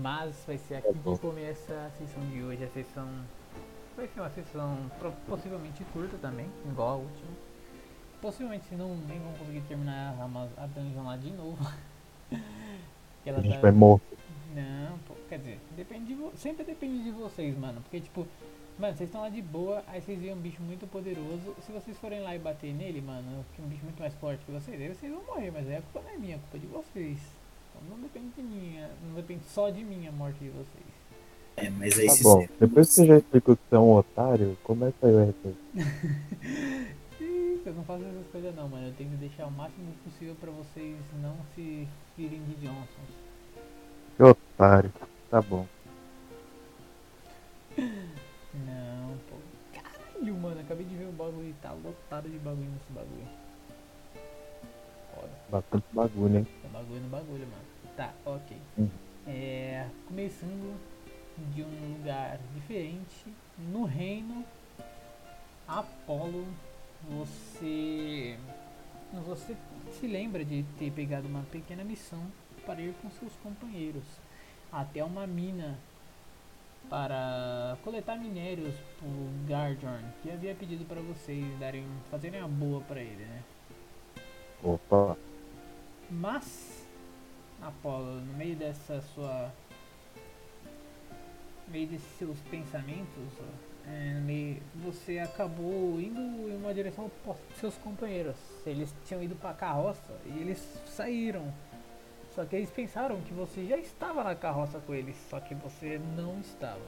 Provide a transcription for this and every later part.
Mas vai ser aqui que começa a sessão de hoje. A sessão vai ser uma sessão possivelmente curta também, igual a última. Possivelmente não nem vão conseguir terminar a, a dungeon lá de novo. A gente tá- vai morrer. Não, pô, quer dizer, depende de vo- sempre depende de vocês, mano. Porque tipo, mano, vocês estão lá de boa, aí vocês veem um bicho muito poderoso. Se vocês forem lá e bater nele, mano, que é um bicho muito mais forte que vocês, aí vocês vão morrer, mas aí a culpa não é minha, a culpa é de vocês. Não depende de mim, não depende só de mim a morte de vocês. É, mas aí Tá se bom. Depois que você já explicou que você é um otário, começa aí o RP. Ih, eu não faço essas coisas não, mano. Eu tenho que deixar o máximo possível pra vocês não se virem de Johnsons. Que otário. Tá bom. Não, pô. Caralho, mano, acabei de ver o bagulho e tá lotado de bagulho nesse bagulho. Foda. Bastante bagulho, hein? Tem bagulho no bagulho, mano. Tá, ok. Uhum. É, começando de um lugar diferente, no reino Apolo, você você se lembra de ter pegado uma pequena missão para ir com seus companheiros até uma mina para coletar minérios por Gardorn, que havia pedido para vocês darem fazerem a boa para ele, né? Opa. Mas, Apolo, no meio dessa sua. No meio desses seus pensamentos, é, meio- você acabou indo em uma direção oposta dos seus companheiros. Eles tinham ido pra carroça e eles saíram. Só que eles pensaram que você já estava na carroça com eles, só que você não estava.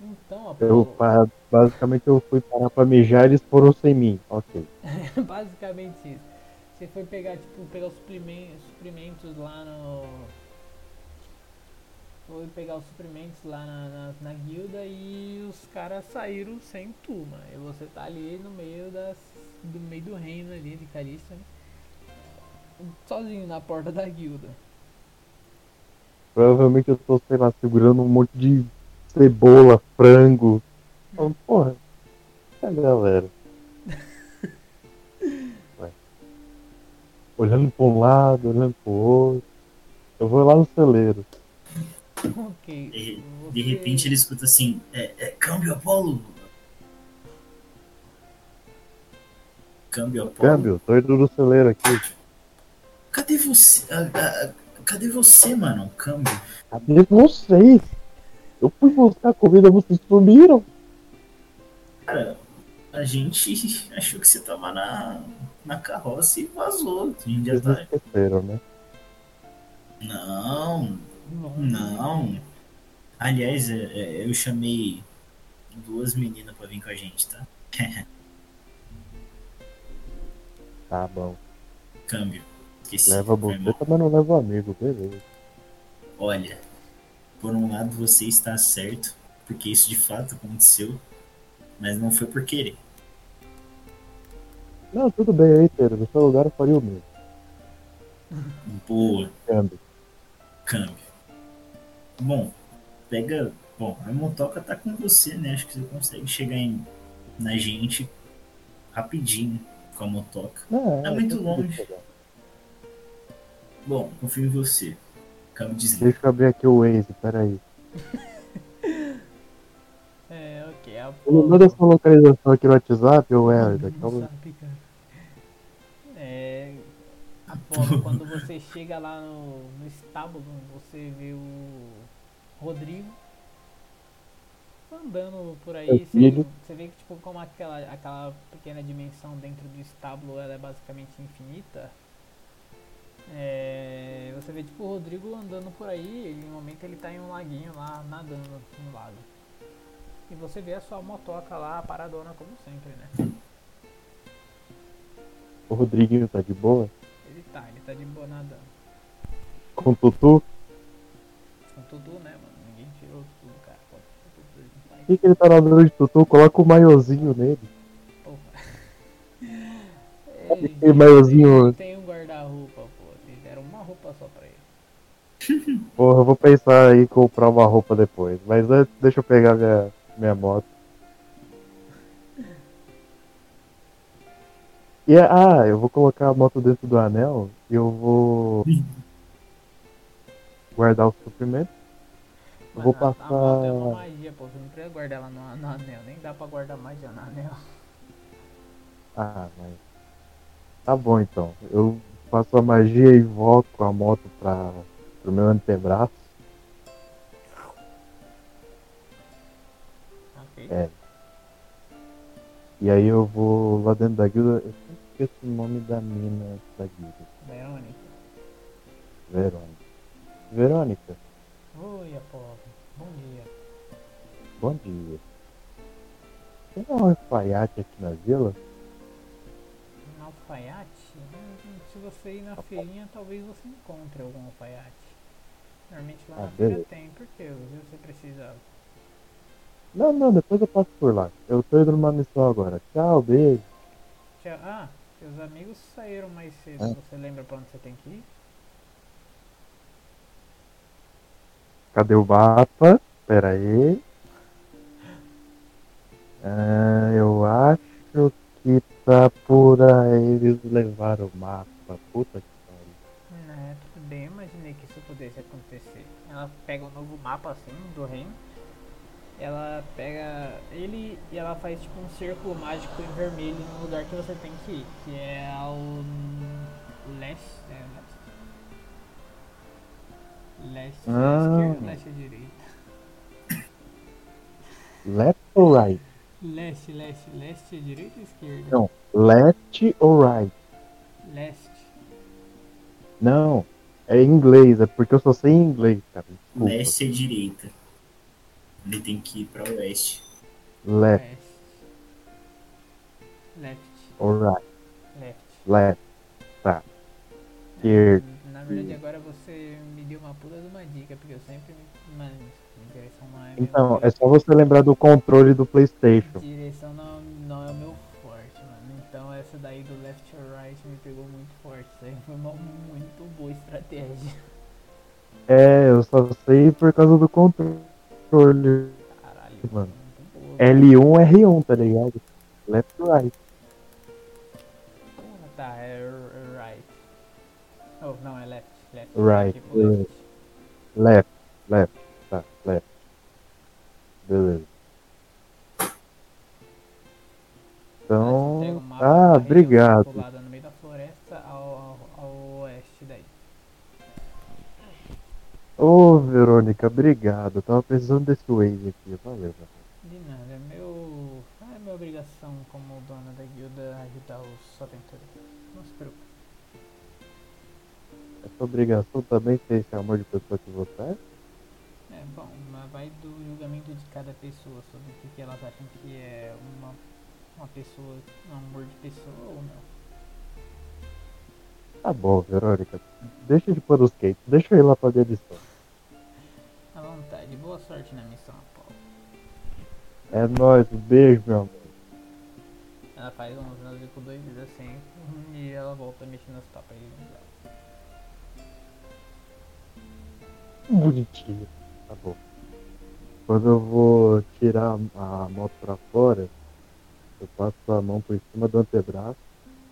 Então, Eu, Apolo, pa- basicamente eu fui parar pra mijar e eles foram sem mim. Ok. Basicamente isso. Você foi pegar, tipo, pegar os suprimen- suprimentos lá no. Foi pegar os suprimentos lá na, na, na guilda e os caras saíram sem tu, mano. E você tá ali no meio das. do meio do reino ali de Calista, né? Sozinho na porta da guilda. Provavelmente eu tô, sei lá, segurando um monte de cebola, frango. Falando, porra, é galera. Olhando pra um lado, olhando pro outro. Eu vou lá no celeiro. ok. De, de repente ele escuta assim, é, é, câmbio Apolo. Câmbio Apolo. Câmbio, tô indo no celeiro aqui. Cadê você? Ah, ah, ah, cadê você, mano? Câmbio. Cadê vocês? Eu fui buscar comida, vocês sumiram. Cara, a gente achou que você tava na, na carroça e vazou. A gente já tá. esqueceram, né? Não, não. Aliás, é, é, eu chamei duas meninas pra vir com a gente, tá? Tá bom. Câmbio. Esqueci. Leva você, mas não leva o amigo, beleza. Olha, por um lado você está certo, porque isso de fato aconteceu, mas não foi por querer. Não, tudo bem aí, Pedro. No seu lugar eu faria o mesmo. Boa, Câmbio. câmbio. Bom, pega. Bom, a motoca tá com você, né? Acho que você consegue chegar em, na gente rapidinho com a motoca. Não, É muito longe. Bom, confio em você. Câmbio desliga. Deixa eu abrir aqui o Waze, peraí. É, ok. A Eu não manda essa localização aqui no WhatsApp, ou é? A cara. É. Apolo, quando você chega lá no, no estábulo, você vê o Rodrigo andando por aí. Você, você vê que tipo, como aquela, aquela pequena dimensão dentro do estábulo ela é basicamente infinita. É, você vê tipo o Rodrigo andando por aí, e no momento ele tá em um laguinho lá nadando no lago. E você vê a sua motoca lá paradona como sempre, né? O Rodriguinho tá de boa? Ele tá, ele tá de boa nadando. Com o Tutu? Com tudo, né, mano? Ninguém tirou tudo, cara. Ele não Por que, que ele tá nadando de Tutu? Coloca o maiozinho nele. Porra. Aquele maiozinho- ele tem um guarda-roupa, pô. Eles deram uma roupa só pra ele. Porra, eu vou pensar em comprar uma roupa depois. Mas antes, deixa eu pegar minha, minha moto. E, ah, eu vou colocar a moto dentro do anel e eu vou. guardar o suprimento. Eu vou Mano, a- passar. moto é uma magia, pô. Você não precisa guardar ela no, no anel. Nem dá pra guardar magia no anel. Ah, mas. Tá bom então. Eu faço a magia e invoco a moto pra, pro meu antebraço. É. E aí eu vou lá dentro da guilda. Eu sempre esqueço o nome da mina da guilda. Verônica. Verônica. Verônica, Oi, Apolo. Bom dia. bom dia. Tem um alfaiate aqui na vila? Um alfaiate? Hum, Se você ir na feirinha, talvez você encontre algum alfaiate. Normalmente lá Ah, na feira beleza. tem, porque você precisa. Não, não, depois eu passo por lá. Eu tô indo numa missão agora. Tchau, beijo. Tchau. Ah, seus amigos saíram mais cedo. Ah. Você lembra pra onde você tem que ir? Cadê o mapa? Pera aí. Ah, eu acho que tá por aí. Eles levaram o mapa. Puta que pariu. Né, tudo bem, eu imaginei que isso pudesse acontecer. Ela pega um novo mapa assim do reino. Ela pega ele e ela faz tipo um círculo mágico em vermelho no lugar que você tem que ir, que é ao leste. É, leste. Ah. esquerda, leste à direita. Left or right? Leste, leste, leste direita ou esquerda? Não. Left or right? Leste. Não. É em inglês, é porque eu só sei em inglês, cara. Desculpa. Leste à direita. Ele tem que ir pra oeste. Left Leste. Left. or right? Left. Left. Tá. Esquerda. Na verdade agora você me deu uma puta de uma dica, porque eu sempre me. Mano, direção não é Então, meu é só você lembrar do controle do Playstation. Direção não, não é o meu forte, mano. Então essa daí do left or right me pegou muito forte. Isso aí foi uma muito boa estratégia. É, eu só sei por causa do controle. Caralho, Mano. muito boa. L1, R1, tá ligado? Left right. Ah, tá, é right. Oh, não, é left. Left. Right, Tipo left. Left, left, tá, left. Beleza. Então. Ah, obrigado. Ô, Verônica, obrigado. Eu tava precisando desse Waze aqui. Valeu, velho. De nada, é meu. É minha obrigação como dona da guilda ajudar os aventureiros. Não se preocupe. Essa obrigação também ser esse amor de pessoa que você é? É bom, mas vai do julgamento de cada pessoa sobre o que, que elas acham que é uma, uma pessoa, um amor de pessoa ou não. Tá bom, Verônica. Deixa de pôr os skates. Deixa eu ir lá fazer a edição. Vontade, boa sorte na missão, Apolo. É nóis, um beijo, meu amor. Ela faz um sinalzinho com dois dedos assim e ela volta mexendo as papas aí dela. Bonitinho. Tá bom. Quando eu vou tirar a moto pra fora, eu passo a mão por cima do antebraço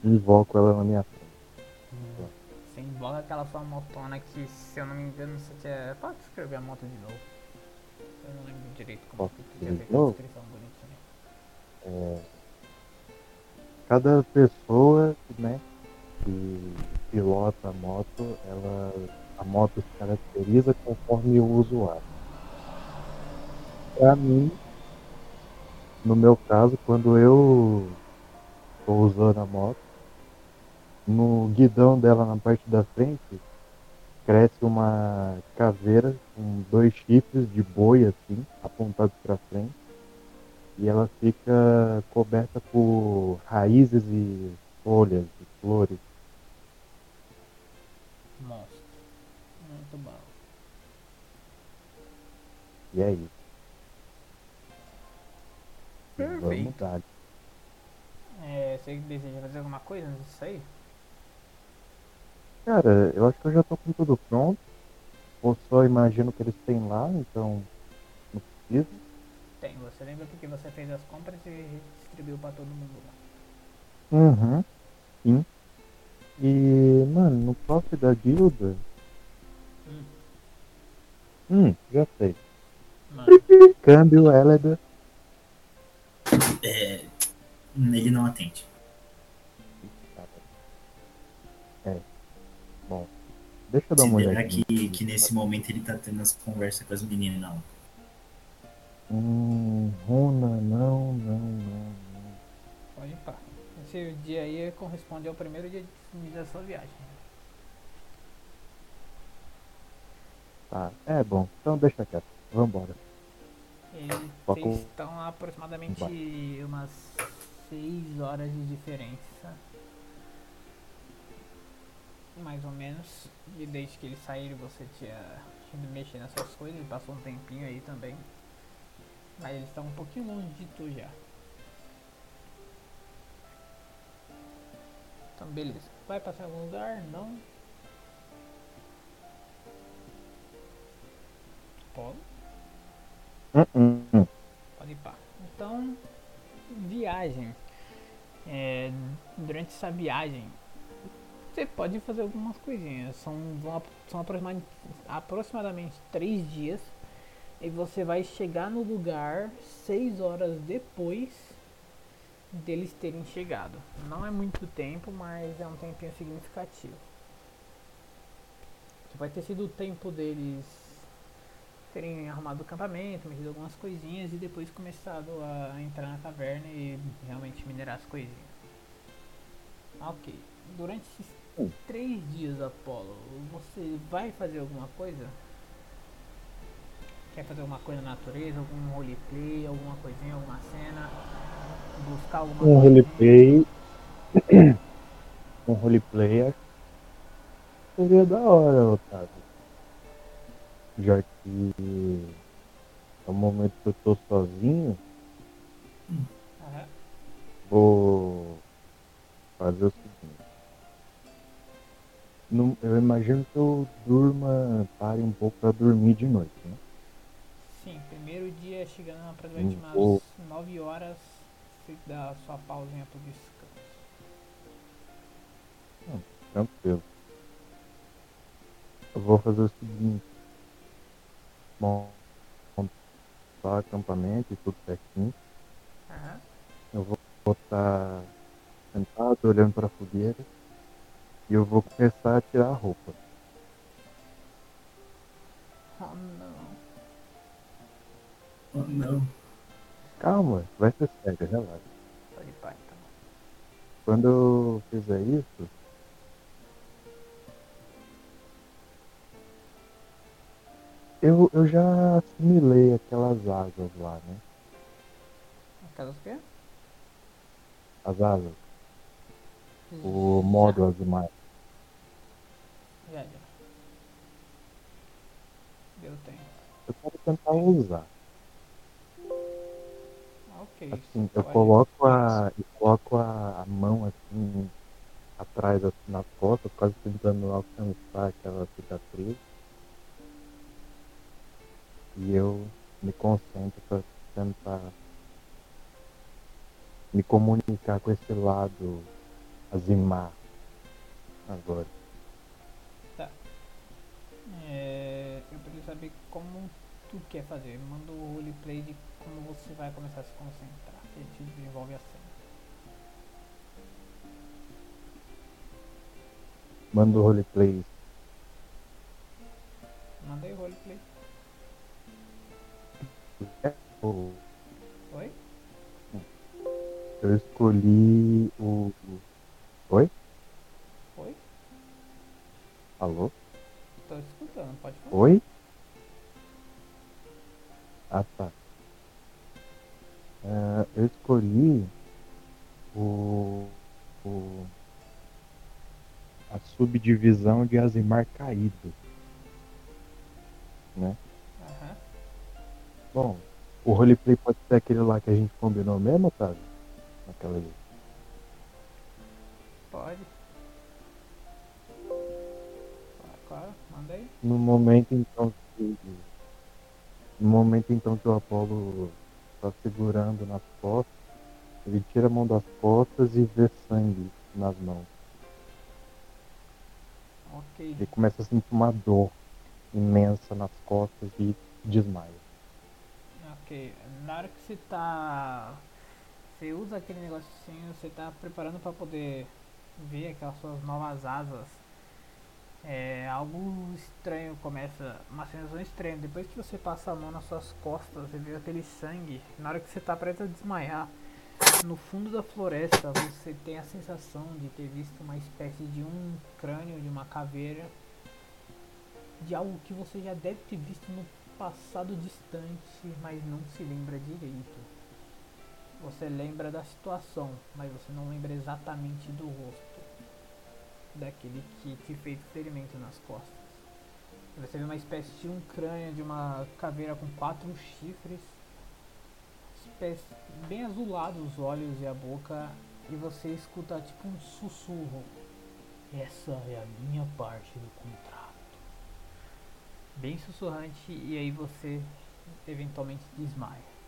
e invoco ela na minha frente. Você invoca aquela sua motona que, se eu não me engano, você tinha. Pode escrever a moto de novo. Eu não lembro direito como Posso que de feito a descrição bonitinha. É, cada pessoa né, que pilota a moto, ela, a moto se caracteriza conforme o usuário. Para mim, no meu caso, quando eu estou usando a moto, no guidão dela na parte da frente cresce uma caveira com dois chifres de boi assim, apontados para frente e ela fica coberta por raízes e folhas e flores. Monstro. Muito bom. E é isso. Perfeito. É, você deseja fazer alguma coisa antes disso aí? Cara, eu acho que eu já tô com tudo pronto. Ou só imagino que eles têm lá, então não preciso. Tem, você lembra porque você fez as compras e distribuiu pra todo mundo lá. Uhum. Sim. E, mano, no cofre da guilda Hum. Hum, já sei. Mano, Câmbio, Eleda. É, ele não atende. Deixa eu dar uma olhadinha. que, que nesse momento ele tá tendo as conversas com as meninas, não. Hum, Runa, não, não, não, não. pode ir pá. Esse dia aí corresponde ao primeiro dia de- da sua viagem. Tá, é bom. Então deixa quieto. Vambora. E Foco- vocês estão aproximadamente umas 6 horas de diferença. Mais ou menos. E desde que eles saíram você tinha ido mexer nas suas coisas, passou um tempinho aí também. Mas eles estão um pouquinho longe de tu já. Então beleza. Vai passar algum lugar? Não? Polo? Hum, hum. Pode ir pá. Então, viagem. É, durante essa viagem, você pode fazer algumas coisinhas. São, vão, são aproximadamente, aproximadamente três dias. E você vai chegar no lugar seis horas depois deles terem chegado. Não é muito tempo, mas é um tempinho significativo. Vai ter sido o tempo deles terem arrumado o acampamento, mexido algumas coisinhas e depois começado a entrar na taverna e realmente minerar as coisinhas. Ok. Durante esses Hum. três dias, Apolo, você vai fazer alguma coisa? Quer fazer alguma coisa na natureza, algum roleplay, alguma coisinha, alguma cena? Buscar alguma Um roleplay. um roleplay que seria da hora, Otávio. Já que é um momento que eu tô sozinho, vou fazer o seguinte. Não- eu imagino que eu durma, pare um pouco pra dormir de noite, né? Sim, primeiro dia chegando aproximadamente Hum, umas vou- 9 horas, você dá a sua pausinha pro descanso. Tranquilo. Eu vou fazer o seguinte. Bom, montar acampamento e tudo certinho. Aham. Vou estar sentado olhando para a fogueira. E eu vou começar a tirar a roupa. Oh não. Oh, não. Calma, vai ser sério, relaxa. Pode pá então. Quando eu fizer isso, eu, eu já assimilei aquelas asas lá, né? Aquelas o quê? As asas, o modo azimar. Eu quero tentar usar. Ok. Assim, eu coloco a. Eu coloco a, mão assim atrás assim, nas costas, quase tentando alcançar aquela cicatriz. E eu me concentro para tentar me comunicar com esse lado azimar agora. É, eu preciso saber como tu quer fazer. Manda o roleplay de como você vai começar a se concentrar. Que a gente desenvolve a cena. Manda o roleplay. Manda aí o roleplay. Eu, Oi? eu escolhi o. Oi? Oi? Alô? Tô escutando, pode falar. Oi? Ah tá. É, eu escolhi o, o a subdivisão de Azimar Caído. Né? Aham. Bom, o roleplay pode ser aquele lá que a gente combinou mesmo, Otávio? Naquela ali. Pode. Claro, claro, manda aí. No momento então que. No momento então que o Apolo está segurando nas costas, ele tira a mão das costas e vê sangue nas mãos. Ok. Ele começa a sentir uma dor imensa nas costas e desmaia. Ok. Na hora que você tá. Você usa aquele negocinho, você tá preparando pra poder ver aquelas suas novas asas. É algo estranho começa. Uma sensação estranha. Depois que você passa a mão nas suas costas, você vê aquele sangue. Na hora que você tá prestes a desmaiar, no fundo da floresta você tem a sensação de ter visto uma espécie de um crânio de uma caveira. De algo que você já deve ter visto no passado distante, mas não se lembra direito. Você lembra da situação, mas você não lembra exatamente do rosto daquele que te fez o ferimento nas costas. Você vê uma espécie de um crânio de uma caveira com quatro chifres, espécie, bem azulado os olhos e a boca, e você escuta tipo um sussurro. Essa é a minha parte do contrato. Bem sussurrante, e aí você eventualmente desmaia.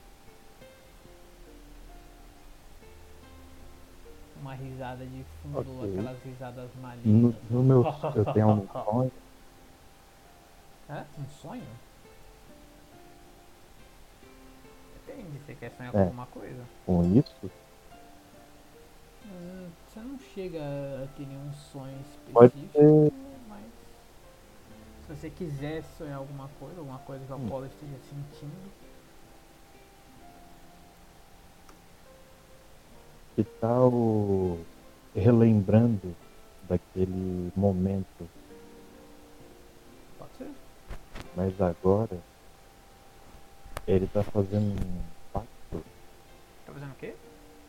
Uma risada de fundo, Ok. aquelas risadas No, malignas. no meu eu tenho um sonho. Hã? Um sonho? Depende, você quer sonhar com É. alguma coisa? com isso, Hum, Você não chega a ter nenhum sonho específico, mas se você quiser sonhar alguma coisa, alguma coisa que o Hum. Apolo esteja sentindo, que tal relembrando daquele momento, pode ser. mas agora ele tá fazendo um pacto Tá fazendo o quê?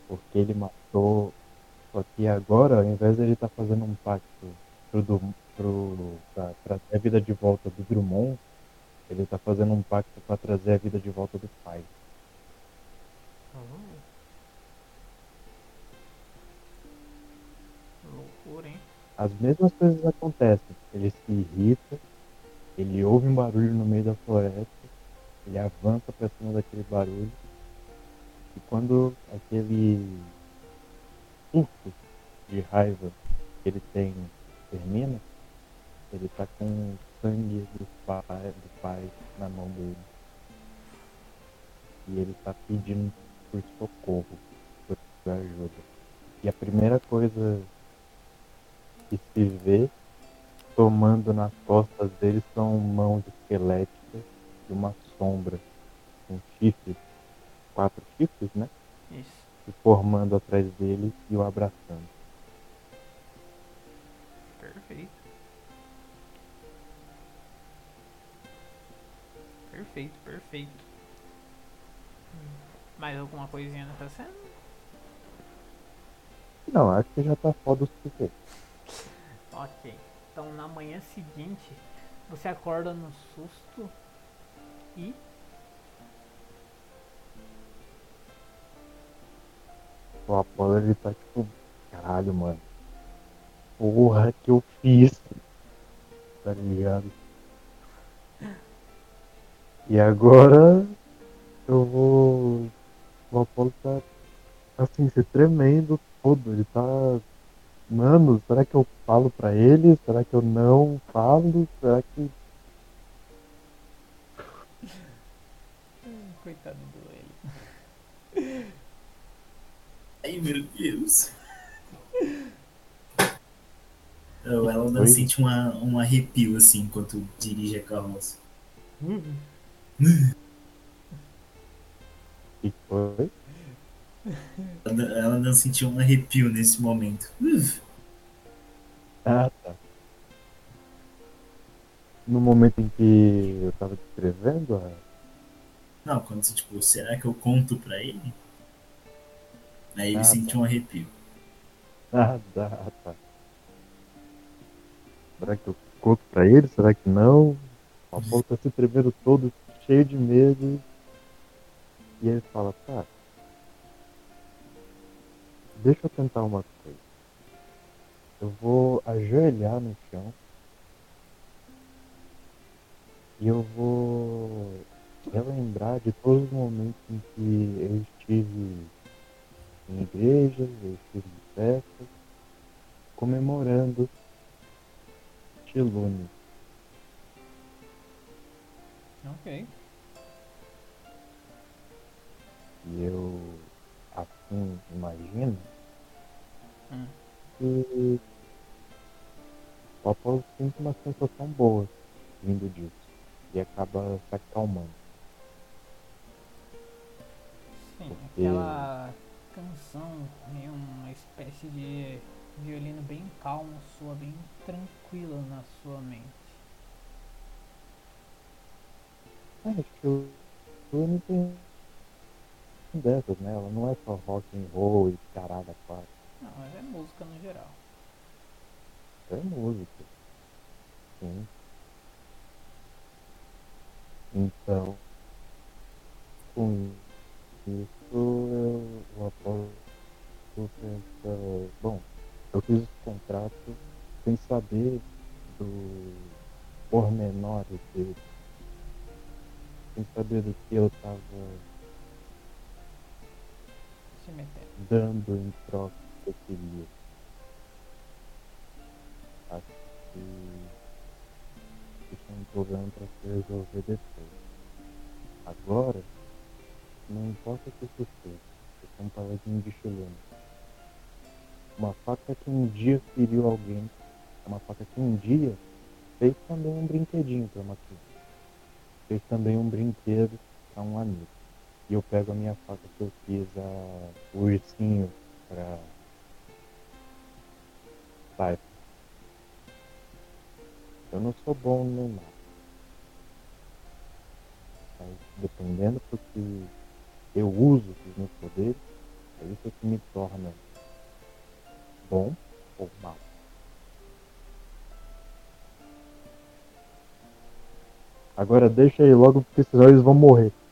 porque ele matou. Só que agora, ao invés de ele estar fazendo um pacto pro, pro, pra trazer a vida de volta do Drummond, ele tá fazendo um pacto para trazer a vida de volta do pai. As mesmas coisas acontecem. Ele se irrita, ele ouve um barulho no meio da floresta, ele avança para cima daquele barulho. E quando aquele surto de raiva que ele tem termina, ele tá com o sangue do pai, do pai na mão dele. E ele tá pedindo por socorro, por ajuda. E a primeira coisa que se vê tomando nas costas dele são mãos esqueléticas e uma sombra com chifres, quatro chifres, né? Isso. E formando atrás dele e o abraçando. Perfeito. Perfeito, perfeito. Mais alguma coisinha nessa cena? Não, acho que já tá foda o suficiente. Ok. Então na manhã seguinte, você acorda no susto e. O Apolo ele tá tipo, caralho, mano. Porra que eu fiz. Tá ligado? E agora eu vou. O Apolo tá assim, se tremendo todo. Ele tá. Mano, será que eu falo pra ele? Será que eu não falo? Será que. Coitado do ele. Ai, meu Deus. Oh, ela não Oi? sente uma, um arrepio assim enquanto dirige a carroça. que foi? Ela, não sentiu um arrepio nesse momento. Uf, Ah, tá. No momento em que eu tava descrevendo a. Não, quando você, tipo, será que eu conto pra ele? Aí ele Ah, sentiu um arrepio. Ah, tá, tá. Será que eu conto pra ele? Será que não? O Apolo tá se tremendo todo, cheio de medo. E ele fala, tá. Deixa eu tentar uma coisa. Eu vou ajoelhar no chão. E eu vou relembrar de todos os momentos em que eu estive em igrejas, eu estive em festas, comemorando Tilune. Ok. E eu, assim, imagino Hum. que o Apolo sente uma sensação boa vindo disso. E acaba se acalmando. Sim, Porque- aquela canção é uma espécie de violino bem calmo, soa bem tranquila na sua mente. Acho que o não tem dessas, né? Ela não é só rock and roll e caralho, quatro. Não, mas é música no geral. É música. Sim. Então, com isso eu, o Apolo pensa, bom, eu fiz esse contrato sem saber do pormenores dele. Sem saber do que eu tava dando em troca que eu queria. Acho que isso é um problema para se resolver depois. Agora, não importa o que seja, eu sou um paladino de chileno. Uma faca que um dia feriu alguém, é uma faca que um dia fez também um brinquedinho para uma criança. Fez também um brinquedo para um amigo. E eu pego a minha faca que eu fiz a o ursinho pra. Sai. Eu não sou bom nem nada. Mas dependendo do que eu uso os meus poderes, é isso que me torna bom ou mal. Agora deixa aí logo, porque senão eles vão morrer.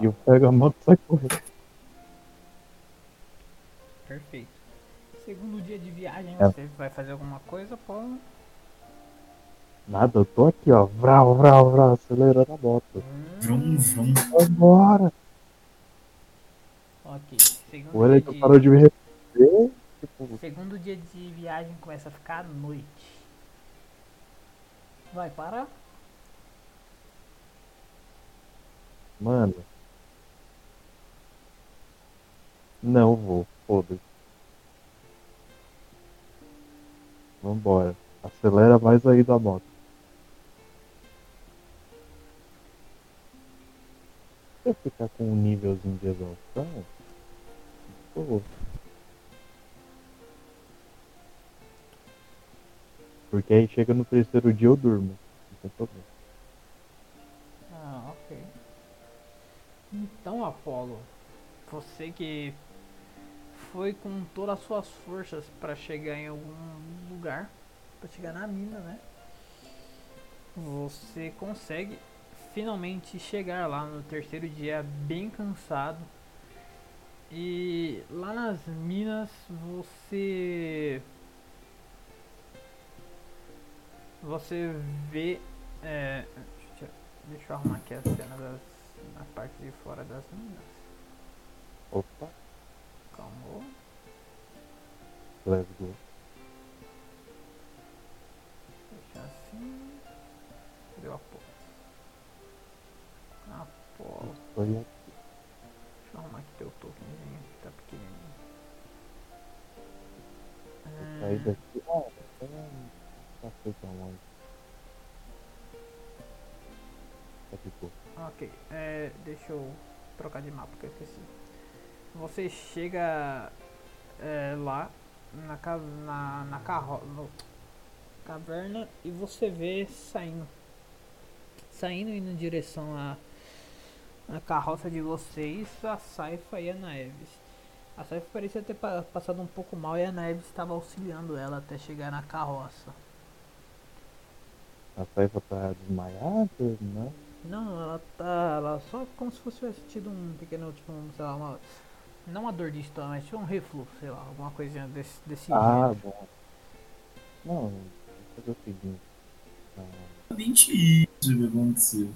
E eu pego a moto e saio correndo. Perfeito. Segundo dia de viagem, É. você vai fazer alguma coisa, pô? Nada, eu tô aqui, ó. Vral, vral, vral, acelerando a moto. Hum, Vrum, vrum. Agora! ok. Segundo O ele dia, que parou de... de me receber. Tipo, Segundo dia de viagem começa a ficar noite. Vai parar? mano. Não vou, foda-se. Vambora. Acelera mais aí da moto. Eu ficar com um nívelzinho de exaustão, pô. Porque aí chega no terceiro dia eu durmo. Não tem problema. Ah, ok. Então, Apolo, você que foi com todas as suas forças para chegar em algum lugar, para chegar na mina, né? Você consegue finalmente chegar lá no terceiro dia bem cansado. E lá nas minas você você vê é, deixa, deixa eu arrumar aqui a cena das, na parte de fora das minas. Opa, Calma. let's go. Deixa assim. Cadê o Apolo? Apolo. Aqui. Deixa eu arrumar aqui teu tokenzinho que tá pequenininho. Sair Hum, daqui. Ah, não tá foi tão longe. Tá ficou. Ok, é, deixa eu trocar de mapa que eu esqueci. Você chega é, lá na, na, na carro, no caverna e você vê saindo. Saindo indo em direção à, à carroça de vocês, a Saifa e a Naeves. A Saifa parecia ter pa- passado um pouco mal e a Naeves estava auxiliando ela até chegar na carroça. A Saifa tá desmaiada, né? Não, ela tá. Ela só como se fosse tivesse tido um pequeno, tipo, um, sei lá, uma. Não uma dor de estômago, mas tipo um refluxo, sei lá, alguma coisinha desse, desse Ah, gênero. bom. Não, vou fazer o seguinte. Exatamente isso que aconteceu.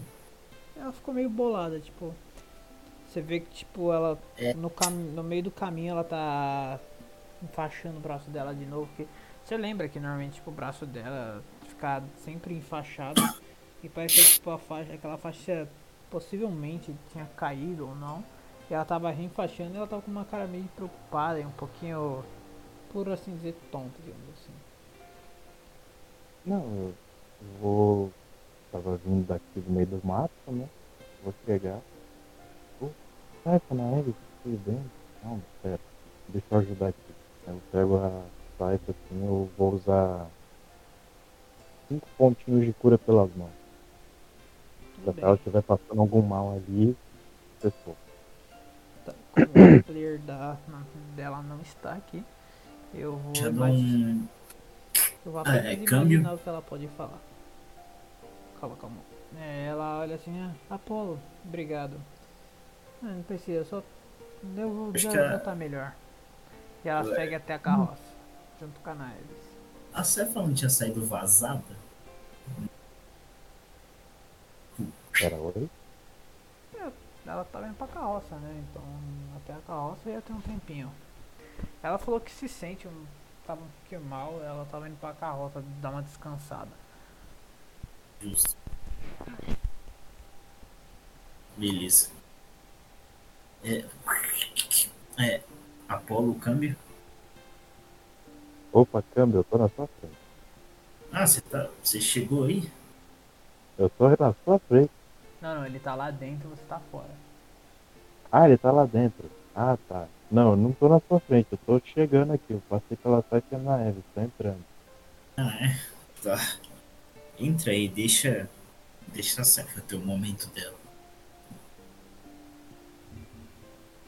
Ela ficou meio bolada, tipo. Você vê que tipo ela É. no, cam no meio do caminho ela tá enfaixando o braço dela de novo, porque você lembra que normalmente tipo, o braço dela fica sempre enfaixado E parecia que tipo, a faixa, aquela faixa possivelmente tinha caído ou não. E ela tava reenfaixando e ela tava com uma cara meio preocupada e um pouquinho, por assim dizer, tonta, digamos assim. Não, eu vou. Tava vindo daqui do meio do mato, né? Vou chegar. Pô, sai, Canaeg, tudo bem? Não, pera, deixa eu ajudar aqui. Eu pego a saifa assim, eu vou usar cinco pontinhos de cura pelas mãos. Se ela estiver passando algum mal ali, pessoal. O player da, dela não está aqui, eu vou, Já um. eu vou Ah, é câmbio? o que ela pode falar. Calma, calma. É, ela olha assim, ah, Apolo, obrigado. Ah, não precisa, só eu vou, Acho já que a- vou tá melhor. E ela Ué. segue até a carroça, junto com a Naeves. A Cefa não tinha saído vazada? Pera, oi? Ela tava indo pra carroça, né? Então até a carroça ia ter um tempinho. Ela falou que se sente um. tava um pouquinho mal, ela tava indo pra carroça dar uma descansada. Justo. Beleza. É. É. Apolo, câmbio. Opa, câmbio, eu tô na sua frente. Ah, você tá. Você chegou aí? Eu tô na sua frente. Não, não, ele tá lá dentro você tá fora. Ah, ele tá lá dentro. Ah, tá. Não, eu não tô na sua frente, eu tô chegando aqui. Eu passei pela site na Eve, tô entrando. Ah, é. Tá. Entra aí, deixa. Deixa a Cefa ter o momento dela.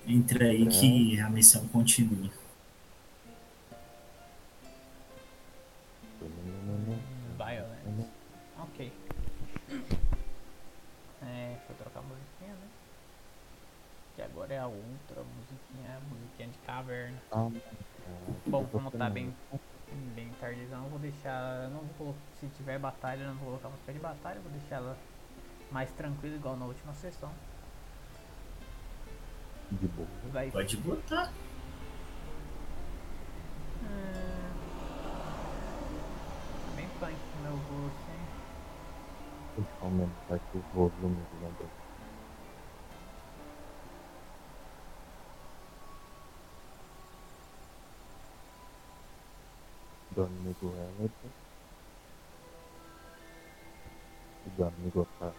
Entra aí que a missão continua. É a outra musiquinha, a musiquinha de caverna. Ah, Bom, como tá bem, bem tardezão, eu vou deixar. Não vou colocar. Se tiver batalha, eu não vou colocar música de batalha, vou deixar ela mais tranquila, igual na última sessão. De boa. Vai. Pode botar. Hum, tá bem punk o meu gosto, hein? Deixa eu aumentar aqui o volume do lado. Do amigo Everton. E do amigo Otávio.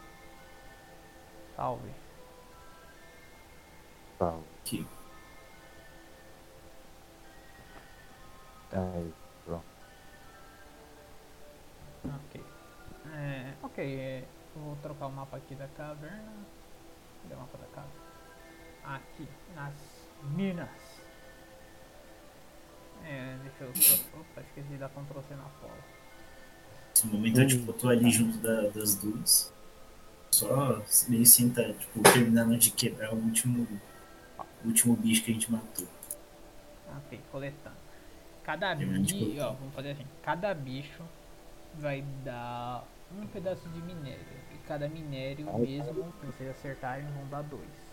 Salve. Salve. Aqui. Aí, pronto. Ok. É, ok, é, vou trocar o mapa aqui da caverna. Cadê o mapa da caverna? Aqui, nas minas. É, deixa eu. tro- Opa, esqueci de dar Ctrl C na Apolo. Nesse momento eu tipo, tô ali junto da- das duas. Só meio senta, tipo, terminando de quebrar o último. O último bicho que a gente matou. Ok, coletando. Cada bicho, ó, vamos fazer assim. Cada bicho vai dar um pedaço de minério. E cada minério mesmo que vocês acertarem vão dar dois.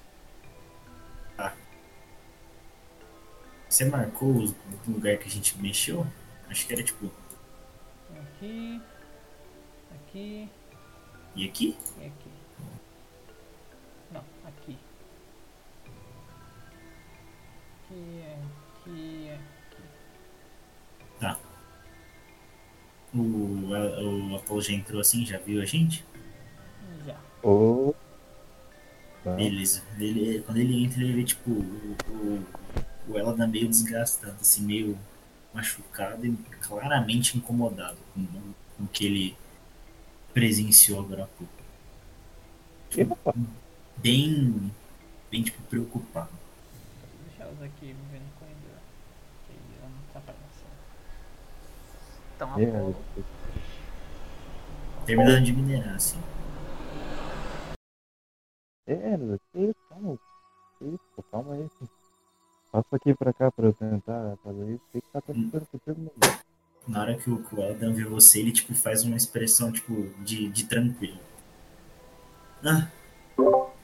Você marcou o lugar que a gente mexeu? Acho que era tipo. Aqui, aqui E aqui? e aqui. Não, aqui. Aqui, aqui, aqui. Tá. O, a- o Apolo já entrou assim, já viu a gente? Já. Tá. Beleza. Ele, quando ele entra, ele vê tipo o, o, o Eladan meio desgastado, assim, meio machucado e claramente incomodado com, com o que ele presenciou agora há pouco. Epa. Bem, bem tipo, preocupado. Deixa elas aqui vivendo com ainda. Que ela não tá aparecendo. Então, É, Apolo. Terminando de minerar, assim. É, isso, calma. Isso, calma aí. Passa aqui pra cá pra eu tentar fazer isso. O que que tá acontecendo contigo, meu irmão? Na hora que o, que o Eladan vê você, ele tipo, faz uma expressão tipo, de, de tranquilo. Ah,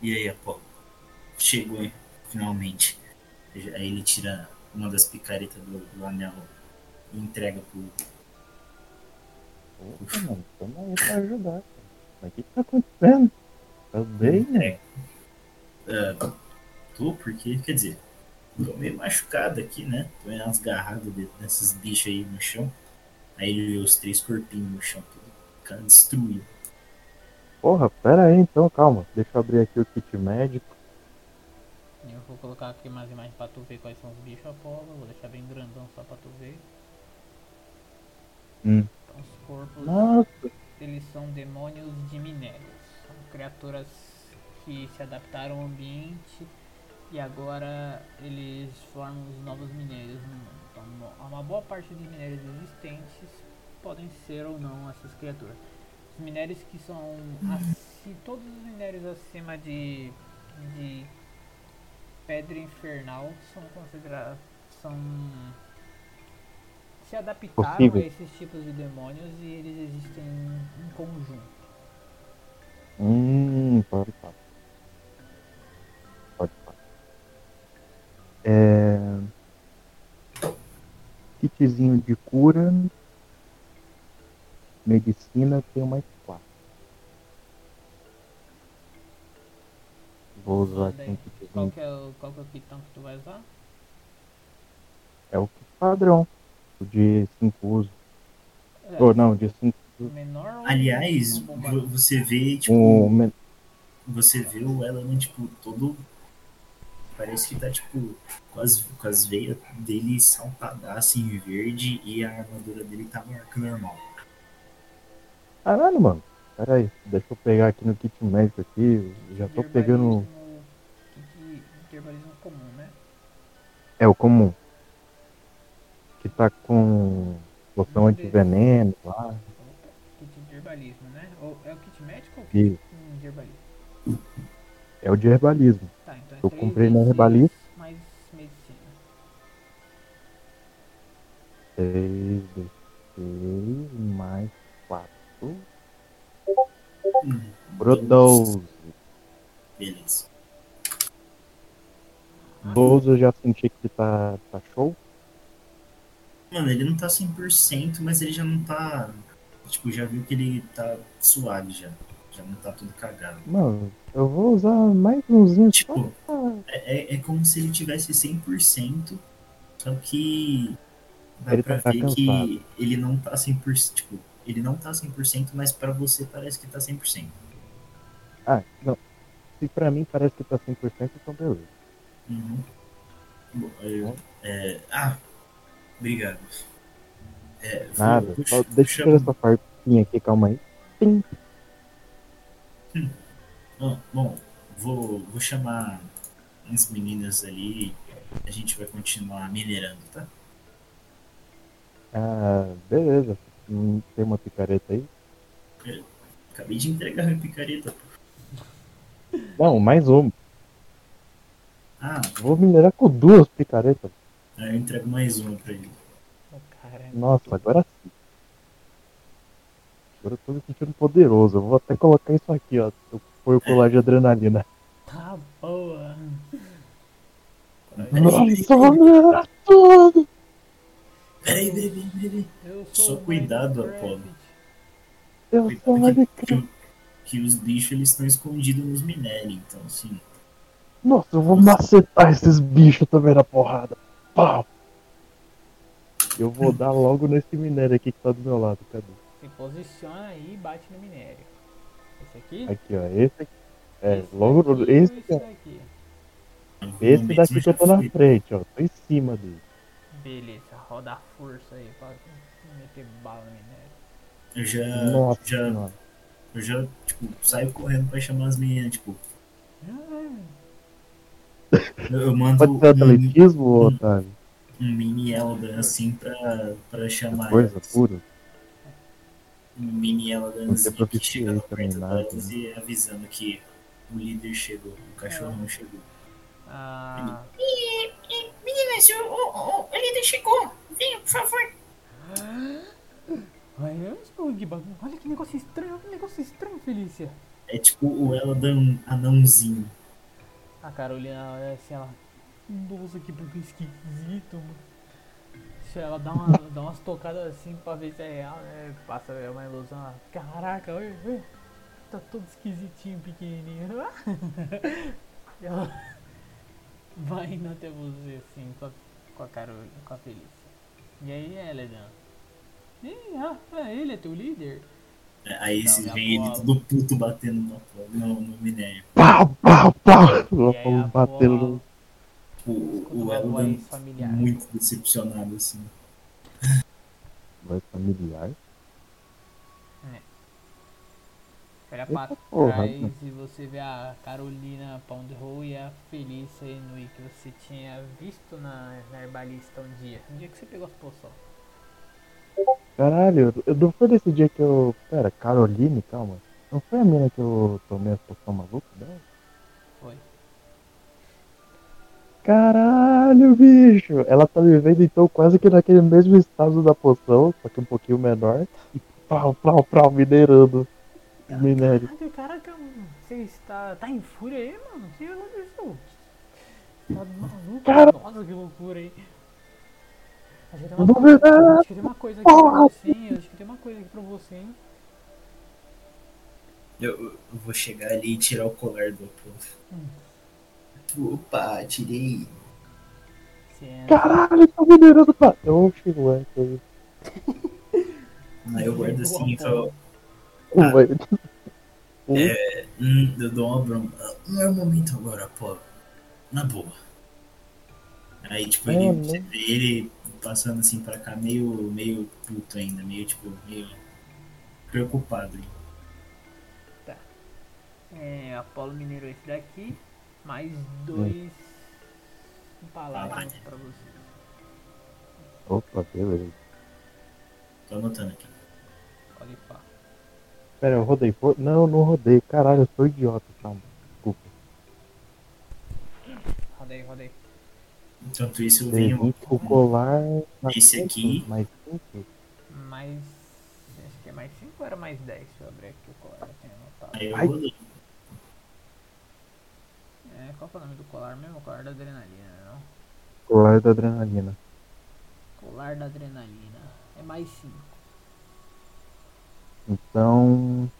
e aí, Apolo? Chegou hein, finalmente. Aí ele tira uma das picaretas do, do anel e entrega pro. Opa, mano, tamo aí pra ajudar. cara. Mas o que, que tá acontecendo? Tá bem, né? Ah, tô, porque, quer dizer, tô meio machucado aqui, né? Tô meio umas garradas de- desses bichos aí no chão. Aí ele vê os três corpinhos no chão, tudo destruído. Porra, pera aí então, calma. Deixa eu abrir aqui o kit médico. Eu vou colocar aqui umas imagens pra tu ver quais são os bichos Apolo. Vou deixar bem grandão só pra tu ver. Hum. Então, os corpos, Nossa, eles são demônios de minérios. São criaturas que se adaptaram ao ambiente e agora eles formam os novos minérios no mundo. Então, uma boa parte dos minérios existentes podem ser ou não essas criaturas. Os minérios que são aci- todos os minérios acima de, de pedra infernal são considerados são se adaptaram Possível. a esses tipos de demônios e eles existem em, em conjunto. Hum, pode. Pode É... Kitzinho de cura. Medicina tem mais quatro. Vou usar aqui um Qual kitzinho. que é o qual que é o kitão que tu vai usar? É o kit padrão. O de 5 usos. É, Ou não, de 5 o menor Aliás, você vê, tipo, um, men- você vê o Elan, tipo, todo. Parece que tá, tipo, com as, com as veias dele saltadaço em verde e a armadura dele tá maior que o normal. Caralho, mano. Pera aí, deixa eu pegar aqui no kit médico aqui. eu Já tô pegando. Herbalismo- kit de herbalismo comum, né? É o comum. Que tá com loção antiveneno lá. Opa, Kit de herbalismo, né? Ou é o kit médico ou o kit de herbalismo? É o de herbalismo. Eu comprei na D6 Herbalista. Mais medicina. 6 D6 mais 4. Hum, Pro 12. Beleza. 12 eu já senti que tá, tá show. Mano, ele não tá 100%, mas ele já não tá. Tipo, já viu que ele tá suave já. Já não tá tudo cagado. Mano, eu vou usar mais umzinho Tipo, pra... é, é- é como se ele tivesse 100%, só que dá Ele pra tá ver cansado. que ele não tá 100%. Tipo, ele não tá 100%, mas pra você parece que tá 100%. Ah, não. Se pra mim parece que tá 100%, então beleza. Uhum. Bom, eu- é, ah, obrigado. É, Nada. vou- Só deixa eu chamar- tirar essa partinha aqui, calma aí. Ah, bom, vou, vou chamar as meninas ali. A gente vai continuar minerando, tá? Ah, beleza. Hum, Tem uma picareta aí? Acabei de entregar a picareta. pô. Não, mais uma. Ah, Vou minerar com duas picaretas. aí eu entrego mais uma pra ele. Caramba. Nossa, agora sim. Agora eu tô me sentindo poderoso. Eu vou até colocar isso aqui, ó. Eu ponho o colar de adrenalina. Tá boa. Nossa, minerar tudo! Peraí, peraí, peraí, Só sou cuidado, Minecraft. Apolo. Eu sou Cuidado mais que, que, que os bichos eles estão escondidos nos minérios, então assim. Nossa, eu vou macetar esses bichos também na porrada. Pau! Eu vou dar logo nesse minério aqui que tá do meu lado. Cadê? Se posiciona aí e bate no minério. Esse aqui? Aqui, ó. Esse aqui. É, Esse logo daqui no. Esse, esse daqui? esse daqui que eu tô na frente, ó. Tô em cima dele. Beleza, roda a força aí pra meter bala no minério. Eu já, Nossa já, senhora. eu já, tipo, saio correndo pra chamar as meninas, tipo, eu, eu mando Pode ser um, atletismo, um- Otávio? um mini Eldan assim pra, pra chamar Coisa elas. pura. Um mini Eldan Não tem que chega proficiência nem perto delas né? e avisando que o líder chegou, o cachorrão chegou. Ah, Meninas, o, o, o, o líder chegou. Venha, por favor. olha, olha que bagulho. Olha que negócio estranho, olha que negócio estranho, Felícia. É tipo o Eldan anãozinho. A Carolina olha assim, ela. Nossa, que bagulho esquisito, mano. Se ela dá, uma, dá umas tocadas assim pra ver se é real, né? Passa é uma ilusão. ela, Caraca, olha, olha. tá todo esquisitinho, pequenininho. Ela vai indo até você, assim, com a, com a Carol, com a Felícia. E aí, Eledan? Ih, ah, é, ele é teu líder? É, Aí minha vem ele todo puto batendo no, no, no minério. Pau, pau, pau! Batendo no. O, escuta o voz familiar. muito decepcionado, assim. Voz familiar. Olha Eita pra porra, trás mano. e você vê a Carolina Poundrow e a Felícia Inui que você tinha visto na, na herbalista um dia. Um dia que você pegou as poções. Caralho, eu não foi desse dia que eu. Pera, Caroline, calma. Não foi a mina que eu tomei a poção maluca dela? Caralho, bicho! Ela tá vivendo então quase que naquele mesmo estado da poção, só que um pouquinho menor. E pau, pau, pau, minerando o minério. Caraca, caraca. Você está. tá em fúria aí, mano? Que aconteceu? Tá maluco? Cara- Nossa, que loucura aí. Acho que tem uma, acho que tem uma coisa aqui pra você, hein? Acho que tem uma coisa aqui pra você, hein? Eu, eu vou chegar ali e tirar o colar do Apolo. Opa, tirei. Caralho, tá minerando pra. Oxi, ué, que isso. Aí eu guardo assim e falo, Ué. hum, eu dou uma bronca. Não é o momento agora, Apolo. Na boa. Aí, tipo, É, ele, né? você vê ele passando assim pra cá, meio, meio puto ainda, meio, tipo, meio preocupado. hein. É, Apolo minerou esse daqui, mais dois palácios pra você. Opa, beleza. Tô anotando aqui. Pode falar. Pera, eu rodei. for- Não, não rodei. Caralho, eu sou idiota, calma. Desculpa. Roda aí. Enquanto isso, eu Tem venho 20 o colar. Esse aqui. Mais 5. Mais. Acho que é mais 5 ou era mais 10? Deixa eu abrir aqui o colar. eu tenho anotado. Aí eu Ai. É, qual é o nome do colar mesmo? Colar da adrenalina, não? Colar da adrenalina. Colar da adrenalina. É mais 5. Então.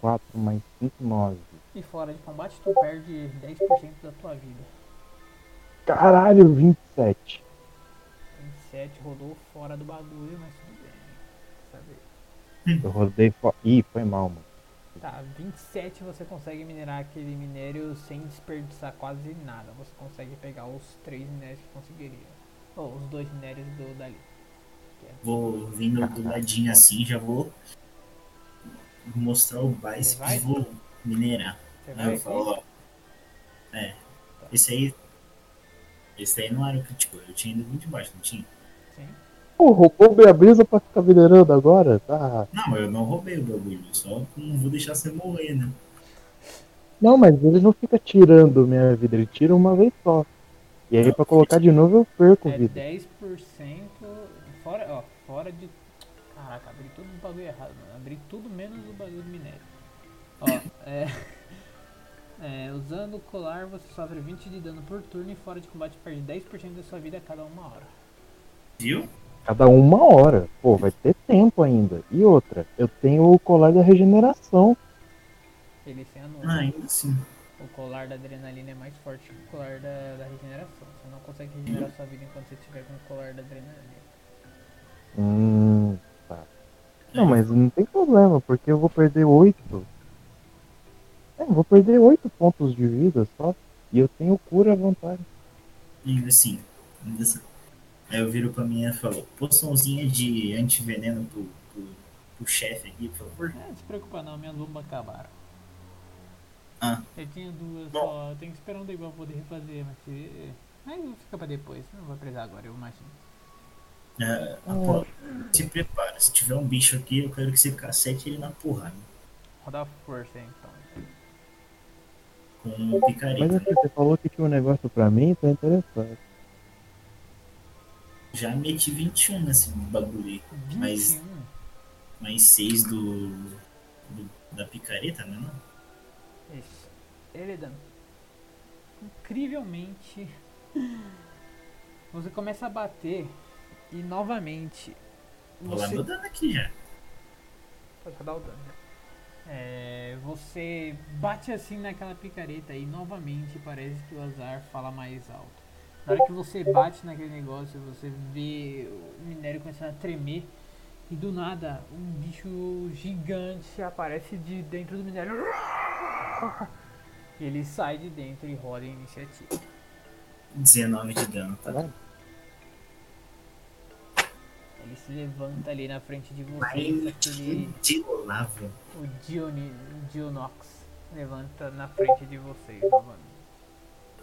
4 mais 5, 9. E fora de combate, tu perde 10% da tua vida. Caralho, 27. 27 rodou fora do bagulho, mas tudo bem. Sabe? Eu rodei. Fo... Ih, foi mal, mano. Tá, 27 você consegue minerar aquele minério sem desperdiçar quase nada. Você consegue pegar os três minérios que conseguiria. Ou os dois minérios do dali. Vou vindo do ladinho assim, já vou mostrar o básico Você vai? e vou minerar. Você Aí eu falo, ó. É. Esse aí. Esse aí não era o crítico, eu tinha ido muito baixo, não tinha? Pô, roubou minha brisa pra ficar minerando agora? Tá. Não, eu não roubei o bagulho, só não vou deixar você morrer, né? Não, mas ele não fica tirando minha vida, ele tira uma vez só. E aí Não, pra colocar de novo eu perco É vida. 10%. Fora, ó, fora de. Caraca, abri tudo o bagulho errado, mano. Abri tudo menos o bagulho do minério. Ó, é. é, Usando o colar, você sofre 20 de dano por turno e fora de combate perde 10% da sua vida a cada uma hora. Viu? Cada uma hora. Pô, vai ter tempo ainda. E outra, eu tenho o colar da regeneração. Ele se anula. Ah, ainda assim. O colar da adrenalina é mais forte que o colar da, da regeneração. Você não consegue regenerar sua vida enquanto você estiver com o colar da adrenalina. Hum, tá. Não, mas não tem problema, porque eu vou perder 8. É, eu vou perder 8 pontos de vida só. E eu tenho cura à vontade. Ainda assim. Ainda assim. Aí eu viro pra mim e falo, poçãozinha de antiveneno pro, pro, pro chefe aqui, por favor. É, não se preocupa não, minhas bombas acabaram. Ah. Eu tinha duas Bom. só, eu tenho que esperar um tempo pra poder refazer, mas se... Aí fica pra depois, não vai precisar agora, eu imagino. É, Apolo, se prepara, se tiver um bicho aqui, eu quero que você cacete ele na porrada. Rodar força aí, então. Com o Mas picareta. assim, você falou que tinha um negócio pra mim, tá interessante. Já meti 21 nesse bagulho aí. Mas- 21? Mais 6 do, do- da picareta, né? Não? Isso. Eridan, incrivelmente, você começa a bater e novamente Vou lá você meu dano aqui já. Pode rodar o dano. É, você bate assim naquela picareta e novamente parece que o azar fala mais alto. Na hora que você bate naquele negócio, você vê o minério começando a tremer e do nada um bicho gigante aparece de dentro do minério. Ele sai de dentro e roda a iniciativa. 19 de dano, tá? Caralho. Ele se levanta ali na frente de Mas vocês, aquele o Diony, Dionox levanta na frente de vocês novamente.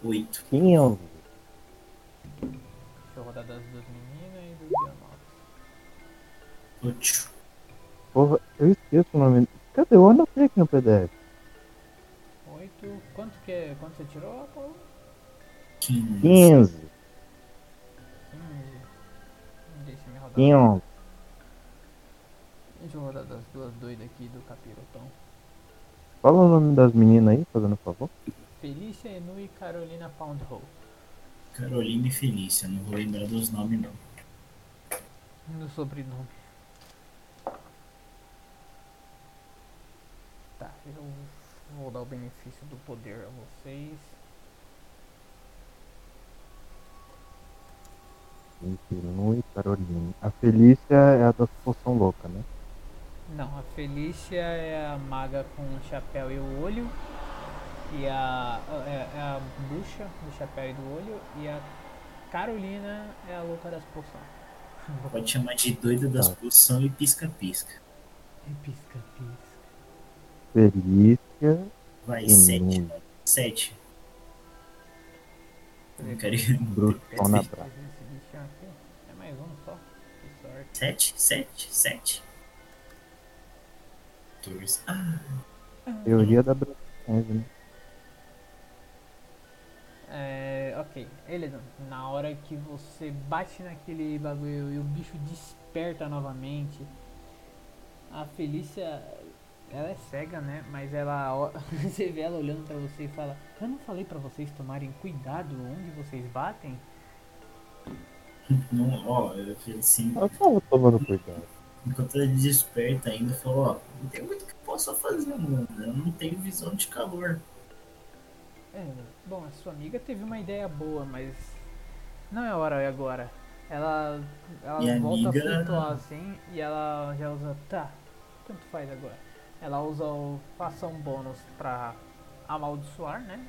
8. 15. Deixa eu rodar das duas meninas e do Dionox. 8. Porra, eu esqueço o nome. Cadê? Eu anotei aqui no PDF. 8. Quanto que é? Quanto você tirou, Apolo? 15. 15. 15. Deixa eu me rodar. 15. Deixa eu rodar das duas doidas aqui do capirotão. Fala o nome das meninas aí, fazendo favor. Felícia Enu e Carolina Poundhole. Carolina e Felícia, não vou lembrar dos nomes não. No sobrenome. Tá, eu vou dar o benefício do poder a vocês. Continue, e Carolina. A Felícia é a da poção louca, né? Não, a Felícia é a maga com o chapéu e o olho. E a, é, é a bruxa do chapéu e do olho. E a Carolina é a louca das poções. Pode chamar de doida das Tá. poção e pisca-pisca. E pisca, pisca. Felícia. Vai, Sim. 7. 7. Não quero ir. Bruxona Esse brava. é mais um só. Que sorte. 7, 7, 7. 14. Ah, Teoria da Bruxona, né? É, ok, Eledon, na hora que você bate naquele bagulho e o bicho desperta novamente, a Felícia, ela é cega, né? Mas ela, você vê ela olhando pra você e fala: Eu não falei pra vocês tomarem cuidado onde vocês batem? não, ó, eu fiz assim. Eu tava tomando cuidado. Enquanto ela desperta ainda, falou, ó, não tem muito que eu possa fazer, mano. Eu não tenho visão de calor. É, bom, a sua amiga teve uma ideia boa, mas não é hora agora. Ela, ela Minha volta amiga- a flutuar assim e ela já usa. Tá, tanto faz agora. Ela usa o ação bônus pra amaldiçoar, né?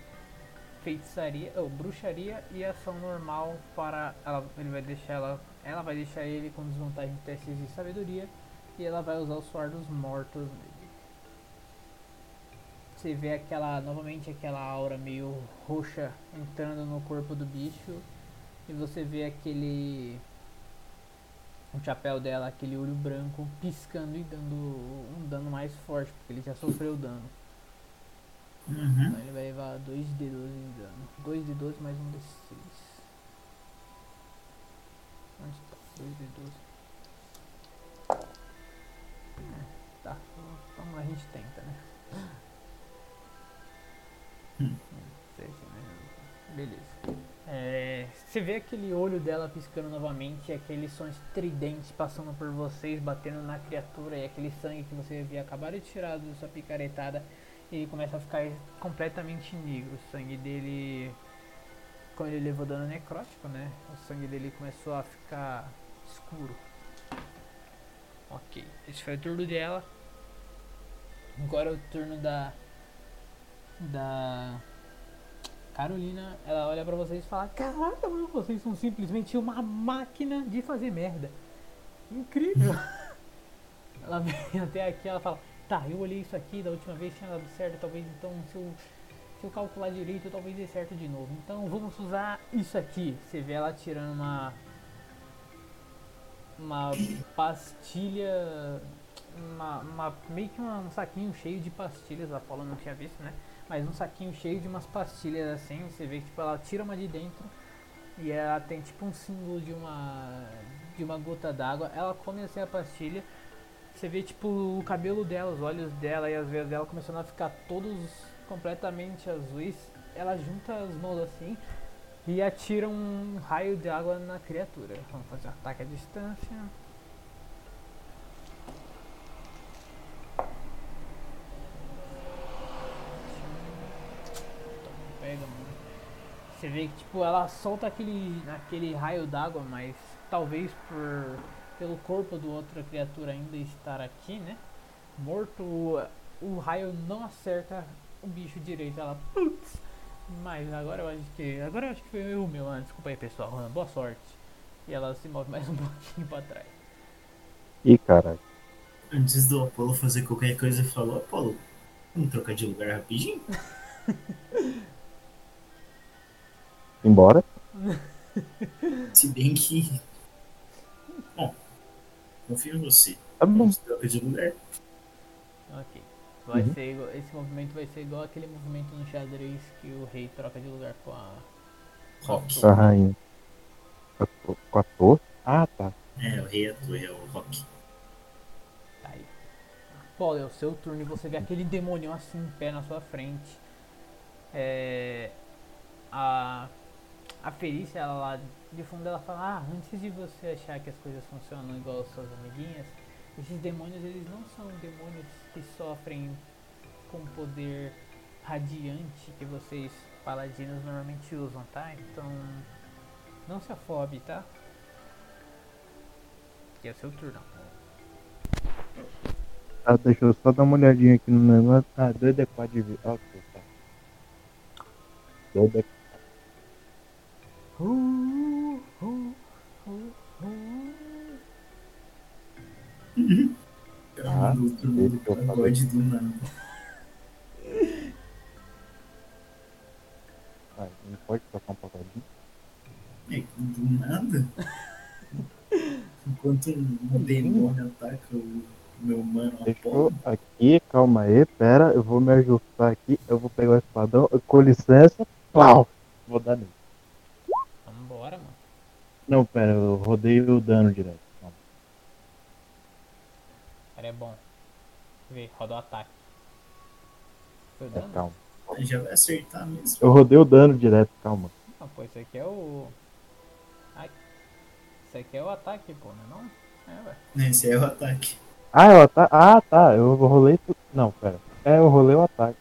Feitiçaria, ou bruxaria e ação normal para. Ela, ele vai deixar ela. Ela vai deixar ele com desvantagem em testes de sabedoria e ela vai usar o suor dos mortos nele. Você vê aquela, novamente aquela aura meio roxa entrando no corpo do bicho. E você vê aquele. O chapéu dela, aquele olho branco piscando e dando um dano mais forte, porque ele já sofreu dano. Uhum. Então ele vai levar 2 de 12 de dano. 2 de 12 mais um de 6. Onde tá? 2 de 12. É, tá, então a gente tenta, né? Hum. Beleza. É, você vê aquele olho dela piscando novamente, e aqueles sons estridentes passando por vocês, batendo na criatura, e aquele sangue que você havia acabado de tirar da sua picaretada, ele começa a ficar completamente negro. O sangue dele, quando ele levou dano necrótico, né? O sangue dele começou a ficar escuro. Ok, esse foi o turno dela. Agora é o turno da. Da. Carolina. Ela olha pra vocês e fala: Caraca, mano, vocês são simplesmente uma máquina de fazer merda. Incrível! ela vem até aqui ela fala: Tá, eu olhei isso aqui da última vez, tinha dado certo. Talvez então, se eu, se eu calcular direito, talvez dê certo de novo. Então vamos usar isso aqui. Você vê ela tirando uma. Uma pastilha uma, uma- meio que um saquinho cheio de pastilhas, a Paula não tinha visto, né? Mas um saquinho cheio de umas pastilhas assim, você vê que tipo, ela tira uma de dentro e ela tem tipo um símbolo de uma de uma gota d'água. Ela come assim a pastilha. Você vê tipo o cabelo dela, os olhos dela e as veias dela começando a ficar todos completamente azuis. Ela junta as mãos assim e atira um raio de água na criatura. Vamos fazer um ataque à distância. Pega, mano. Você vê que tipo, ela solta aquele, aquele raio d'água, mas talvez por pelo corpo do outra criatura ainda estar aqui, né? Morto, o raio não acerta o bicho direito. Ela. Putz! Mas agora eu acho que. Agora eu acho que foi erro meu. Ah, desculpa aí pessoal. Ah, Boa sorte. E ela se move mais um pouquinho pra trás. Ih, caralho. Antes do Apolo fazer qualquer coisa, falou: Apolo, vamos trocar de lugar rapidinho? Embora. Se bem que. Bom, confio em você. Tá bom. Trocar de lugar. Ok. Vai Uhum. ser igual- esse movimento vai ser igual aquele movimento no xadrez que o rei troca de lugar com a. Rock. Com a rainha. Com a torre? Ah, tá. É, o rei é tu, é o Rock. Tá aí. Pô, é o seu turno e você vê aquele demônio assim em pé na sua frente. É. A. A Felícia, ela lá de fundo, ela fala: Ah, antes de você achar que as coisas funcionam igual as suas amiguinhas, esses demônios eles não são demônios que sofrem com poder radiante que vocês paladinos normalmente usam, tá? Então. Não se afobe, tá? Que é o seu turno. Ah, deixa eu só dar uma olhadinha aqui no negócio. Ah, 2D4 de vida. Ok, tá. 2D4. Ah, do, nada. Ah, não pode tocar um pagodinho? É, do nada? Enquanto um demônio ataca o meu mano Apolo. aqui, calma aí, pera, eu vou me ajustar aqui, eu vou pegar o espadão, com licença, pau! Vou dar nele. Não, pera, eu rodei o dano direto. Calma. Cara, é bom. Vê, roda o ataque. Foi o É, dano? calma. Já vai acertar mesmo. Eu rodei o dano direto, calma. Não, pô, isso aqui é o. Ai. Isso aqui é o ataque, pô, não é não? É, ué. Esse é o ataque. Ah, eu ata... ah, tá, eu rolei tudo. Não, pera. É, eu rolei o ataque.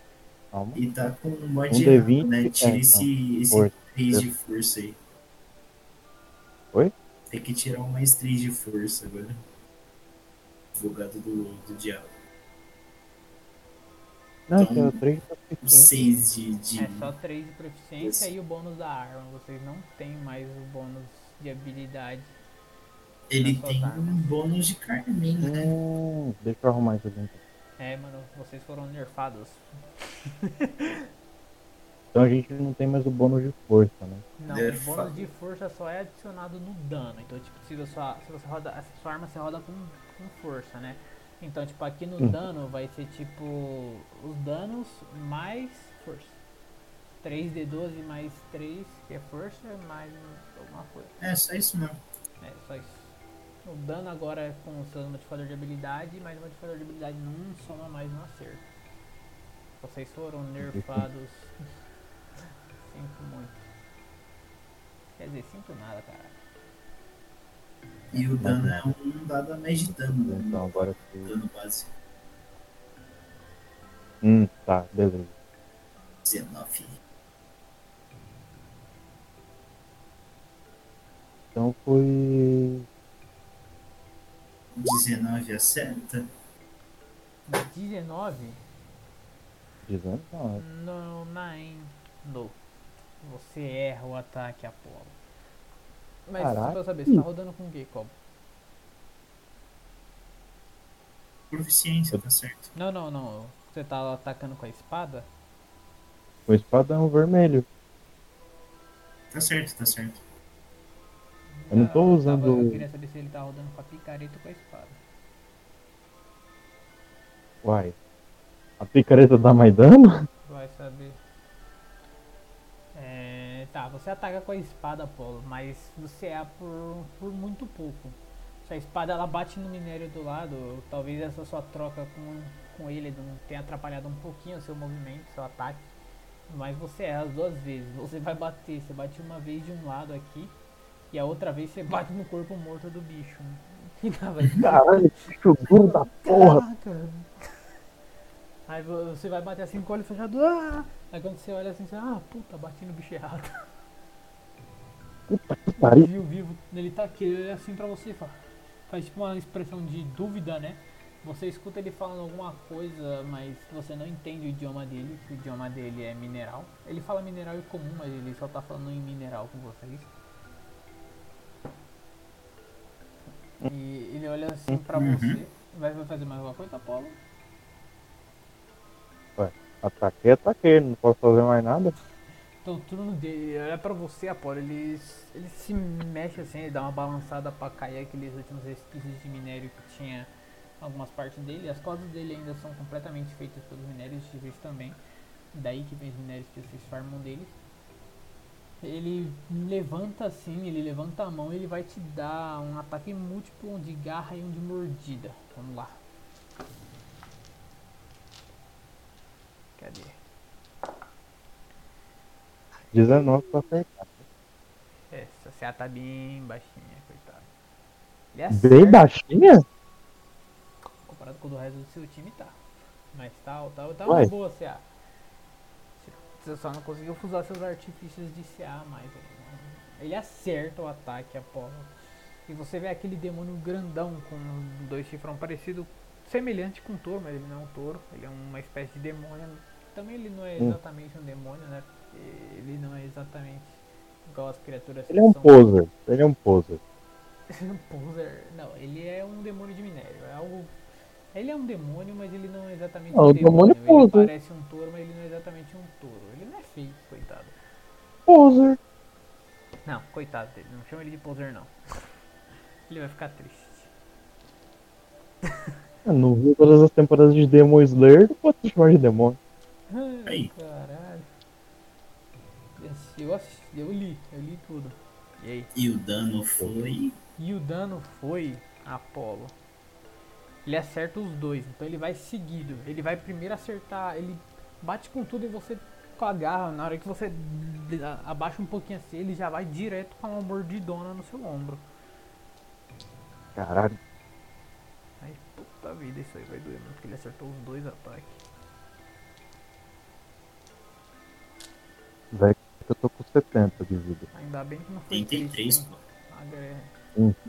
Calma. E tá com um mod Um D20, né? Tira é, esse, esse força. 3 de força aí. Oi? Tem que tirar um mais 3 de força agora. Advogado do, do diabo. Não, Então, que era 3 tá O suficiente. 6 de. de... É só 3 de proficiência Isso. e o bônus da arma. Vocês não tem mais o bônus de habilidade. Ele tem um armas. bônus de Carmen, né? Hum, deixa eu arrumar isso aqui então. É, mano, vocês foram nerfados. Então a gente não tem mais o bônus de força, né? Não, o Nerfado. bônus de força só é adicionado no dano. Então, tipo, se, sua, se você roda. A sua arma você roda com, com força, né? Então, tipo, aqui no Hum. dano vai ser tipo os danos mais força. 3d12 mais 3, que é força, mais alguma coisa. É, só isso mesmo. É, só isso. O dano agora é com o seu modificador de habilidade, mas o modificador de habilidade não soma mais no acerto. Vocês foram nerfados. Sinto muito. Quer dizer, sinto nada, cara. E o dano é um dado a mais de dano, né? Então agora sim. Dano base. Hum, tá, beleza. 19. Então foi. 19 acerta? 19? 19? Não, nine. No. Você erra o ataque, Apolo. Mas só Caraca. pra eu saber, você tá rodando com o que, Cobo? Proficiência, tá certo. Não, não, não. Você tá atacando com a espada? o espadão vermelho. Tá certo, tá certo. Eu não tô Ah, usando- tava- eu queria saber se ele tá rodando com a picareta ou com a espada. Uai. A picareta dá mais dano? Você ataca com a espada, Apolo, mas você é por, por muito pouco. Sua espada ela bate no minério do lado, talvez essa sua troca com, com ele não tenha atrapalhado um pouquinho o seu movimento, seu ataque. Mas você erra as duas vezes. Você vai bater, você bate uma vez de um lado aqui e a outra vez você bate no corpo morto do bicho. E tava Caralho, bicho duro da porra. Caraca! Aí vo- você vai bater assim com o olho fechado. Ah! Aí quando você olha assim, você, ah, puta, bati no bicho errado. Puta que pariu. Viu, vivo, ele tá aqui, ele olha assim pra você fala. Faz tipo uma expressão de dúvida, né? Você escuta ele falando alguma coisa, mas você não entende o idioma dele, que o idioma dele é mineral. Ele fala mineral e comum, mas ele só tá falando em mineral com vocês. E ele olha assim pra Uhum. você. Vai, vai fazer mais alguma coisa, Apolo? Ataquei, ataquei. Não posso fazer mais nada. Então o turno dele, ele olha pra você, Apolo, ele, ele se mexe assim, ele dá uma balançada pra cair aqueles últimos resquícios de minério que tinha algumas partes dele. As costas dele ainda são completamente feitas pelos minérios, de vez também. Daí que vem os minérios que vocês farmam deles. Ele levanta assim, ele levanta a mão e ele vai te dar um ataque múltiplo, um de garra e um de mordida. Vamos lá. Cadê? 19 pra acertar. Essa CA tá bem baixinha, coitado. Ele Bem baixinha? Comparado com o do resto do seu time, tá. Mas tá, tá, tá uma boa CA. Você só não conseguiu usar seus artifícios de CA mais. Ele, não- ele acerta o ataque, Apolo. E você vê aquele demônio grandão com dois chifrão parecido, semelhante com um touro, mas ele não é um touro. Ele é uma espécie de demônio. Também ele não é Hum. exatamente um demônio, né? Ele não é exatamente igual as criaturas que Ele é um são poser. Ele é um poser. um poser. Não, ele é um demônio de minério. É algo. Ele é um demônio, mas ele não é exatamente Não, um o demônio demônio. é Ele poser. parece um touro, mas ele não é exatamente um touro. Ele não é feio, coitado. Poser. Não, coitado dele. Não chama ele de poser, não. Ele vai ficar triste. Eu não vi todas as temporadas de Demon Slayer, não pode chamar de demônio. Ai, Eu, assisti, eu li, eu li tudo. E aí? E o dano foi. E o dano foi Apolo. Ele acerta os dois, então ele vai seguido. Ele vai primeiro acertar, ele bate com tudo e você com a garra, na hora que você abaixa um pouquinho assim, ele já vai direto com uma mordidona no seu ombro. Caralho. Aí, puta vida, isso aí vai doer, mano, porque ele acertou os dois ataques. Velho, eu tô com 70 de vida. Ainda bem que não foi 83, triste, pô. hein? A guerra.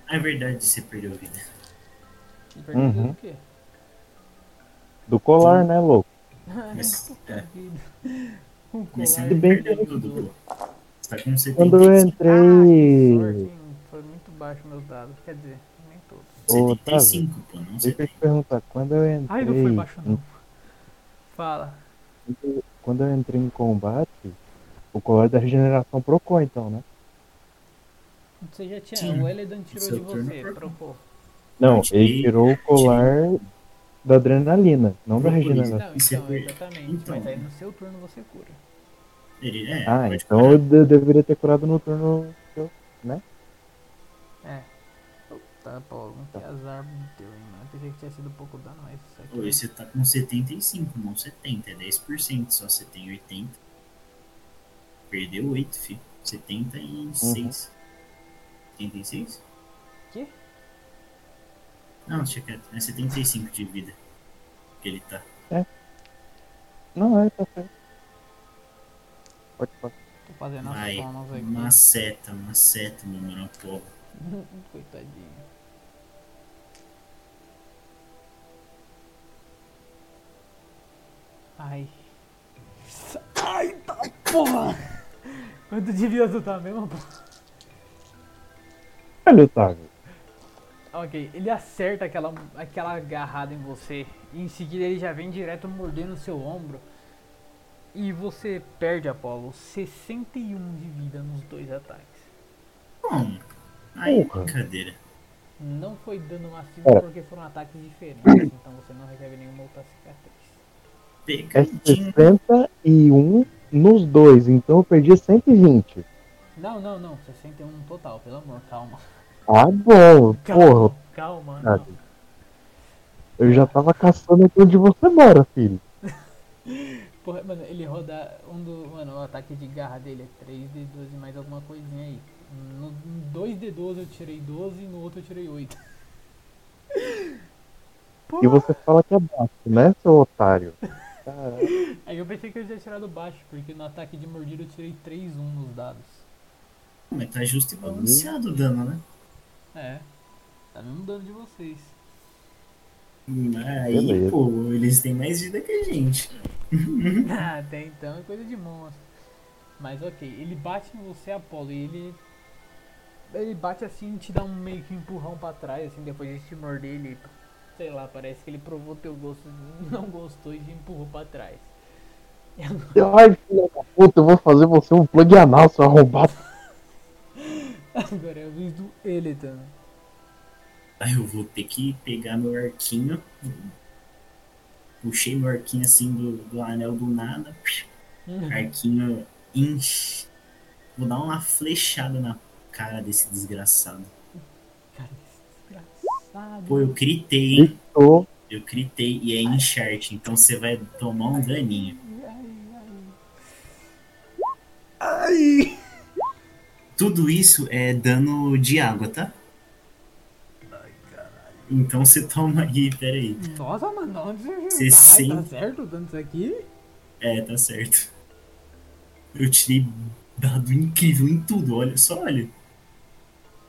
Ah, É verdade, você perdeu vida. E perdeu Uhum. o quê? Do colar, né, louco? Mas, é. vida. Um Mas colar bem tudo. pô. Você tá com 70. Quando eu Ah, que entrei. sorte, hein? Foi muito baixo meus dados, quer dizer, nem todos. 75, pô, não Deixa eu 70. te perguntar, quando eu entrei. Ai, não foi baixo não. Fala. Quando eu entrei em combate, o colar da regeneração procou então, né? Você já tinha. Sim. O Eledan tirou Seu de você, trocou. Não, ele tirou o colar da adrenalina, não da regeneração. Não, Isso é então, exatamente. então. Mas aí no seu turno você cura. Ele, é, Ah, então curar. eu de- deveria ter curado no turno. que eu- É. Puta, Paulo, que azar teu, hein, mano. Eu pensei que tinha sido pouco dano, mas isso aqui. Pô, e você tá com 75, não 70, é 10%, só você tem 80. Perdeu 8, filho. 76. 76? Quê? Não, deixa quieto. É 75 de vida. Que ele tá. Não, é, tá certo. Pode passar. Tô fazendo as Vai, somas aqui. maceta, maceta, meu mano, pô. Coitadinho. Ai. Ai, tá porra! Quanto de vida tu tá mesmo, porra? Olha, Otávio. Ok, ele acerta aquela, aquela agarrada em você e em seguida ele já vem direto mordendo o seu ombro e você perde, Apolo, 61 de vida nos dois ataques. Bom, aí, Porra. brincadeira. Não foi dano massivo Pera. porque foram ataques diferentes, então você não recebe nenhuma outra cicatriz. É Pegadinha. 61 nos dois, então eu perdi 120. Não, não, não, 61 no total, pelo amor, calma. Ah, bom. Calma, Porra, calma, não. eu já tava caçando aqui onde você mora, filho. Porra, mano, ele roda um do. Mano, o ataque de garra dele é 3D12 mais alguma coisinha aí. No 2D12 eu tirei 12 e no outro eu tirei 8. E você fala que é baixo, né, seu otário? Caralho. Aí eu pensei que eu tinha tirado baixo, porque no ataque de mordida eu tirei 3-1 nos dados. Mas tá justo e balanceado o dano, né? É. Tá mesmo dano de vocês. Aí, Beleza. pô, eles têm mais vida que a gente. Até então é coisa de monstro. Mas ok, ele bate em você, Apolo, e ele. Ele bate assim e te dá um meio que empurrão pra trás, assim, depois de te morder ele. Sei lá, parece que ele provou teu gosto, não gostou e te empurrou pra trás. Agora, Ai, filha da puta, eu vou fazer você um plug anal, seu arrombado. agora é a vez do Elitan. Aí eu vou ter que pegar meu arquinho. Puxei meu arquinho assim do, do anel do nada. Arquinho enche. Vou dar uma flechada na cara desse desgraçado. Pô, eu critei, hein? Eu critei e é encharte, então você vai tomar um daninho. Ai! Tudo isso é dano de água, tá? Então você toma aí, peraí. Nossa, mano, você tá sente- certo dando isso aqui? É, tá certo. Eu tirei dado incrível em tudo, olha só, olha.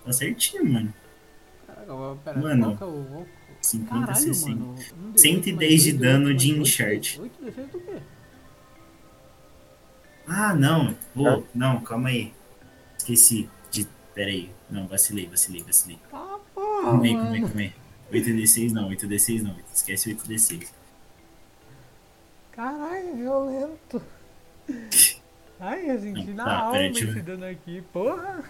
Tá certinho, mano. Pera, Mano, qual que é o- o- 50, Caralho, 60. mano. um D8 110 mais de dano de D6 do quê? Ah, não. Pô, não, calma aí. Esqueci de. Pera aí. Não, vacilei, vacilei, vacilei. Ah, porra, Calma aí, calma aí, mano. calma aí. 8d6 não, 8d6 não. Esquece 8d6. Caralho, violento. Ai, eu senti Não, na tá, alma pera eu esse ver. dano aqui, porra.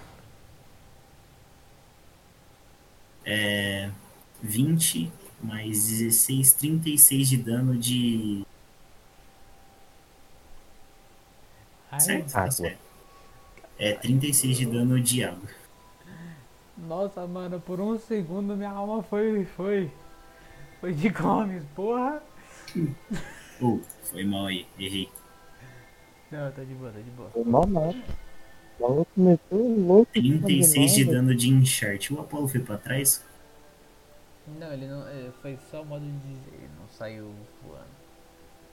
É. 20 mais 16, 36 de dano de. Ai, Certo? água. Tá certo. É 36 de dano de água. nossa, mano, por um segundo minha alma foi, foi, foi de comes, porra. Oh, foi mal aí, errei. Não, tá de boa, tá de boa. Foi mal não. O maluco meteu o louco. em cima 36 de dano de encharte. O Apolo foi pra trás? Não, ele não, é, foi só o modo de dizer, ele não saiu voando.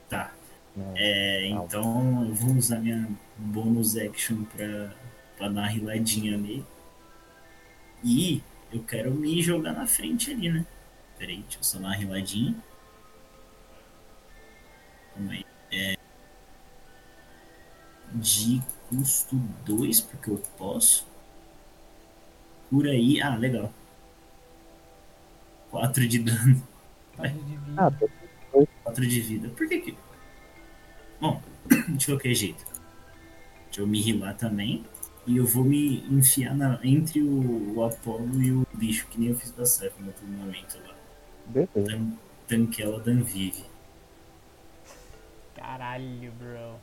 Tá. Não. É, Não. então eu vou usar minha bonus action pra, pra dar uma riladinha nele. E eu quero me jogar na frente ali, né? Peraí, deixa eu só dar uma riladinha. Calma aí. É, de custo 2, porque eu posso. Por aí. Ah, legal. 4 de dano. Vida. Ah, tá 4 de vida. Por que que. Bom, de qualquer jeito. Deixa eu me rilar também. E eu vou me enfiar na- entre o, o Apollo e o bicho, que nem eu fiz da Seth no outro momento lá. beleza. Tan, Tanquela Danvive. Caralho, bro.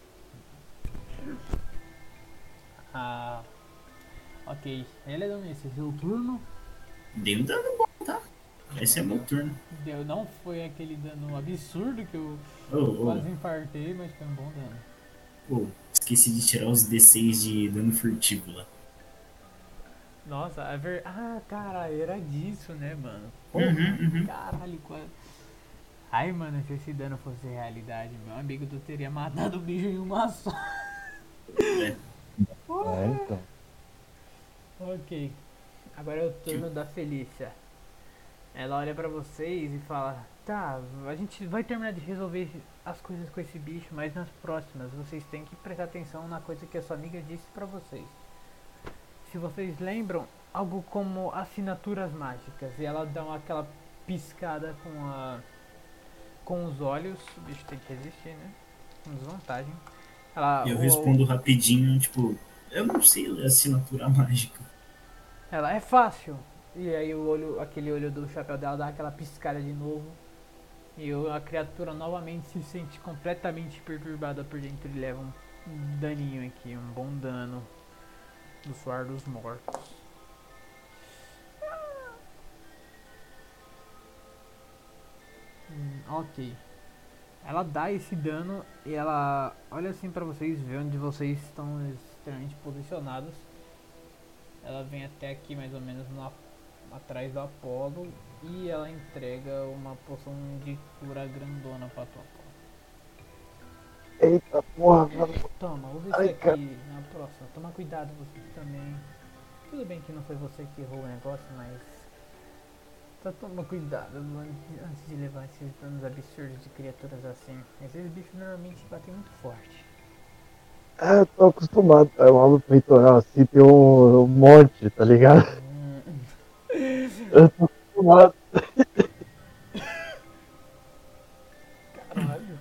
Ah. Ok, ele é esse seu turno. Dei um dano bom, tá? Esse é meu turno. Deu, não foi aquele dano absurdo que eu Oh, quase infartei, mas foi um bom dano. oh, oh, esqueci de tirar os D6 de dano furtivo lá. Nossa, a ver... Ah, cara, era disso, né, mano? Uhum, uhum. Caralho, quase. Ai, mano, se esse dano fosse realidade, meu amigo, tu teria matado o bicho em uma só. É. É, então. Ok. Agora é o turno da Felícia. Ela olha pra vocês e fala: Tá, a gente vai terminar de resolver as coisas com esse bicho, mas nas próximas vocês têm que prestar atenção na coisa que a sua amiga disse pra vocês. Se vocês lembram, algo como assinaturas mágicas. E ela dá uma, aquela piscada com a. com os olhos. O bicho tem que resistir, né? Com desvantagem. Ela, Eu o- respondo rapidinho, tipo, eu não sei ler assinatura mágica. Ela é fácil. E aí o olho, aquele olho do chapéu dela dá aquela piscada de novo. E a criatura novamente se sente completamente perturbada por dentro e leva um daninho aqui, um bom dano do suar dos mortos. Hum, ok. Ela dá esse dano e ela olha assim pra vocês, vê onde vocês estão extremamente posicionados. Ela vem até aqui mais ou menos na- atrás do Apolo e ela entrega uma poção de cura grandona pra tu, Apolo. Eita porra, mano. Toma, usa Ai, isso aqui na próxima. Toma cuidado você também. Tudo bem que não foi você que errou o negócio, mas. Só toma cuidado an- antes de levar esses danos absurdos de criaturas assim. Esses bichos normalmente batem muito forte. Ah, eu tô acostumado. É um aluno peitoral assim, tem um, um monte, tá ligado? Eu tô acostumado. Caralho.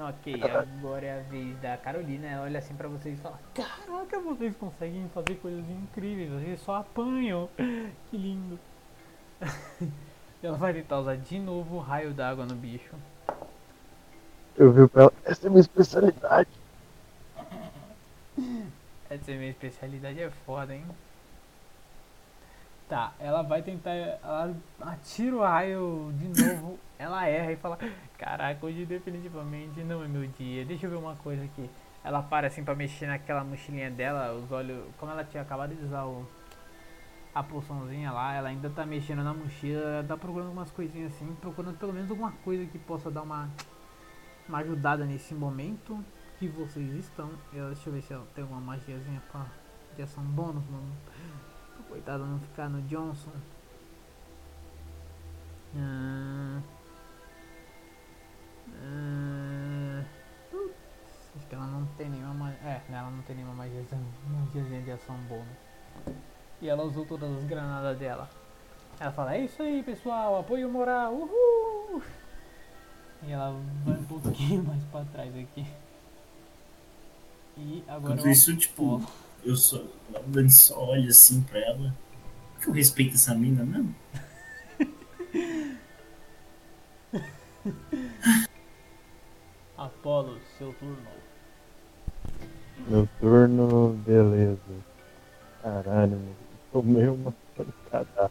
Ok, agora é a vez da Carolina. Ela olha assim pra vocês e fala: Caraca, vocês conseguem fazer coisas incríveis, vocês só apanham. Que lindo. Ela vai tentar usar de novo o raio d'água no bicho. Eu vi pra ela, essa é minha especialidade. Essa minha especialidade, é foda, hein? Tá, ela vai tentar. Ela atira o raio de novo, ela erra e fala: Caraca, hoje definitivamente não é meu dia. Deixa eu ver uma coisa aqui. Ela para assim pra mexer naquela mochilinha dela, os olhos. Como ela tinha acabado de usar o, a poçãozinha lá, ela ainda tá mexendo na mochila, ela tá procurando algumas coisinhas assim, procurando pelo menos alguma coisa que possa dar uma, uma ajudada nesse momento que vocês estão. Eu, deixa eu ver se ela tem alguma magiazinha pra de ação bônus, mano. Coitado não ficar no Johnson. Ah, ah, acho que ela não tem nenhuma ma- É, ela não tem nenhuma magiazinha, magiazinha de ação bônus. E ela usou todas as granadas dela. Ela fala, é isso aí pessoal, apoio moral, uhul! E ela vai um pouquinho mais pra trás aqui. E agora Enquanto isso, tipo, eu só, Dani só olha assim pra ela. Que eu respeito essa mina mesmo? Apolo, seu turno. Meu turno, beleza. Caralho, mano. Tomei uma pancada.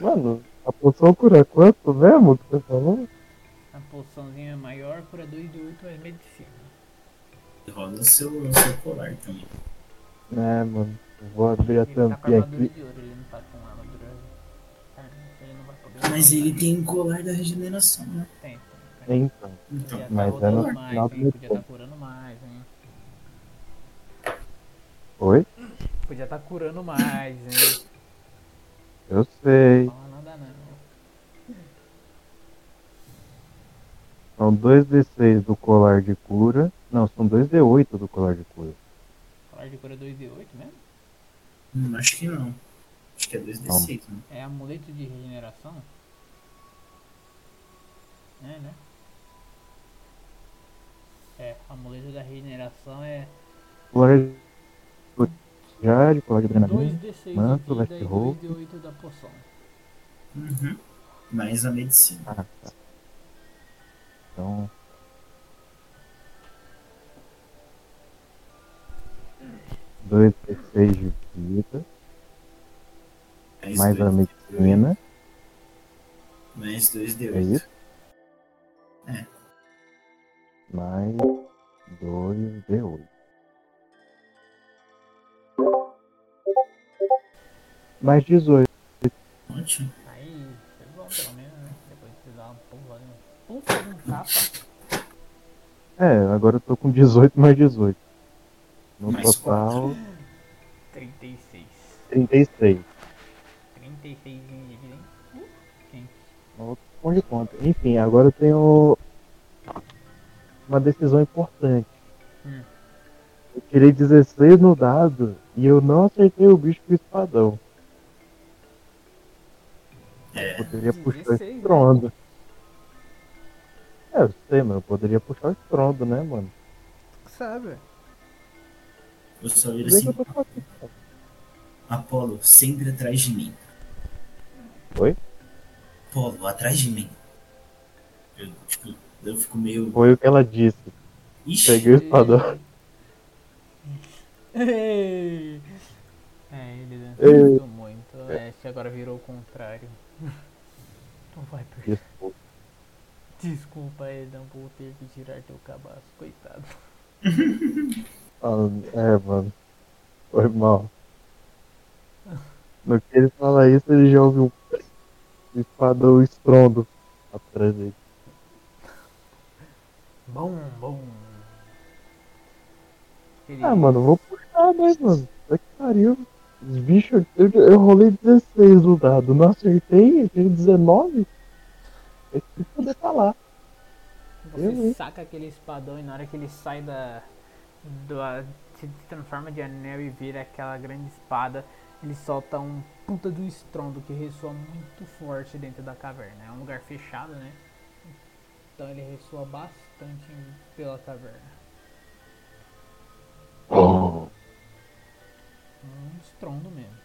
Mano, a poção cura quanto mesmo que você falou? A poçãozinha maior cura 2 de 8 mais medicina. Roda seu, seu colar também. É, mano. Eu vou abrir a tá tampinha aqui. de ouro, ele não tá Ele não. Mas ele tem colar da regeneração, né? Tem, tem, tem. Então, Então, Podia mas tá é no rodando mais, final do Podia turno. tá curando mais, hein? oi? Podia estar curando mais, hein? Eu sei. Não fala nada não. São 2d6 do colar de cura. Não, são 2d8 do colar de cura. Colar de cura 2 de 8 mesmo? hum, acho que não. Acho que é 2d6, né? É amuleto de regeneração? É, né? É, amuleto da regeneração é Colar de já de colar de adrenalina. 2d6 manto, de vida left e roll. 2d8 da poção. Uhum. Mais a medicina. Ah, tá. Então. Dois d seis de vida, mais a dois- medicina, Mais 2d8. é isso? É. Mais dois d oito. Mais 18. Ótimo. Aí, foi bom pelo menos, né? Depois de dar uma porra, né? Puta de um tapa. É, agora eu tô com 18 mais 18. No Mais total, 36. 36. 36 de vida, hein? Uh, quente. Outro ponto de conta. Enfim, agora eu tenho uma decisão importante. Hum. Eu tirei 16 no dado e eu não acertei o bicho com o espadão. É. Eu poderia puxar o 16, né? estrondo. É, eu sei, mas eu poderia puxar o estrondo, né, mano? Sabe? Eu só viro assim. Apolo, sempre atrás de mim. Oi? Apolo, atrás de mim. Eu, tipo, eu fico meio. Foi o que ela disse. Ixi, Peguei o espadão. Ei. É, ele? Ei. muito, muito. É, que agora virou o contrário. Não vai perder. Desculpa. Desculpa, Edão, por ter que tirar teu cabaço. Coitado. Ah, É, mano. Foi mal. No que ele fala isso, ele já ouviu um espadão estrondo atrás dele. Bom, bom. Ele- Ah, mano, vou puxar, né, mano? Puta que pariu. Os bichos, eu, eu rolei 16 no dado, não acertei, eu tenho 19. Eu que poder falar. Você Eu, hein? saca aquele espadão e na hora que ele sai da. Do, se transforma de anel e vira aquela grande espada, ele solta um puta um estrondo que ressoa muito forte dentro da caverna. É um lugar fechado, né? Então ele ressoa bastante pela caverna. Oh, Um estrondo mesmo.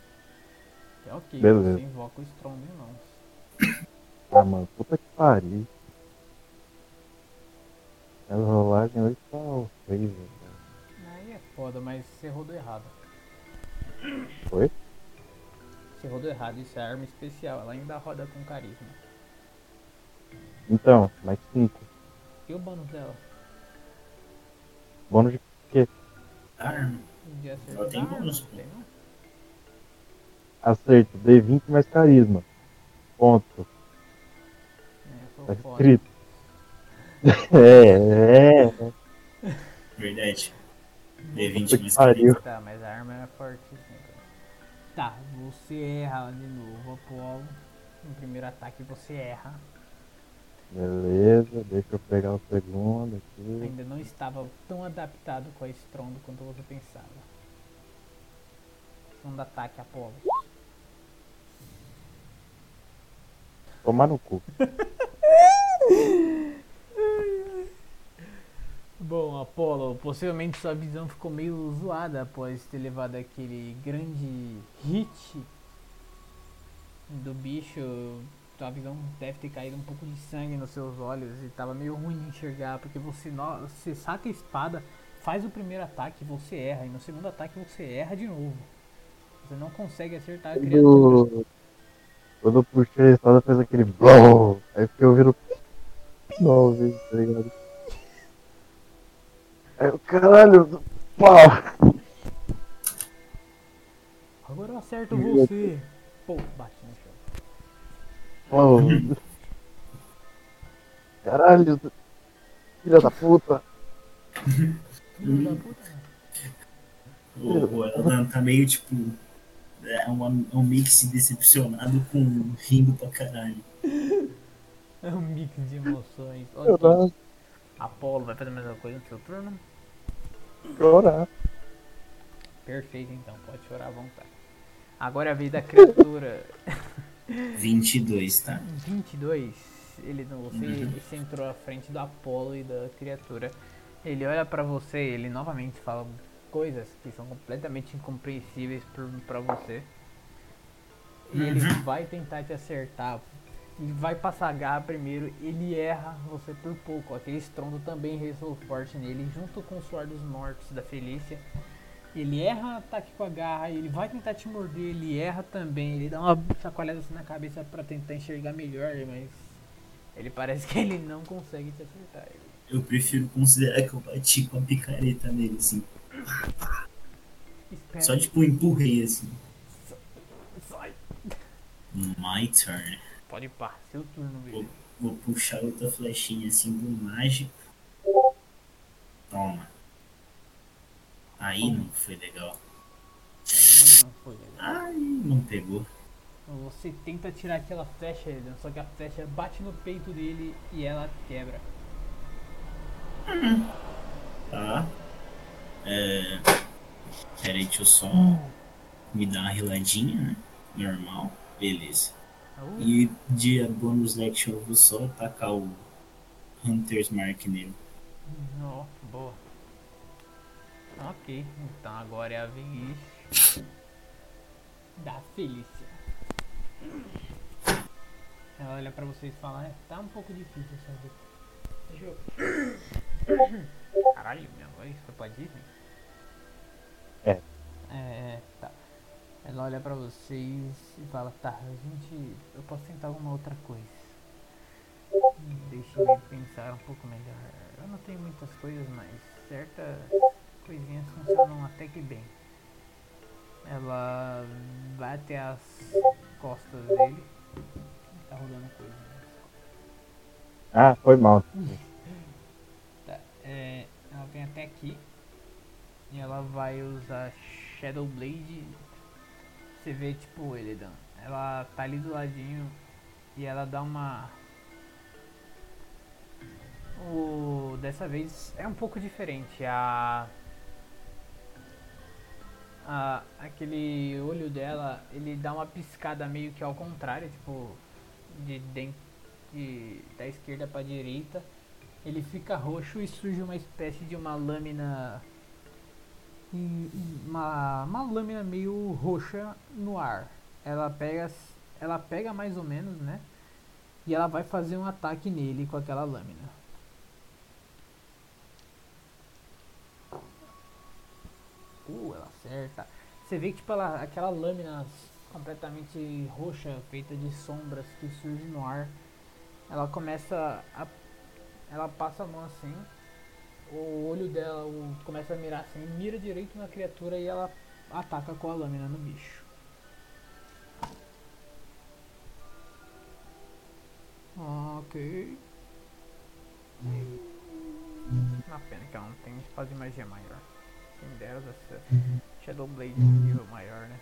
É ok, Beleza. você invoca o estrondo em mãos. ah, mano, puta que pariu. Essa rolagem hoje tá horrível, foda, mas você rodou errado. Foi? Você rodou errado, isso é arma especial, ela ainda roda com carisma. Então, mais 5. E o bônus dela? Bônus de quê? Arma. De acertar? Ela tem bônus, Não pô. tem, não? Acerto, D20 mais carisma. Ponto. É, eu sou Tá foda. escrito. É, é. Verdade. D20 Puta que mais pariu. Tá, mas a arma é fortíssima. Tá, você erra de novo, Apolo. No primeiro ataque você erra. Beleza, deixa eu pegar o segundo aqui. Ainda não estava tão adaptado com a estrondo quanto você pensava. Segundo ataque, Apolo. Tomar no cu. Bom, Apolo, possivelmente sua visão ficou meio zoada após ter levado aquele grande hit do bicho. Sua visão deve ter caído um pouco de sangue nos seus olhos e tava meio ruim de enxergar, porque você, no- você saca a espada, faz o primeiro ataque e você erra, e no segundo ataque você erra de novo. Você não consegue acertar a criatura. Quando, quando eu puxei a espada fez aquele blow. Aí fiquei ouvindo vezes, tá ligado? Eu, caralho, pá! Agora eu acerto você. Pô, bate no chão. Pô. Caralho, filha da puta. Filho da puta. O, o Eldan tá meio tipo. É uma- é um mix decepcionado com rindo pra caralho. É um mix de emoções. Não Apolo vai fazer a mesma coisa no seu turno. Chorar. Perfeito, então, pode chorar à vontade. Agora é a vez da criatura 22, tá? 22. Ele não, você, Uhum. você entrou à frente do Apolo e da criatura. Ele olha pra você, ele novamente fala coisas que são completamente incompreensíveis por, pra você. E ele Uhum. vai tentar te acertar. Vai passar H primeiro, ele erra você por pouco. Aquele estrondo também ressoou forte nele, junto com o suor dos mortos da Felícia. Ele erra ataque com a garra, ele vai tentar te morder, ele erra também, ele dá uma chacoalhada assim na cabeça pra tentar enxergar melhor, mas ele parece que ele não consegue te acertar. Eu prefiro considerar que eu bati com a picareta nele, assim. Espera, Só tipo, empurrei assim. sai. My turn. Pode ir pá, seu turno, velho. Vou puxar outra flechinha assim do mágico. Toma. Aí não foi legal. Não foi legal. Ai, não pegou. Você tenta tirar aquela flecha, só que a flecha bate no peito dele e ela quebra. Tá. É. Peraí, deixa eu só me dar uma riladinha, né? Normal. Beleza. E de bônus action eu vou só atacar o Hunter's Mark nele. Ó, boa. Ok, então agora é a vez da Felícia. Ela olha pra vocês e fala, é, tá um pouco difícil essa vez. Deixa eu... Caralho, minha voz foi pra Disney? É. É, é, tá. Ela olha pra vocês e fala, tá, a gente. Eu posso tentar alguma outra coisa. Deixa eu pensar um pouco melhor. Eu não tenho muitas coisas, mas certas coisinhas funcionam até que bem. Ela vai até as costas dele. Tá rodando coisa. Ah, foi mal. Tá. é, ela vem até aqui e ela vai usar Shadow Blade. Você vê tipo ele dando. Ela tá ali do ladinho e ela dá uma. O dessa vez é um pouco diferente. A a, aquele olho dela, ele dá uma piscada meio que ao contrário, tipo, de, de, de da esquerda para direita. Ele fica roxo e surge uma espécie de uma lâmina uma, uma lâmina meio roxa no ar. Ela pega ela pega mais ou menos, né? E ela vai fazer um ataque nele com aquela lâmina. Uh, ela acerta. Você vê que tipo ela, aquela lâmina completamente roxa, feita de sombras que surge no ar, ela começa a ela passa a mão assim, o olho dela o, começa a mirar assim, mira direito na criatura e ela ataca com a lâmina no bicho. Ok. Uma pena que ela não tem espada de magia maior. Quem dera dessa Shadow Blade de nível maior, né?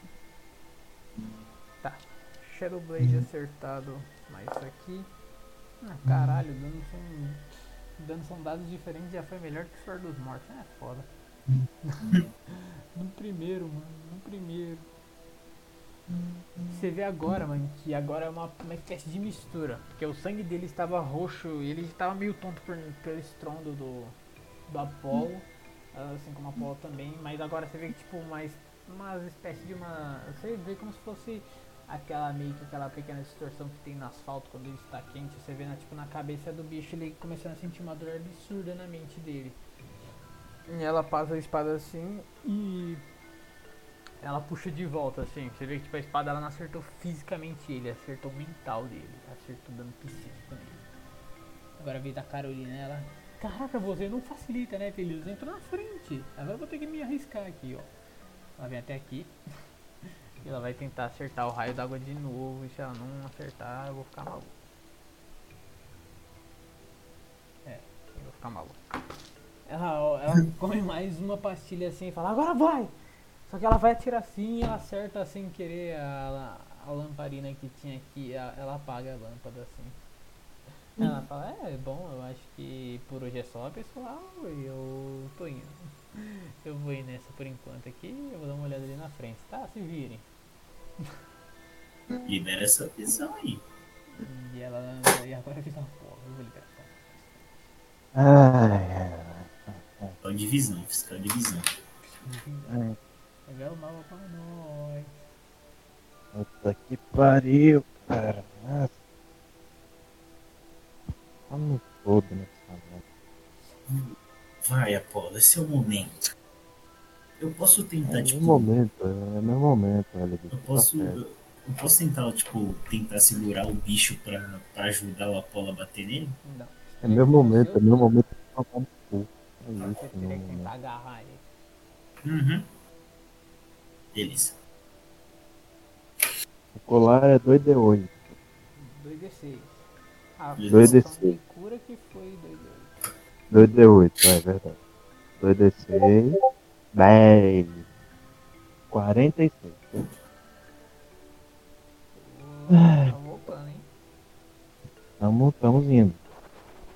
Tá. Shadow Blade acertado. Mas isso aqui. Ah, caralho, dando são. Dando são dados diferentes já foi melhor que Sword dos Mortos. É foda. no primeiro, mano. No primeiro. Você vê agora, mano, que agora é uma, uma espécie de mistura. Porque o sangue dele estava roxo e ele estava meio tonto por, pelo estrondo do, do Apollo. Assim como a Apollo também. Mas agora você vê que tipo mais uma espécie de uma. Você vê como se fosse aquela meio que aquela pequena distorção que tem no asfalto quando ele está quente. Você vê na, tipo, na cabeça do bicho ele começando a sentir uma dor absurda na mente dele. E ela passa a espada assim e ela puxa de volta, assim. Você vê que tipo, a espada ela não acertou fisicamente ele, acertou o mental dele, acertou dano psíquico nele. Agora veio da Carolina, ela. Caraca, você não facilita, né, Feliz? Entrou na frente. Agora eu vou ter que me arriscar aqui, ó. Ela vem até aqui. e ela vai tentar acertar o raio d'água de novo. E se ela não acertar, eu vou ficar maluco. É, eu vou ficar maluco. Ela, ela come mais uma pastilha assim e fala, agora vai! Só que ela vai atirar assim e ela acerta sem querer a, a lamparina que tinha aqui. Ela apaga a lâmpada assim. Ela fala, é, bom, eu acho que por hoje é só, pessoal, eu tô indo. Eu vou ir nessa por enquanto aqui, eu vou dar uma olhada ali na frente, tá? Se virem. Libera essa visão aí. E ela e agora fica uma porra, eu vou liberar. Ai, Fiscal de visão, fiscal de visão. Revela o mapa pra nós. Puta que pariu, cara. Nossa. Tá no todo nessa merda. Vai, Apolo, esse é o momento. Eu posso tentar, É tipo. meu momento, é meu momento, olha. Eu posso. Eu eu posso tentar, tipo, tentar segurar o bicho pra, pra ajudar o Apolo a bater nele? Não. É meu momento, é meu momento de tomar no cu. É Você isso, meu teria que tentar momento. agarrar ele. Uhum. Beleza. O colar é 2D8. 2d6. A 2D6. poção de cura que foi 2d8. 2D8, é verdade. 2D6. 10. 46. Tá voltando, hein? Tamo, tamo indo.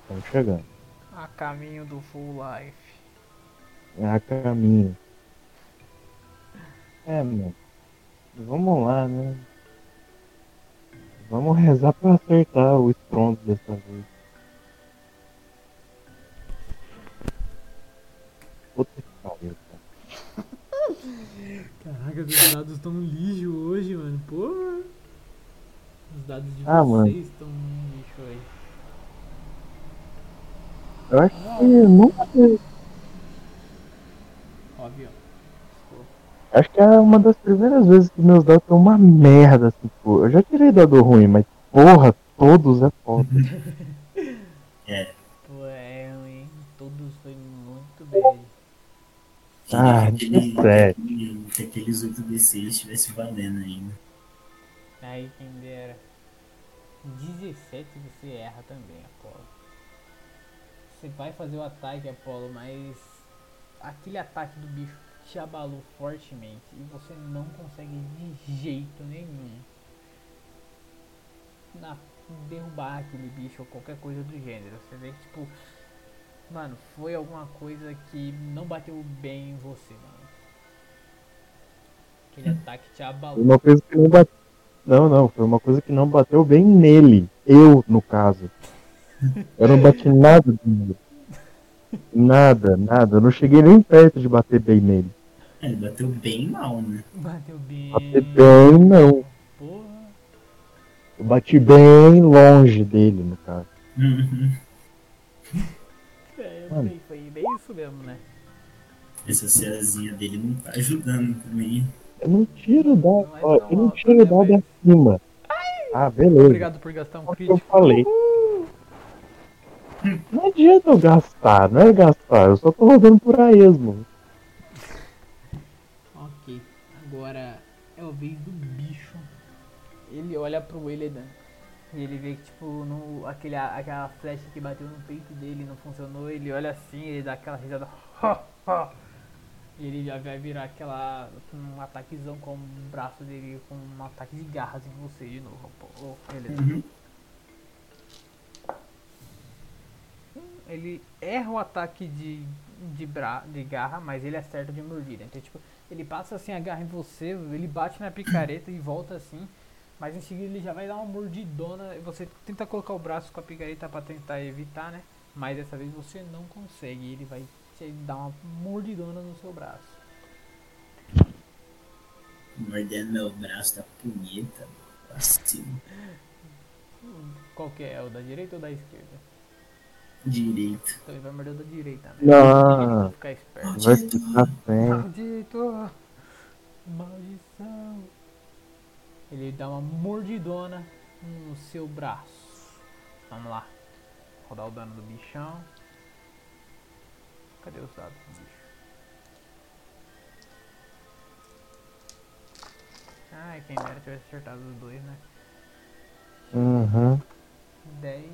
Estamos chegando. A caminho do full life. É a caminho. É, mano. Vamos lá, né? Vamos rezar pra acertar o estrondo dessa vez. Puta que pariu. Caraca, os dados estão lixo hoje, mano. Porra. Os dados de Ah, vocês estão lixo hoje. Eu acho que nunca teve. Óbvio. Desculpa. Acho que é uma das primeiras vezes que meus dados estão uma merda, assim, pô. Eu já tirei dado ruim, mas porra, todos é foda. É. Pô, é ruim. Todos foi muito bem. Ah, que, 17. aquele- que aqueles 8D6 estivesse valendo ainda. Aí quem dera. 17 você erra também, Apolo. Você vai fazer o ataque, Apolo, mas aquele ataque do bicho te abalou fortemente e você não consegue de jeito nenhum na, derrubar aquele bicho ou qualquer coisa do gênero. Você vê que tipo, mano, foi alguma coisa que não bateu bem em você, mano. Aquele ataque te Foi abalou. uma coisa que não bateu. Não, não, foi uma coisa que não bateu bem nele. Eu, no caso. Eu não bati nada nele. Nada, nada. Eu não cheguei nem perto de bater bem nele. É, ele bateu bem mal, né? Bateu bem. Bater bem, não. Porra. Eu bati bem longe dele, no caso. Uhum. Mano. bem, foi bem isso mesmo, né? Essa ceazinha dele não tá ajudando também. Eu não tiro da. Não é Ó, eu não tiro né, da de cima. Ah, beleza. Obrigado por gastar um que eu crítico. falei. Não adianta eu gastar, não é gastar, eu só tô rodando por a esmo. Ok, agora é o vez do bicho. Ele olha pro Eledan e ele vê que tipo no, aquele, aquela flecha que bateu no peito dele não funcionou. Ele olha assim, ele dá aquela risada. E ele já vai virar aquela um ataquezão com o braço dele com um ataque de garras em você de novo. Ô, Eledan. Uhum. ele erra o ataque de, de, bra, de garra, mas ele acerta de mordida. Então, tipo, ele passa assim a garra em você, ele bate na picareta e volta assim, mas em seguida ele já vai dar uma mordidona. Você tenta colocar o braço com a picareta pra tentar evitar, né? Mas dessa vez você não consegue, ele vai te dar uma mordidona no seu braço. Mordendo meu braço da punheta. Vacilo. Qual que é? O da direita ou da esquerda? Direito. Então ele vai morder o da direita, né? Não. Ficar esperto. Vai ficar sem. Maldito! Maldição! Ele dá uma mordidona no seu braço. Vamos lá. Rodar o dano do bichão. Cadê os dados do bicho? Ai, quem dera tivesse acertado os dois, né? Uhum. 10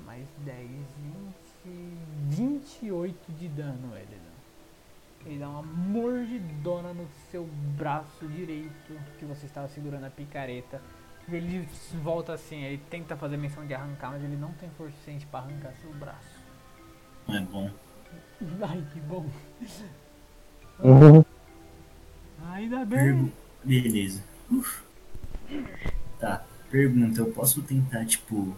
mais 10, 20, 28 de dano, ele dá. Ele dá uma mordidona no seu braço direito que você estava segurando a picareta. Ele volta assim, ele tenta fazer menção de arrancar, mas ele não tem força suficiente para arrancar seu braço. É bom. Ai, que bom. Uhum. Ainda bem. Pergu- Beleza. Uf. Tá. Pergunta, eu posso tentar, tipo,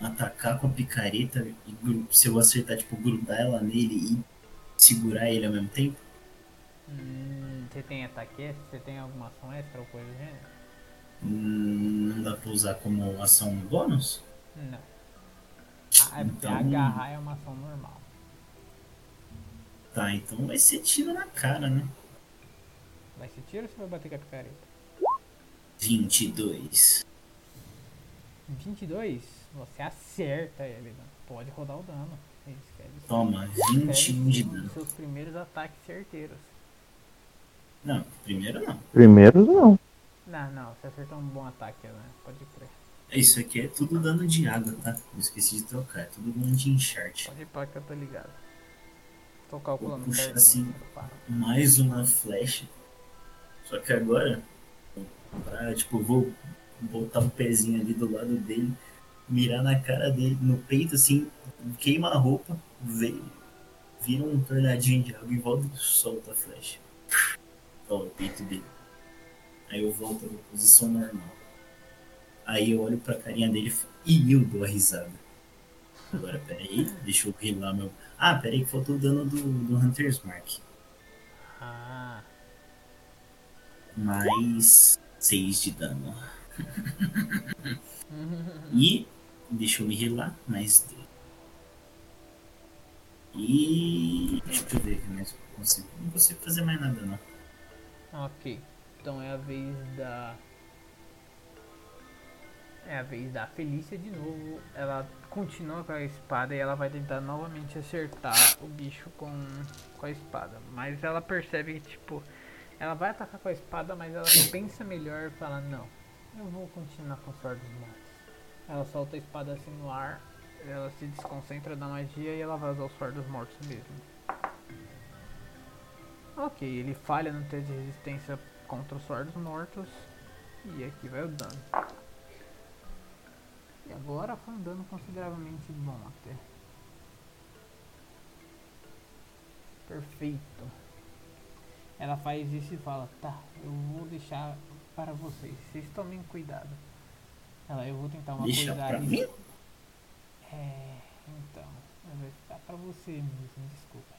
atacar com a picareta e se eu acertar, tipo, grudar ela nele e segurar ele ao mesmo tempo? Hum, você tem ataque extra? Você tem alguma ação extra ou coisa do gênero? Hum, Não dá pra usar como ação bônus? Não. Ah, é porque Então- agarrar é uma ação normal. Tá, então vai ser tiro na cara, né? Vai ser tiro ou você vai bater com a picareta? 22. 22, você acerta ele. né? Pode rodar o dano. Toma, quer 21 de dano. Seus primeiros ataques certeiros. Não, primeiro não. Primeiro não. Não, não, você acertou um bom ataque, né? Pode crer. Isso aqui é tudo dano de água, tá? Eu esqueci de trocar. É tudo dano de encharte. Pode ir pra que eu tô ligado. Tô calculando Puxa, certinho. assim. mais uma flecha. Só que agora, pra, tipo, vou botar o pezinho ali do lado dele, mirar na cara dele, no peito, assim, queima a roupa, vê, vira um tornadinho de água em volta e solta a flecha. Toma o peito dele. Aí eu volto pra posição normal. Aí eu olho pra carinha dele e eu dou a risada. Agora, peraí, deixa eu rilar meu. Ah, peraí, que faltou o dano do, do Hunter's Mark. Ah, mais 6 de dano. e deixa eu me healar, mais 2. E deixa eu ver que mais eu consigo. Não consigo fazer mais nada não. Ok. Então é a vez da. É a vez da Felícia de novo. Ela continua com a espada e ela vai tentar novamente acertar o bicho com, com a espada. Mas ela percebe que, tipo, ela vai atacar com a espada, mas ela pensa melhor e fala: Não, eu vou continuar com o Sword Mortos. Ela solta a espada assim no ar ela se desconcentra da magia e ela vai usar o suor dos mortos mesmo. Ok, ele falha no teste de resistência contra o suor dos mortos. E aqui vai o dano. E agora foi um dano consideravelmente bom até. Perfeito. Ela faz isso e fala, tá, eu vou deixar para vocês. Vocês tomem cuidado. Ela, eu vou tentar uma Deixa coisa pra arris- mim? É, então, vai ficar pra você mesmo, desculpa.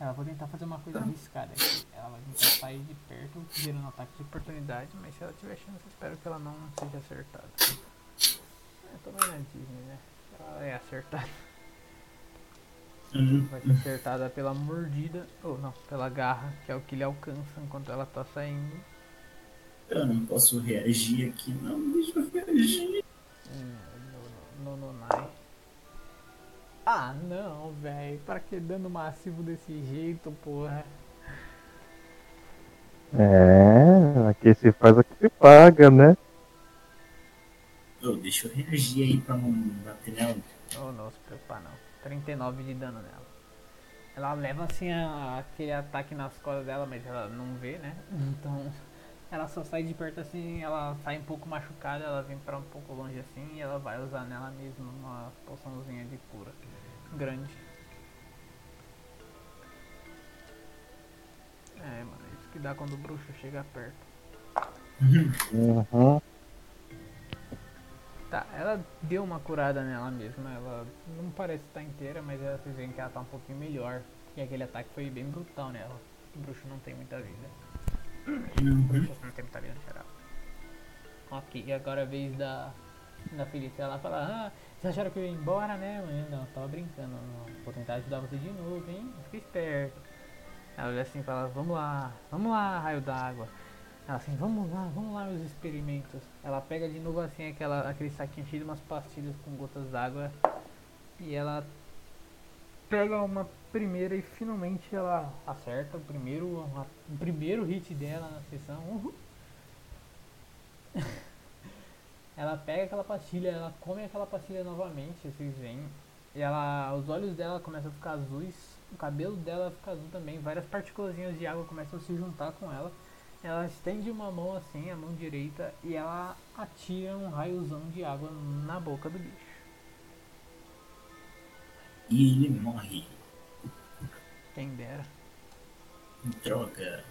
Ela vai tentar fazer uma coisa arriscada aqui. Ela vai tentar sair de perto, gerando um ataque de oportunidade, mas se ela tiver chance, eu espero que ela não seja acertada. É, também na Disney, né? Ela é acertada. Hum, Vai ser acertada pela mordida, ou não, pela garra, que é o que lhe alcança enquanto ela tá saindo. Eu não posso reagir aqui, não. Deixa eu reagir. Hum, no, no, no, nai. Ah, não, velho. Pra que dano massivo desse jeito, porra? É, aqui se faz aqui se paga, né? Ô, deixa eu reagir aí pra não bater nela. Oh, não se preocupar não. 39 de dano nela. Ela leva assim a- aquele ataque nas costas dela, mas ela não vê, né? Então ela só sai de perto assim, ela sai um pouco machucada, ela vem pra um pouco longe assim e ela vai usar nela mesma uma poçãozinha de cura. Grande. É, mano, isso que dá quando o bruxo chega perto. Uhum. Tá, ela deu uma curada nela mesma. Ela não parece estar inteira, mas ela, vocês veem que ela tá um pouquinho melhor. Porque aquele ataque foi bem brutal nela. O bruxo não tem muita vida. Uhum. Bruxo não tem muita vida no geral. Ok, e agora é a vez da, da Felícia. Ela fala: Ah, vocês acharam que eu ia embora, né? Mas não, tava brincando. Não, vou tentar ajudar você de novo, hein? Fica esperto. Ela olha assim e fala: Vamos lá, vamos lá, raio d'água. Ela assim, vamos lá, vamos lá os experimentos. Ela pega de novo assim aquela, aquele saquinho cheio de umas pastilhas com gotas d'água. E ela pega uma primeira e finalmente ela acerta o primeiro, o primeiro hit dela na sessão. Uhul. ela pega aquela pastilha, ela come aquela pastilha novamente, vocês veem. E ela, os olhos dela começam a ficar azuis, o cabelo dela fica azul também, várias partículas de água começam a se juntar com ela. Ela estende uma mão assim, a mão direita, e ela atira um raiozão de água na boca do bicho. E ele morre. Quem dera. Droga.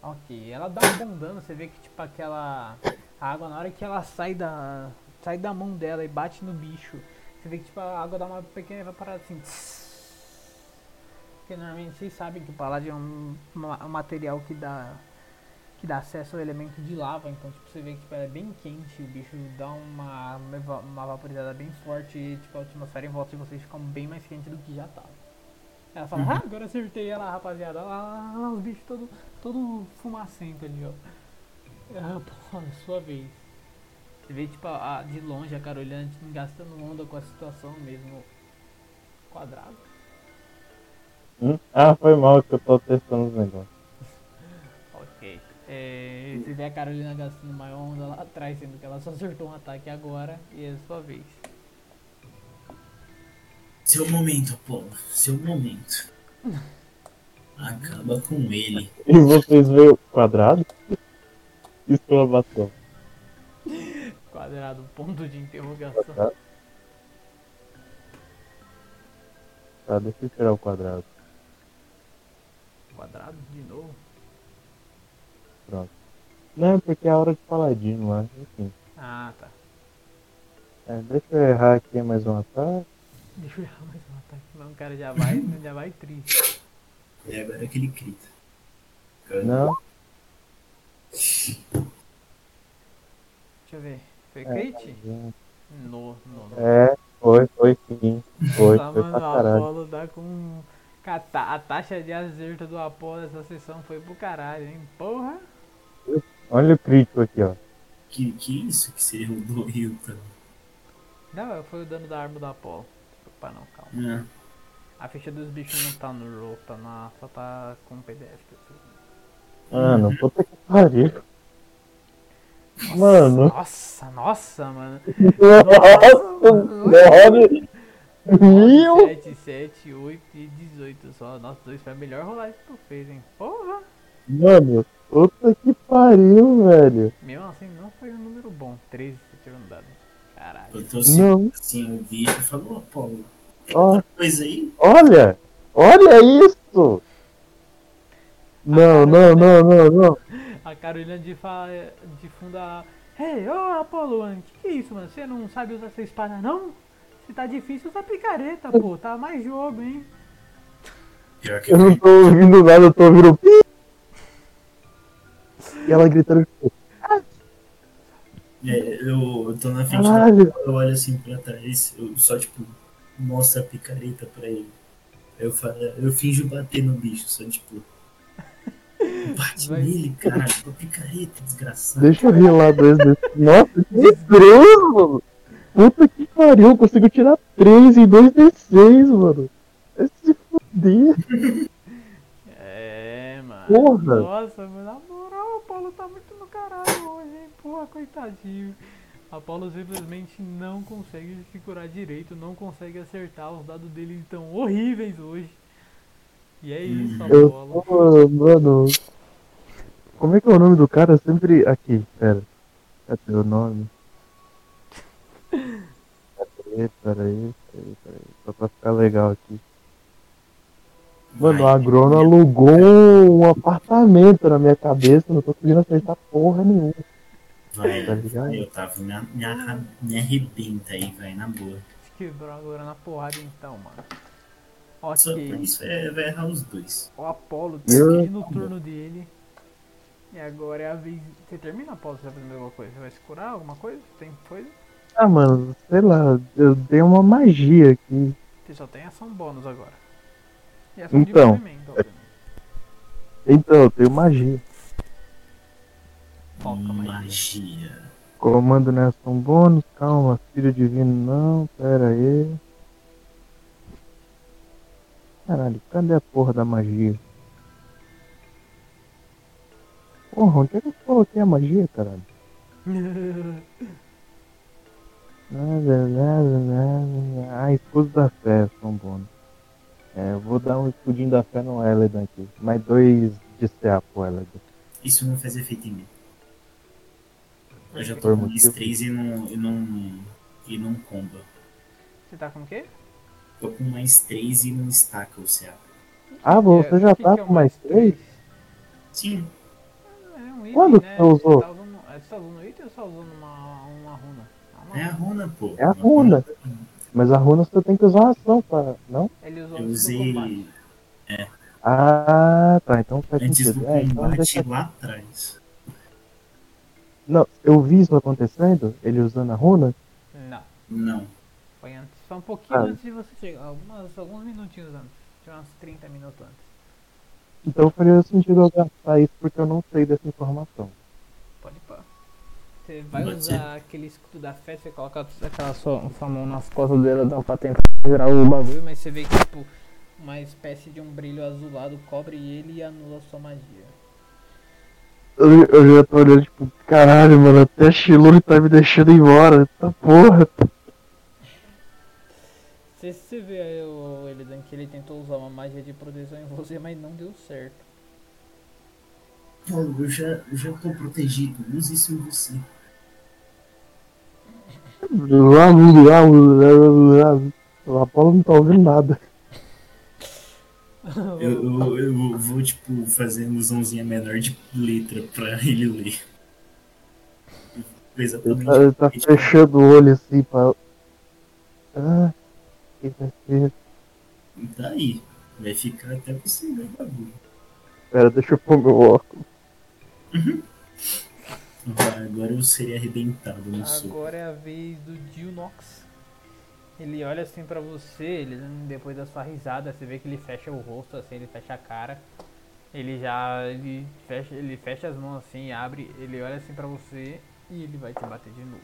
Ok, ela dá um bom dano, você vê que tipo aquela a água na hora que ela sai da sai da mão dela e bate no bicho, você vê que tipo a água dá uma pequena evaporada assim. Porque normalmente vocês sabem que o paládio é um, um material que dá que dá acesso ao elemento de lava, então tipo você vê que tipo, ela é bem quente, o bicho dá uma uma, vaporizada bem forte e tipo a atmosfera em volta de vocês fica bem mais quente do que já tava. Ela fala, ah, agora acertei ela, rapaziada. Olha lá, olha lá os bichos todo, todo fumacento ali, ó. Ah, pô, sua vez. Você vê, tipo, a- de longe a Carolina gastando onda com a situação mesmo. Quadrado. Hum? Ah, foi mal que eu tô testando os negócios. Ok. É, você vê a Carolina gastando maior onda lá atrás, sendo que ela só acertou um ataque agora e é a sua vez. Seu momento, Apolo. Seu momento. Acaba com ele. E vocês veem o quadrado? Exclamação. Quadrado, ponto de interrogação. Tá? Tá, deixa eu tirar o quadrado. Quadrado de novo. Pronto. Não, é porque é a hora de paladino lá. Enfim. Ah, tá. É, deixa eu errar aqui mais um ataque. Deixa eu errar mais um ataque. Não, o cara já vai, já vai triste. E agora que ele grita. Não, Deixa eu ver. Foi É, crit? não. No, no, no. É, foi, foi sim. Foi, Nossa, foi mano, pra o caralho. Apolo dá com. A, ta- a taxa de acerto do Apolo nessa sessão foi pro caralho, hein? Porra! Olha o crítico aqui, ó. Que, que isso que você errou do Hilton? Não, foi o dano da arma do Apolo. Opa, não, calma. Ah, A ficha dos bichos não tá no roll, tá na, só tá com PDF. pra vocês. Mano, puta que pariu. Mano. Nossa, nossa, mano. Nossa, nove, mil. 7, 7, 8 e 18 só. Nossa, dois foi a melhor rolagem que tu fez, hein? Porra! Mano, puta que pariu, velho. Mesmo assim, não foi um número bom. 13 você tirou no dado. Caralho. Eu tô assim, Não, assim o bicho falou, pô, ó, coisa aí. olha, olha isso. Não, não, não, não, não. A Carolina de, fa... de funda. Ei, ô Apolo, mano, que que é isso, mano? Você não sabe usar essa espada, não? Se tá difícil, usa picareta, pô. Tá mais jogo, hein? Que Eu não tô ouvindo nada, eu tô ouvindo. E ela gritando, tipo, É, eu, eu tô na frente da caralho. eu olho assim pra trás, eu só tipo mostro a picareta pra ele. Aí eu falo, eu finjo bater no bicho, só tipo. Bate Vai. nele, caralho, com a picareta, desgraçado. Deixa eu rir lá dois desses. Nossa, que três, mano. Puta que pariu, eu consigo tirar três em dois D6, mano. Vai se fuder. É, mano. Porra. Nossa, mano, na moral, o Apolo tá muito Porra, coitadinho. Apolo simplesmente não consegue se curar direito, não consegue acertar. Os dados dele estão horríveis hoje. E é isso, Eu Apolo. mano. Como é que é o nome do cara? Sempre. Aqui, pera. Cadê o nome? Peraí, peraí, peraí, peraí. Só pra ficar legal aqui. Mano, a Grona alugou um apartamento na minha cabeça, não tô conseguindo acertar porra nenhuma. Vai, tá ligado? vai, Otávio, me, me, me arrebenta aí, vai, na boa. Quebrou agora na porrada então, mano. Só Ok. por isso é, vai errar os dois. O Apolo Eu- decide no turno dele. E agora é a vez. Você termina, Apolo? Você vai fazer alguma coisa? Você vai se curar? Alguma coisa? Tem coisa? Ah, mano, sei lá, eu dei uma magia aqui. Você só tem ação bônus agora. E ação Então. de movimento, obviamente. Então, eu tenho magia. Foca, magia. Magia. Comando um bônus, calma, filho divino não, pera aí. Caralho, cadê a porra da magia? Porra, onde é que eu coloquei a magia, caralho? Nada, nada, nada. Ah, escudo da fé, são bônus. É, eu vou dar um escudinho da fé no Eledan aqui. Mais dois de CA pro Eledan. Isso não faz efeito em mim. Eu já tô com mais 3 e não, e não, e não comba. Você tá com o quê? Tô com mais 3 e não estaca o CA. Ah, você É, já tá é com mais três? Sim, É um item, Quando né? você usou? tá usando, é, você tá usando item ou você tá usando uma, uma runa? Ah, é a runa, pô. É a runa. Mas a runa você tem que usar uma ação pra. Não? Ele usou Eu combate. usei Ah, tá. Então faz antes sentido. do É, então combate deixa... lá atrás. Não, eu vi isso acontecendo, ele usando a runa. Não, Não. foi antes. Foi um pouquinho Ah. antes de você chegar. Algumas, alguns minutinhos antes. Tinha uns 30 minutos antes. Então faria sentido eu gastar isso porque eu não sei dessa informação. Pode pôr. Você vai Pode usar aquele escudo da fé, você coloca aquela sua, sua mão nas costas dela, dá pra tentar virar o bagulho, mas você vê que tipo uma espécie de um brilho azulado cobre ele e anula sua magia. Eu, eu já tô olhando, tipo, caralho, mano, até a Shiluri tá me deixando embora. Tá porra. Você, você vê aí o Elidan que ele tentou usar uma magia de proteção em você, mas não deu certo. Paulo, eu já, eu já tô protegido. Use isso em você. Lá, lá, lá, lá. O Apolo não tá ouvindo nada. Eu, eu, eu vou, tipo, fazer ilusãozinha menor de letra pra ele ler. Ele Exatamente. tá, ele tá fechando o olho assim pra. Ah, que vai ser? Tá aí. Vai ficar até você ver o bagulho. Pera, deixa eu pôr meu óculos. Vai, agora eu serei arrebentado no soco. Agora é a vez do Dilnox. Ele olha assim pra você, ele, depois da sua risada, você vê que ele fecha o rosto assim, ele fecha a cara. Ele já ele fecha, ele fecha as mãos assim, abre, ele olha assim pra você e ele vai te bater de novo.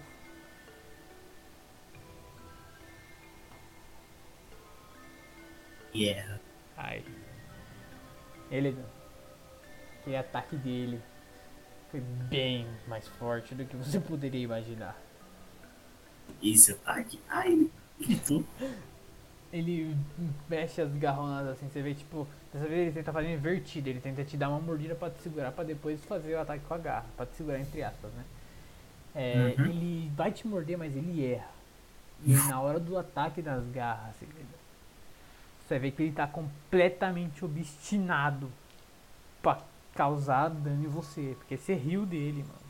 Erra. Ai. Ele. Que ataque dele. foi bem mais forte do que você poderia imaginar. Esse ataque. Ai, ele mexe as garronas assim, você vê tipo, dessa vez ele tenta fazer invertido, ele tenta te dar uma mordida pra te segurar pra depois fazer o ataque com a garra, pra te segurar entre aspas, né? É, Uhum. Ele vai te morder, mas ele erra. E na hora do ataque das garras, você vê que ele tá completamente obstinado pra causar dano em você, porque você riu dele, mano.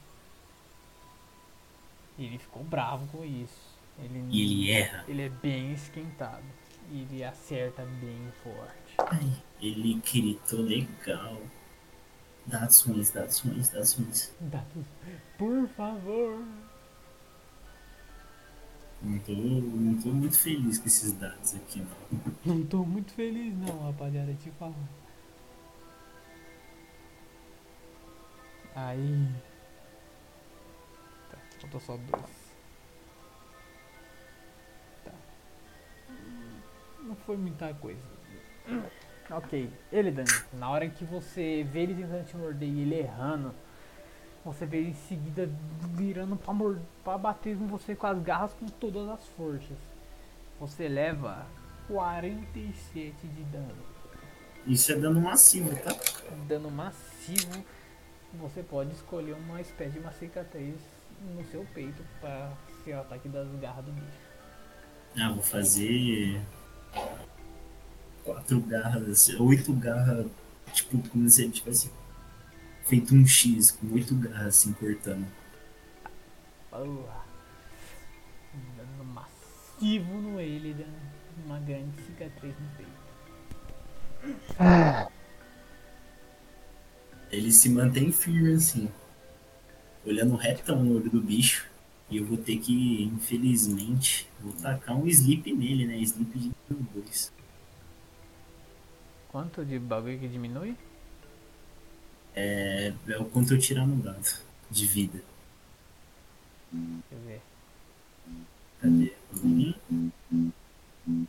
E ele ficou bravo com isso. Ele, E ele erra. ele é bem esquentado. E ele acerta bem forte. Ai, ele gritou legal. Dados ruins, dados ruins, dados ruins. Dados, por favor. Não tô, não tô muito feliz com esses dados aqui, não. Não tô muito feliz não, rapaziada, te falar. Aí. Tá, faltou só dois. Não foi muita coisa. Ok, ele Dani, na hora que você vê ele tentando te morder e ele errando, você vê ele em seguida virando pra, mor- pra bater em você com as garras com todas as forças. Você leva 47 de dano. Isso é dano massivo, tá? Dano massivo. Você pode escolher uma espécie de uma cicatriz no seu peito para ser o ataque das garras do bicho. Ah, vou fazer. Quatro garras, oito garras, tipo, como se ele tivesse feito um X com oito garras assim cortando. Boa. Dano massivo no ele, dando uma grande cicatriz no peito. Ele se mantém firme assim, olhando retão no olho do bicho. E eu vou ter que, infelizmente, vou tacar um sleep nele, né? Sleep de nível 2. Quanto de bagulho que diminui? É, é o quanto eu tirar no dado de vida. Deixa eu ver. Cadê? Hum.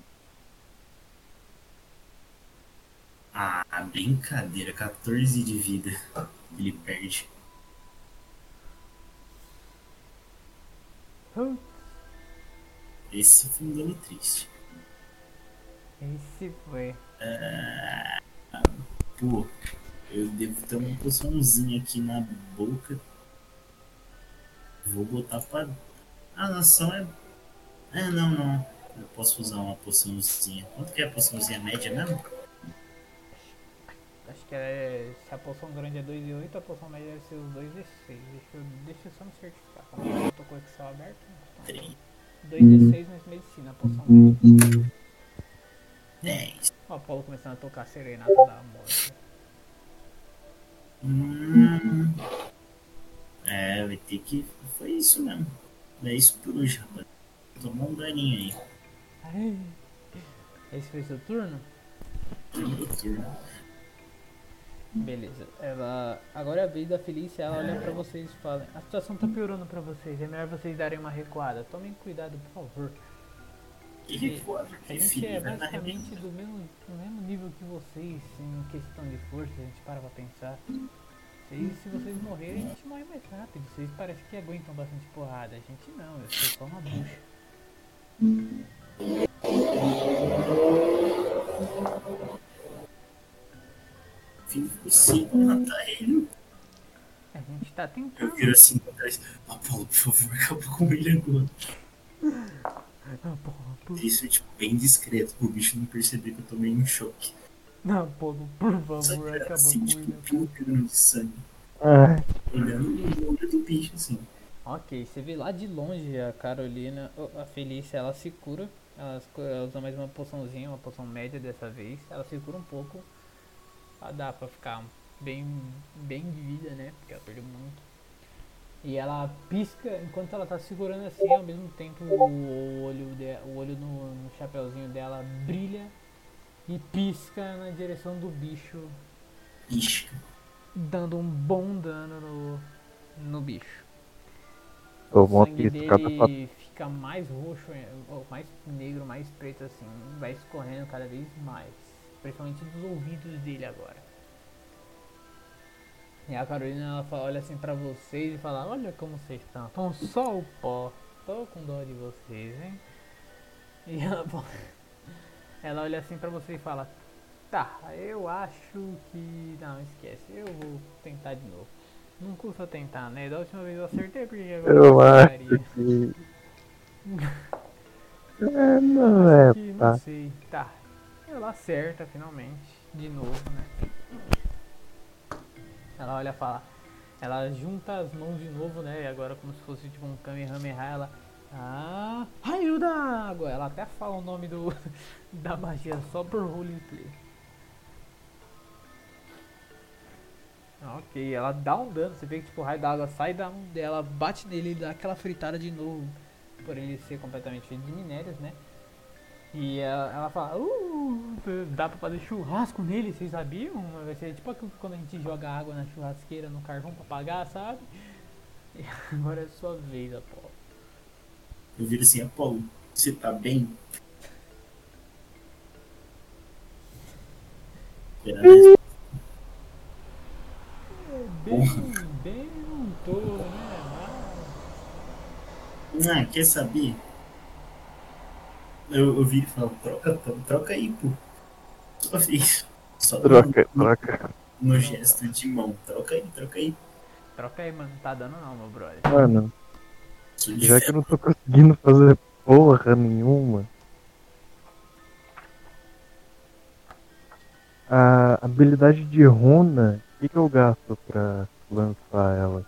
Ah, brincadeira. 14 de vida. Ele perde. Esse foi um dano triste. Esse foi. Pô, eu devo ter uma poçãozinha aqui na boca. Vou botar pra. A nação é. É, não, não. Eu posso usar uma poçãozinha. Quanto que é a poçãozinha média mesmo? Acho que é, se a poção grande é 2 e 8, a poção média deve ser os 2 e 6. Deixa eu, deixa eu só me certificar. Eu tô com o Excel aberto. 2 e 6 na medicina, a poção média. 10. Ó, o Apolo começando a tocar a serenata da morte. Hum. É, vai ter que. Foi isso mesmo. É isso por hoje, rapaz. Tomou um daninho aí. Ai. Esse foi seu turno? Primeiro turno. Beleza. Ela. Agora é a vez da Felícia, ela olha pra vocês e fala, a situação tá piorando pra vocês, é melhor vocês darem uma recuada. Tomem cuidado, por favor. Que Sim. recuado, A que gente é na basicamente do mesmo, no mesmo nível que vocês em questão de força, a gente para pra pensar. Vocês, se vocês morrerem, a gente morre mais rápido. Vocês parecem que aguentam bastante porrada. A gente não, eu sou só uma bucha. Filho, consigo matar ele. A gente tá Eu tentando. viro assim pra trás. Apolo, por favor, acaba com ele agora. Ah, porra, por... Isso é tipo bem discreto pro bicho não perceber que eu tomei um choque. Não, porra, por favor, acabou assim, com tipo, ele. pingando de sangue. Ah, Olhando no olho do bicho, assim. Ok, você vê lá de longe a Carolina, a Felícia, ela se cura. Ela, se cura- ela usa mais uma poçãozinha, uma poção média dessa vez. Ela se cura um pouco. Pra dar pra ficar bem, bem de vida, né? Porque ela perdeu muito. E ela pisca, enquanto ela tá segurando assim, ao mesmo tempo o olho, de, o olho no, no chapeuzinho dela brilha e pisca na direção do bicho, Ixi, dando um bom dano no, no bicho. O sangue dele fica mais roxo, ou mais negro, mais preto assim, vai escorrendo cada vez mais, principalmente dos ouvidos dele agora. E a Carolina ela fala- olha assim pra vocês e fala, olha como vocês estão. Estão só o pó. Tô com dó de vocês, hein? E ela, ela olha assim pra você e fala, tá, eu acho que. Não, esquece, eu vou tentar de novo. Não custa tentar, né? Da última vez eu acertei porque agora Eu acho acertaria. que. É, não é, que não pá. sei. Tá. Ela acerta finalmente. De novo, né? Ela olha e fala. Ela junta as mãos de novo, né? E agora como se fosse tipo um Kamehameha, ela. Ah! Raio da água! Ela até fala o nome do da magia só por roleplay. Ok, ela dá um dano, você vê que tipo, o raio da água sai da mão dela, bate nele e dá aquela fritada de novo por ele ser completamente feito de minérios, né? E ela, ela fala, uh, dá pra fazer churrasco nele, vocês sabiam? Vai ser tipo quando a gente joga água na churrasqueira, no carvão pra apagar, sabe? E agora é sua vez, Apolo. Eu viro assim, Apolo, você tá bem? Esperando Bem, bem, não tô, né? Ah, quer saber? Eu, eu viro e falo, troca, tro- troca aí, pô. Só vez. Só Troca, no, troca. no gesto de mão. Troca aí, troca aí. Troca aí, mano, não tá dando não, meu brother. Mano, já que eu não tô conseguindo fazer porra nenhuma. A habilidade de runa, o que, que eu gasto pra lançar ela?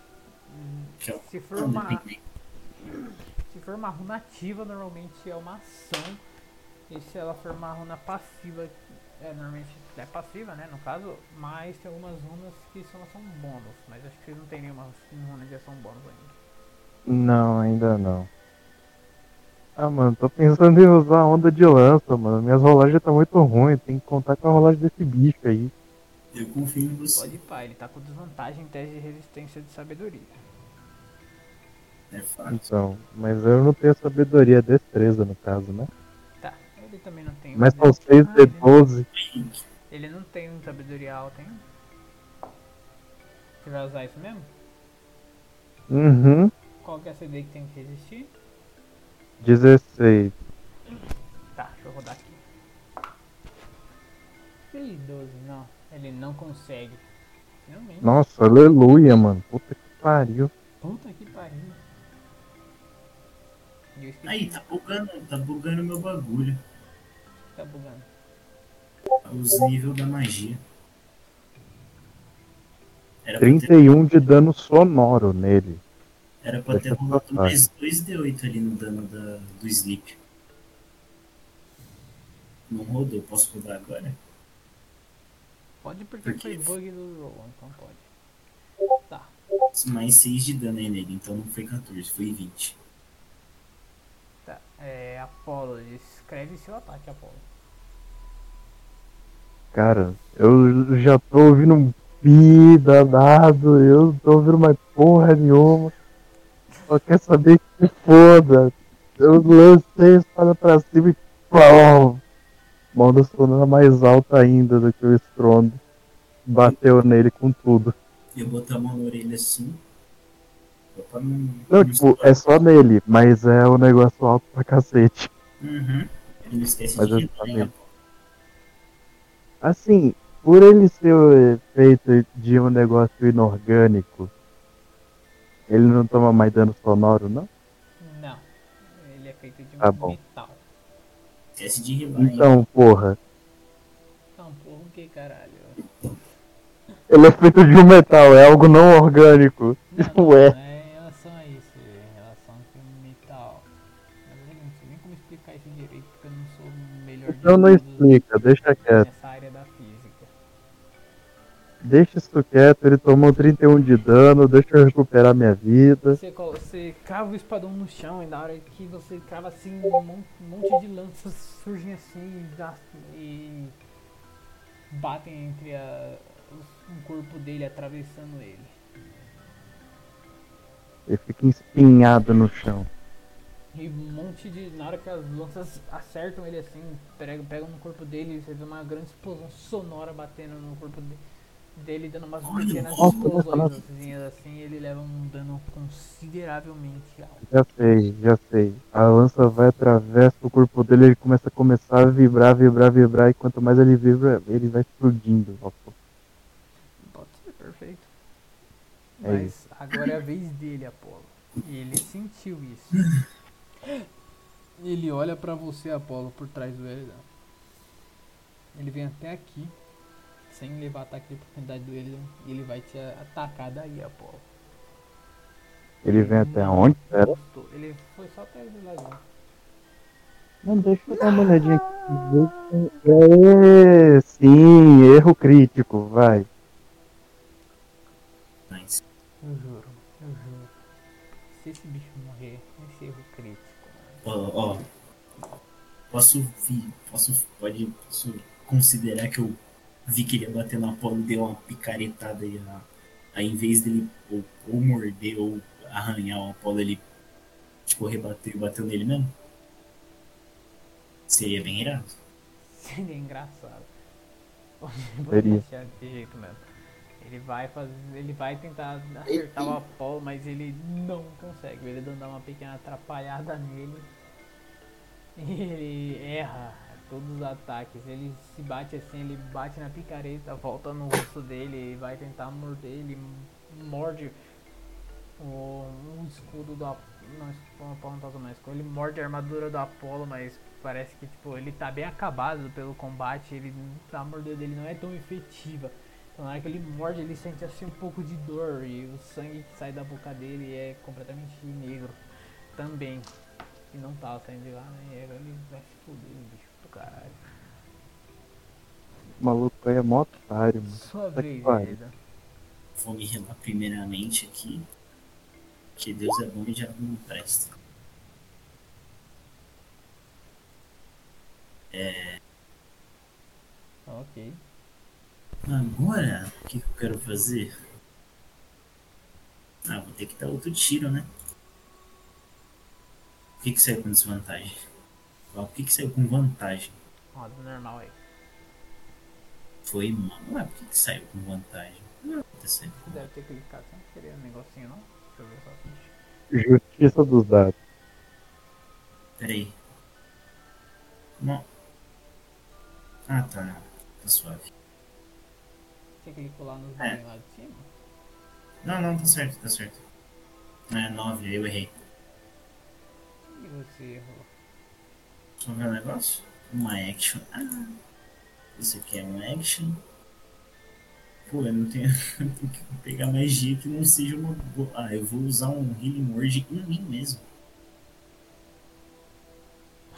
Hum, Já- Se for uma, for uma runa ativa, normalmente é uma ação. E se ela for uma runa passiva, é, normalmente é passiva, né, no caso. Mas tem algumas runas que são ação bônus. Mas acho que não tem nenhuma runa de ação bônus ainda. Não, ainda não. Ah, mano, tô pensando em usar a onda de lança, mano. Minhas rolagens tá muito ruim, tem que contar com a rolagem desse bicho aí. Eu confio em você. Pode ir pá, ele tá com desvantagem em teste de resistência de sabedoria. É fácil. Então, mas eu não tenho sabedoria, destreza no caso, né? Tá, ele também não tem. Mas são 6 Ah, de ele- 12. Ele não tem um sabedoria alta, hein? Você vai usar isso mesmo? Uhum. Qual que é a CD que tem que resistir? 16. Tá, deixa eu rodar aqui. Ih, 12, não. Ele não consegue. Finalmente. Nossa, aleluia, mano. Puta que pariu. Aí, tá bugando, tá bugando meu bagulho. tá bugando. Os níveis da magia. Era pra ter, 31 de dano sonoro nele. era pra ter Deixa eu rolado mais 2D8 ali no dano da, do sleep. Não rodou, posso rodar agora? Pode porque Por foi bug do roll, então pode. Tá. Mais 6 de dano aí nele, então não foi 14, foi 20. É. Apolo, escreve seu ataque, Apolo. Cara, eu já tô ouvindo um pi danado, eu não tô ouvindo mais porra nenhuma. Só quer saber que se foda. Eu lancei a espada pra cima e pau! Mão da sonora mais alta ainda do que o estrondo. Bateu nele com tudo. E eu botar a mão na orelha assim. Pra não. Não, não tipo, é só nele, mas é um negócio alto pra cacete. Uhum. E não esquece Mas de também. hein, Assim, por ele ser feito de um negócio inorgânico, ele não toma mais dano sonoro, não? Não. Ele é feito de um Tá bom. metal. Esquece de hein? Então, porra, Não, porra, o que caralho? ele é feito de um metal, é algo não orgânico. Não, Ué. não é Então não explica, deixa quieto. nessa área da física. Deixa isso quieto, ele tomou 31 de dano, deixa eu recuperar minha vida. Você, você crava o espadão no chão e na hora que você crava assim, um mon- monte de lanças surgem assim e, batem entre a, um corpo dele, atravessando ele. Ele fica espinhado no chão. E um monte de. Na hora que as lanças acertam ele assim, pegam, pegam no corpo dele, você vê uma grande explosão sonora batendo no corpo dele. dele dando umas Olha, pequenas explosões assim, ele leva um dano consideravelmente alto. Já sei, já sei. A lança vai, atravessa o corpo dele, ele começa a começar a vibrar, vibrar, vibrar, e quanto mais ele vibra, ele vai explodindo. Pode ser perfeito. É Mas agora é a vez dele, Apolo. E ele sentiu isso. Ele olha pra você, Apolo, por trás do Eridão. Ele vem até aqui, sem levar ataque de oportunidade do Eridon, e ele vai te a- atacar daí, Apolo. Ele vem até Não onde? Gostou. Ele foi só até do lado. Não, deixa eu dar uma olhadinha aqui. É, sim, erro crítico, vai. Mas Eu Ó, ó. Posso vi, posso, pode, posso considerar que eu vi que ele ia bater no Apolo e deu uma picaretada aí, a- aí em vez dele ou, ou morder ou arranhar o Apolo, ele tipo rebateu e bateu nele mesmo? Seria bem irado. Seria engraçado. Vou Seria. deixar desse jeito mesmo. Ele vai fazer. Ele vai tentar acertar o Apolo, mas ele não consegue. Ele dá uma pequena atrapalhada nele. Ele erra todos os ataques. Ele se bate assim, ele bate na picareta, volta no rosto dele vai tentar morder. Ele morde o, o escudo do. Não, Apolo não tá mais. Ele morde a armadura do Apolo, mas parece que tipo, ele tá bem acabado pelo combate. Ele, a mordida dele não é tão efetiva. Então, na hora que ele morde, ele sente assim um pouco de dor. E o sangue que sai da boca dele é completamente negro também. E não tava saindo de lá, né? E agora ele vai se fuder, bicho do caralho. O maluco aí é mó otário, mano. Sua que vez. Vou me relar primeiramente aqui. Que Deus é bom e diabo não presta. Ok. Agora, o que, que eu quero fazer? Ah, vou ter que dar outro tiro, né? O que, que saiu com desvantagem? O que, que saiu com vantagem? Roda normal aí. Foi mal. Ué, por que, que saiu com vantagem? Não aconteceu. Você deve ter clicado sem querer no negocinho, não? Deixa eu ver só ficha. Justiça dos dados. Pera aí. Não. Ah, tá. Tá suave. Você clicou lá nos É. lá de cima? Não, não, tá certo, tá certo. É, 9, eu errei. E você errou? Deixa eu ver o negócio. Uma action. Ah, isso aqui é um action. Pô, eu não tenho. eu tenho que pegar magia que não seja uma boa. Ah, eu vou usar um Healing Word em mim mesmo.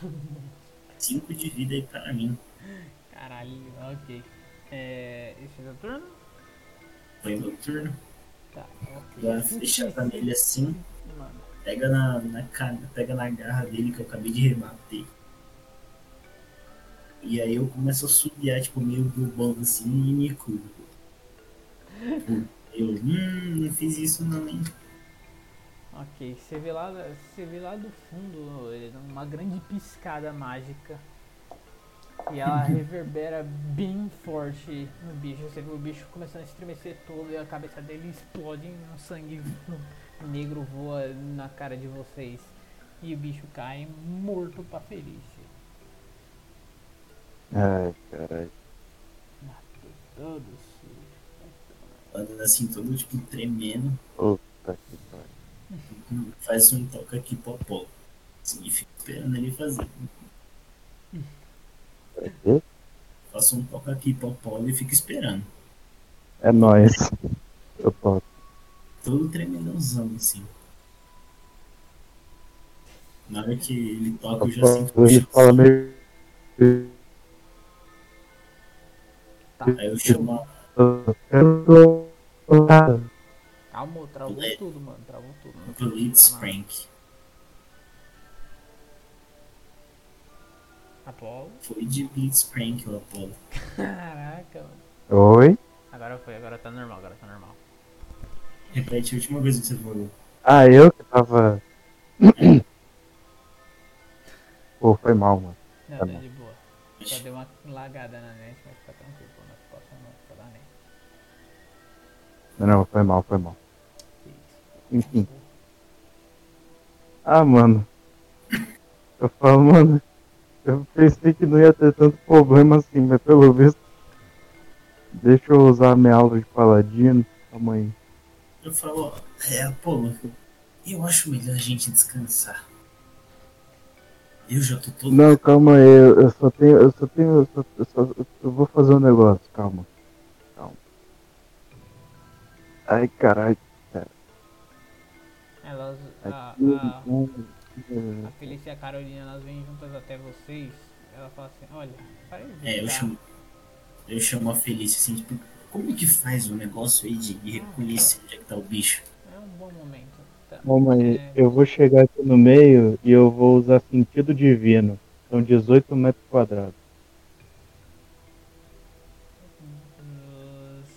5 de vida aí pra mim. Caralho, ok. É. Esse é o turno? Foi meu turno. Tá, ok. Dá uma flechada nele assim. Mano, Pega na, na, pega na garra dele que eu acabei de rebater. E aí eu começo a subiar, tipo, meio bobão assim e me curo. Tipo, Eu, hum, não fiz isso não, hein? ok. Você vê lá, você vê lá do fundo uma grande piscada mágica. E ela reverbera bem forte no bicho. Você vê o bicho começando a estremecer todo e a cabeça dele explode e um sangue negro voa na cara de vocês. E o bicho cai morto pra ferícia. Ai, caralho. Matou todos. Andando assim, todo tipo tremendo. Puta que pariu. Faz um toque aqui popó. Assim, e fica esperando ele fazer. Vai ser? Faço um toque aqui popó e fica esperando. É nóis. Eu toco. Todo tremendãozão, assim. Na hora que ele toca, eu já sinto Ele fala meio. Aí eu chamo. Calma, travou tudo, mano. Travou tudo. Não consegui Blitz falar nada. Prank. Apolo. Foi de Blitz Prank o Apolo. Caraca, mano. Oi? Agora foi, agora tá normal, agora tá normal. Repete a última vez que você falou. Ah, eu que tava. Pô, foi mal, mano. Não, Tá tá de boa. Só deu uma lagada na net, mas fica tranquilo, pô, na próxima não fica da net. Não, foi mal, foi mal. Enfim. Ah, mano. Eu falo, mano. Eu pensei que não ia ter tanto problema assim, mas pelo visto. Deixa eu usar minha aula de paladino. Calma aí. Eu falo, ó, é, Apolo, eu acho melhor a gente descansar. Eu já tô todo. Não, calma aí, eu, eu só tenho. Eu só tenho. Eu, só, eu, só- eu vou fazer um negócio, calma. Calma. Ai caralho. Elas, a, a, um, a Felícia e a Carolina, elas vêm juntas até vocês. Ela fala assim, olha, É, eu chamo. Eu chamo a Felícia assim, tipo, como é que faz o negócio aí de, de reconhecer onde é que tá o bicho? É um bom momento. Tá. Calma aí, É, eu vou chegar aqui no meio e eu vou usar sentido divino. São 18 metros quadrados. os-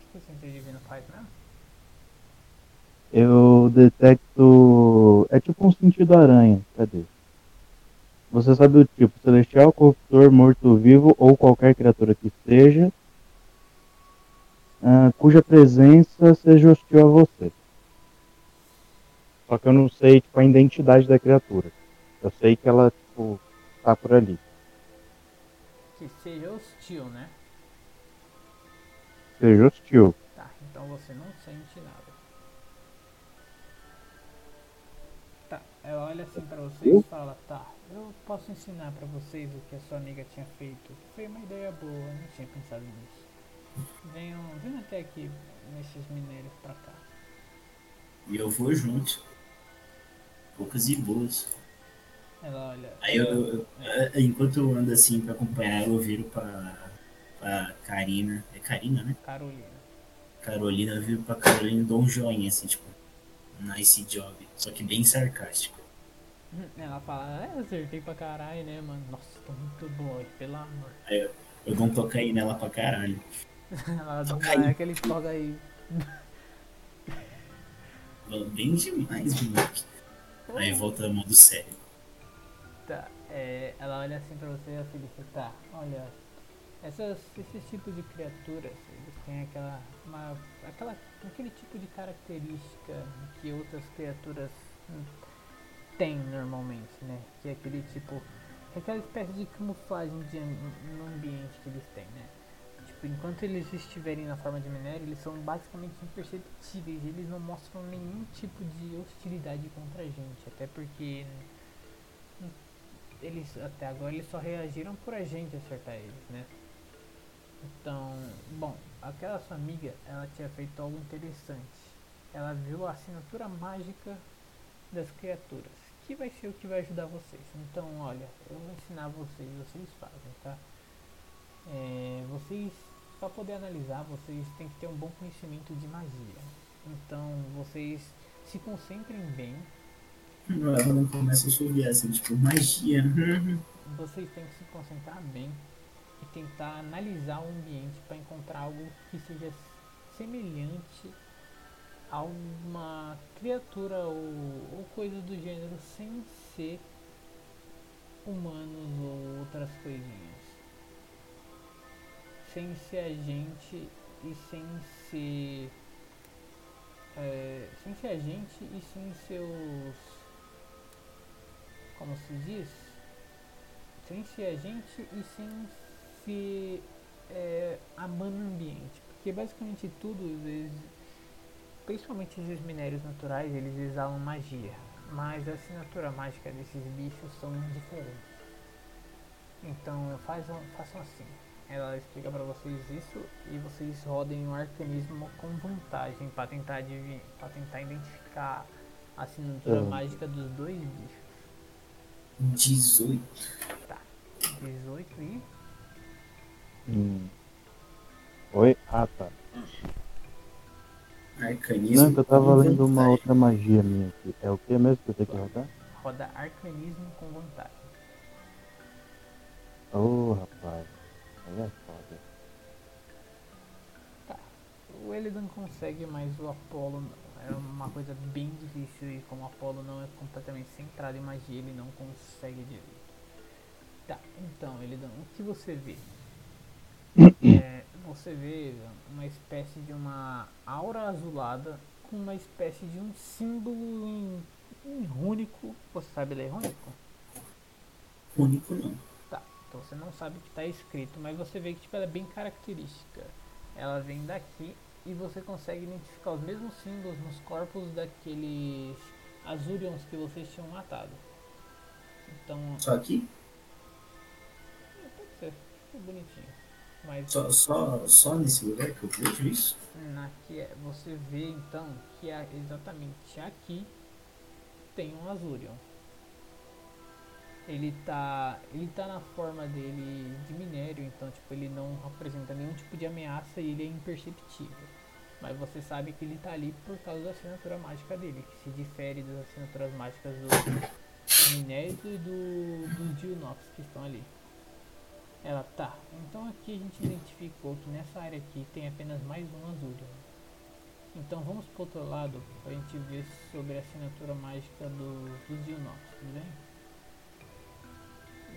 O que o Centro Divino faz mesmo? Eu detecto. É tipo um sentido aranha. Cadê? Você sabe o tipo: celestial, corruptor, morto-vivo ou qualquer criatura que seja, ah, cuja presença seja hostil a você. Só que eu não sei tipo, a identidade da criatura. Eu sei que ela tipo, tá por ali. Que seja hostil, né? Seja hostil. Tá, então você não sente nada. Tá, ela olha assim pra vocês e fala, tá, eu posso ensinar pra vocês o que a sua amiga tinha feito. Foi uma ideia boa, eu não tinha pensado nisso. Venham, venham até aqui nesses minérios pra cá. E eu vou junto. Poucas e boas. Ela olha. Aí eu, eu- eu- enquanto eu ando assim pra acompanhar, eu viro pra, pra Karina. É Karina, né? Carolina. Carolina, eu viro pra Carolina e dou um joinha, assim, tipo, nice job. Só que bem sarcástico. Ela fala, é, acertei pra caralho, né, mano? Nossa, tô muito bom pelo amor. Eu dou um toque aí nela pra caralho. Ela dá aí. aquele toga aí. Bem demais, moleque. Aí volta a modo sério. Tá, é, ela olha assim pra você e a Felícia, tá, olha, essas, esses tipos de criaturas, eles têm aquela, uma, aquela, aquele tipo de característica que outras criaturas hum, têm normalmente, né? Que é aquele tipo, é aquela espécie de camuflagem de, no ambiente que eles têm, né? Tipo, enquanto eles estiverem na forma de minério, eles são basicamente imperceptíveis, eles não mostram nenhum tipo de hostilidade contra a gente, até porque eles até agora eles só reagiram por a gente acertar eles, né? Então, bom, aquela sua amiga, ela tinha feito algo interessante. Ela viu a assinatura mágica das criaturas, que vai ser o que vai ajudar vocês. Então, olha, eu vou ensinar vocês, vocês fazem, tá? É, vocês, para poder analisar, vocês têm que ter um bom conhecimento de magia. Então, vocês se concentrem bem Ela não começa a subir assim, tipo, magia. vocês têm que se concentrar bem e tentar analisar o ambiente para encontrar algo que seja semelhante a uma criatura ou, ou coisa do gênero sem ser humanos ou outras coisinhas. Sem ser a gente e sem ser. é, sem ser a gente e sem seus. Como se diz? sem ser a gente e sem ser é, amando o ambiente. Porque basicamente tudo, principalmente esses minérios naturais, eles exalam magia. Mas a assinatura mágica desses bichos são diferentes. Então façam, façam assim. Ela explica pra vocês isso e vocês rodem um arcanismo com vantagem para tentar adivinhar, para tentar identificar a assinatura Hum. mágica dos dois bichos. 18. 18 e Hum. Oi? Ah, tá. Arcanismo. Não, que eu tava lendo uma outra magia minha aqui. É o que mesmo que eu tenho que rodar? roda arcanismo com vantagem. Ô, rapaz. É foda. Tá. O Elidan consegue, mas o Apolo não. É uma coisa bem difícil e como o Apolo não é completamente centrado em magia, ele não consegue direito. Tá, então Elidan, o que você vê? É, você vê uma espécie de uma aura azulada com uma espécie de um símbolo em, em rúnico. Você sabe ler rúnico? Único não. Então você não sabe o que está escrito, mas você vê que tipo, ela é bem característica. Ela vem daqui e você consegue identificar os mesmos símbolos nos corpos daqueles Azurions que vocês tinham matado. Então, Só aqui? pode ser, ficou bonitinho. Mas Só, só, só nesse lugar que eu vejo isso? aqui é, você vê então que é exatamente aqui tem um Azurion. Ele tá, ele tá na forma dele de minério, então tipo ele não apresenta nenhum tipo de ameaça e ele é imperceptível. Mas você sabe que ele tá ali por causa da assinatura mágica dele, que se difere das assinaturas mágicas do minério e do, dos Geonox que estão ali. Ela tá. Então aqui a gente identificou que nessa área aqui tem apenas mais um Azurion. Então vamos pro outro lado pra gente ver sobre a assinatura mágica do, dos Geonox, tudo bem?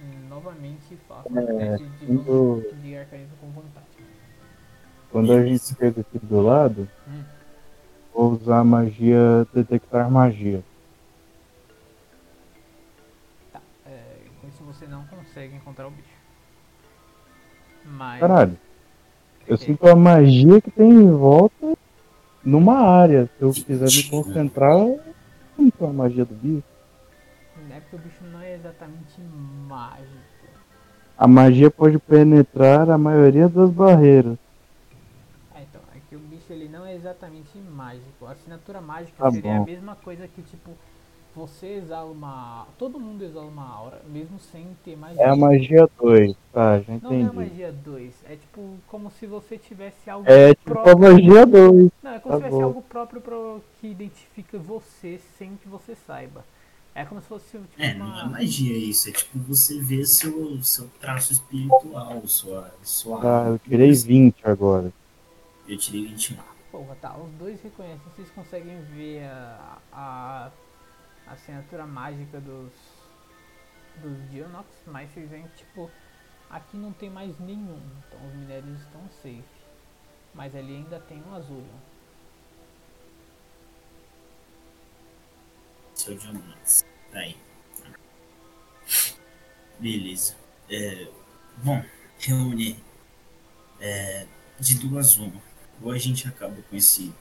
E, novamente faça um É, teste de, quando- de arcanismo com vontade. Quando a gente chega aqui do lado, Hum. vou usar a magia detectar magia. Tá, é, com isso você não consegue encontrar o bicho. Mas. Caralho, eu Ok. sinto a magia que tem em volta numa área. Se eu quiser me concentrar, eu sinto a magia do bicho. É exatamente mágico. A magia pode penetrar a maioria das barreiras. É, então, é que o bicho ele não é exatamente mágico. A assinatura mágica Tá seria a bom. mesma coisa que, tipo, você exala uma. Todo mundo exala uma aura, mesmo sem ter magia. É a magia 2, tá, já Não é a entendi. magia 2, é tipo como se você tivesse algo É tipo a próprio. magia 2. Não, é como tá se tivesse bom. algo próprio pro, que identifica você sem que você saiba. É como se fosse tipo, É, não é uma. magia isso. É tipo você ver seu, seu traço espiritual, sua, sua Tá, alma. eu tirei 20 agora. Eu tirei 21. Porra, tá, os dois reconhecem, vocês conseguem ver a, a, a assinatura mágica dos, dos Geonox, mas vocês veem que, tipo, aqui não tem mais nenhum, então os minérios estão safe. Mas ali ainda tem um Azurion. Seu Max. Tá aí. Beleza. É, bom, reúne é, de duas uma. Ou a gente acaba com esse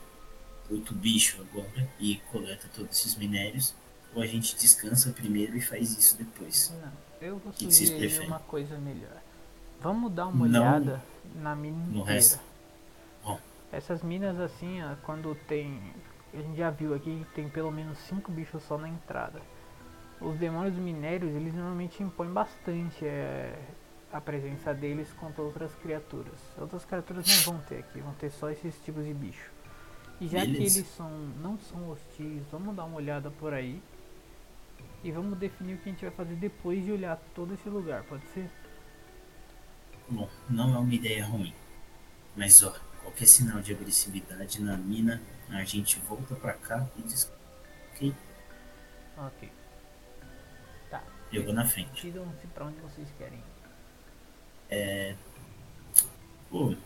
outro bicho agora e coleta todos esses minérios, ou a gente descansa primeiro e faz isso depois. Não, eu vou que que sugerir preferem? uma coisa melhor. Vamos dar uma Não olhada na mina no inteira. resto. Bom. Essas minas assim, quando tem. A gente já viu aqui que tem pelo menos cinco bichos só na entrada. Os demônios minérios, eles normalmente impõem bastante é, a presença deles contra outras criaturas. Outras criaturas não vão ter aqui, vão ter só esses tipos de bicho. E já que Beleza. eles são, não são hostis, vamos dar uma olhada por aí. E vamos definir o que a gente vai fazer depois de olhar todo esse lugar, pode ser? Bom, não é uma ideia ruim. Mas ó, qualquer sinal de agressividade na mina, a gente volta pra cá e descansa. Ok? Ok. Tá, Eu vou na frente. decidam-se pra onde vocês querem. ir. Pô, Eu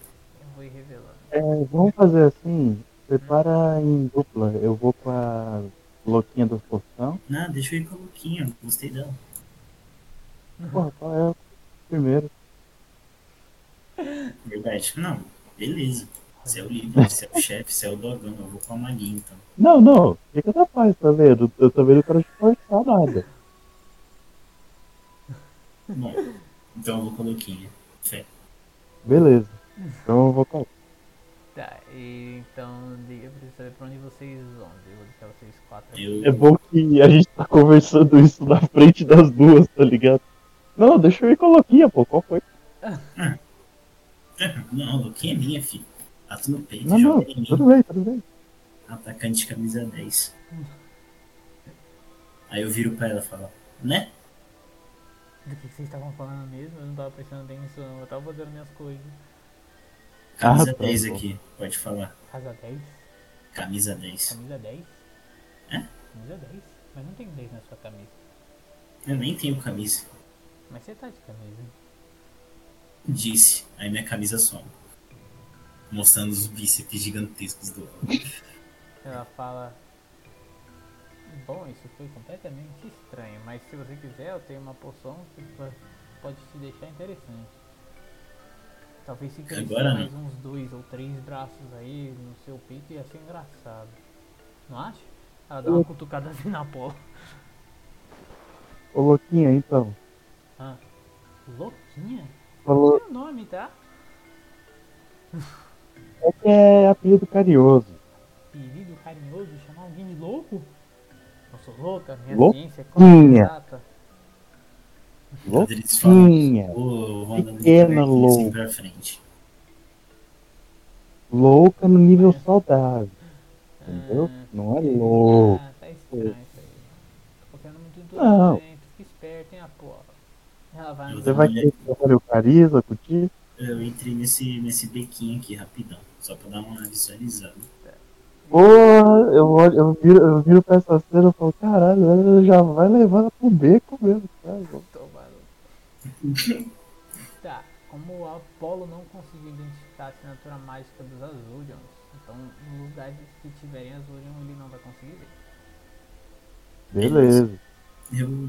vou ir revelando. É, vamos fazer assim, prepara em dupla. Eu vou com a louquinha da poção. não, deixa eu ir com a Luquinha, gostei dela. Porra, qual é o primeiro? Verdade. Não, beleza. Você é o líder, você é o chefe, você é o dogão. Eu vou com a Maguinha então. Não, não, fica da paz, tá vendo? Eu também não quero te forçar nada. Bom, então eu vou com a Luquinha. Fé. Beleza. Então eu vou com Tá, e então diga eu preciso saber pra onde vocês vão. Eu vou deixar vocês quatro. Eu, É bom que a gente tá conversando isso na frente das duas, tá ligado? Não, deixa eu ir com a louquinha, pô. Qual foi? Não, a Luquinha é minha, filho. Ato no peito, Não, não, tudo bem, tudo bem. Atacante de camisa 10. Aí eu viro pra ela e falo, né? Do que vocês estavam falando mesmo? Eu não tava prestando atenção, eu tava fazendo minhas coisas. Camisa Ah, tá 10 bom. aqui, pode falar. Casa 10? Camisa 10. Camisa 10? É? Camisa 10? Mas não tem 10 na sua camisa. Eu nem tenho camisa. Mas você tá de camisa. Disse. Aí minha camisa some. Mostrando os bíceps gigantescos do Ela fala. Bom, isso foi completamente estranho, mas se você quiser, eu tenho uma poção que po- pode te deixar interessante. Talvez se crescer Agora mais uns dois ou três braços aí no seu peito ia ser engraçado. Não acha? Ela dá uma cutucada assim na Apolo. Ô louquinha, então. Ah, louquinha? Falou Seu nome, tá? É que é apelido carinhoso. Apelido carinhoso, chamar alguém de louco? Eu sou louca, minha Louquinha. ciência é falam, Louquinha. Pequena devagarinho, assim louca. Louca no nível saudável. Entendeu? Ah, Não é louco. Ah, tá estranho isso aí. Tô confiando muito em tudo. Não. Fica esperto, hein, Apolo. Ela vai Você vai querer que eu olhe o Cariza contigo? Eu entrei nesse, nesse bequinho aqui rapidão, só pra dar uma visualizada. Porra, eu, olho, eu, viro, eu viro pra essa cena e falo, caralho, ela já vai levar ela pro beco mesmo, cara. Tomar no- Tá, como o Apolo não conseguiu identificar a assinatura mágica dos Azurions, então nos lugares que tiverem Azurion ele não vai conseguir ver. Beleza. Eu.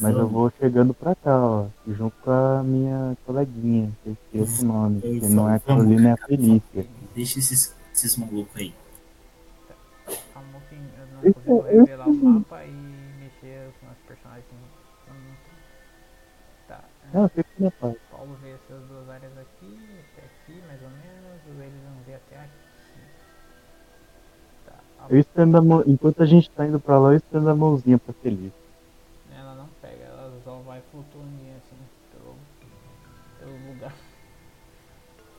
Mas eu vou chegando pra cá, ó. Junto com a minha coleguinha, que eu esqueço o nome. Que não é a Carolina, é a Felícia. Deixa esses, esses malucos aí. Calma que eu não consigo eu- revelar o mapa e mexer com os personagens. Tá. Não, fica na paz. Paulo vê essas duas áreas aqui, até aqui mais ou menos, eles vão ver até aqui. Tá. Eu estendo a mão, enquanto a gente tá indo pra lá, eu estendo a mãozinha pra Felícia.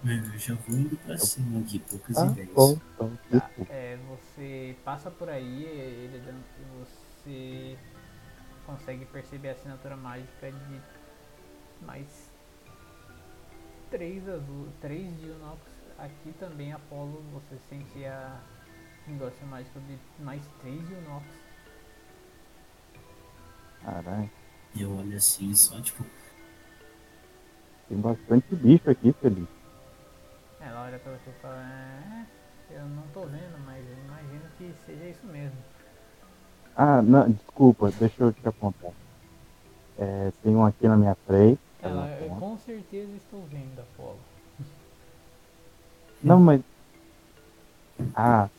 Eu já vou indo pra cima aqui, poucas Ah, ideias. bom, então, Tá, é, você passa por aí, ele dando, você consegue perceber a assinatura mágica de mais três azul, três de Unox. Aqui também Apolo, você sente a negócio mágico de mais três de Unox. Caralho, Eu olho assim, só tipo, tem bastante bicho aqui, Felícia. Ela olha pra você e fala, é, eu não tô vendo, mas eu imagino que seja isso mesmo. Ah, não, desculpa, deixa eu te apontar. É, tem um aqui na minha frente. Ela, eu ponta. com certeza estou vendo Apolo. Não, mas. Ah,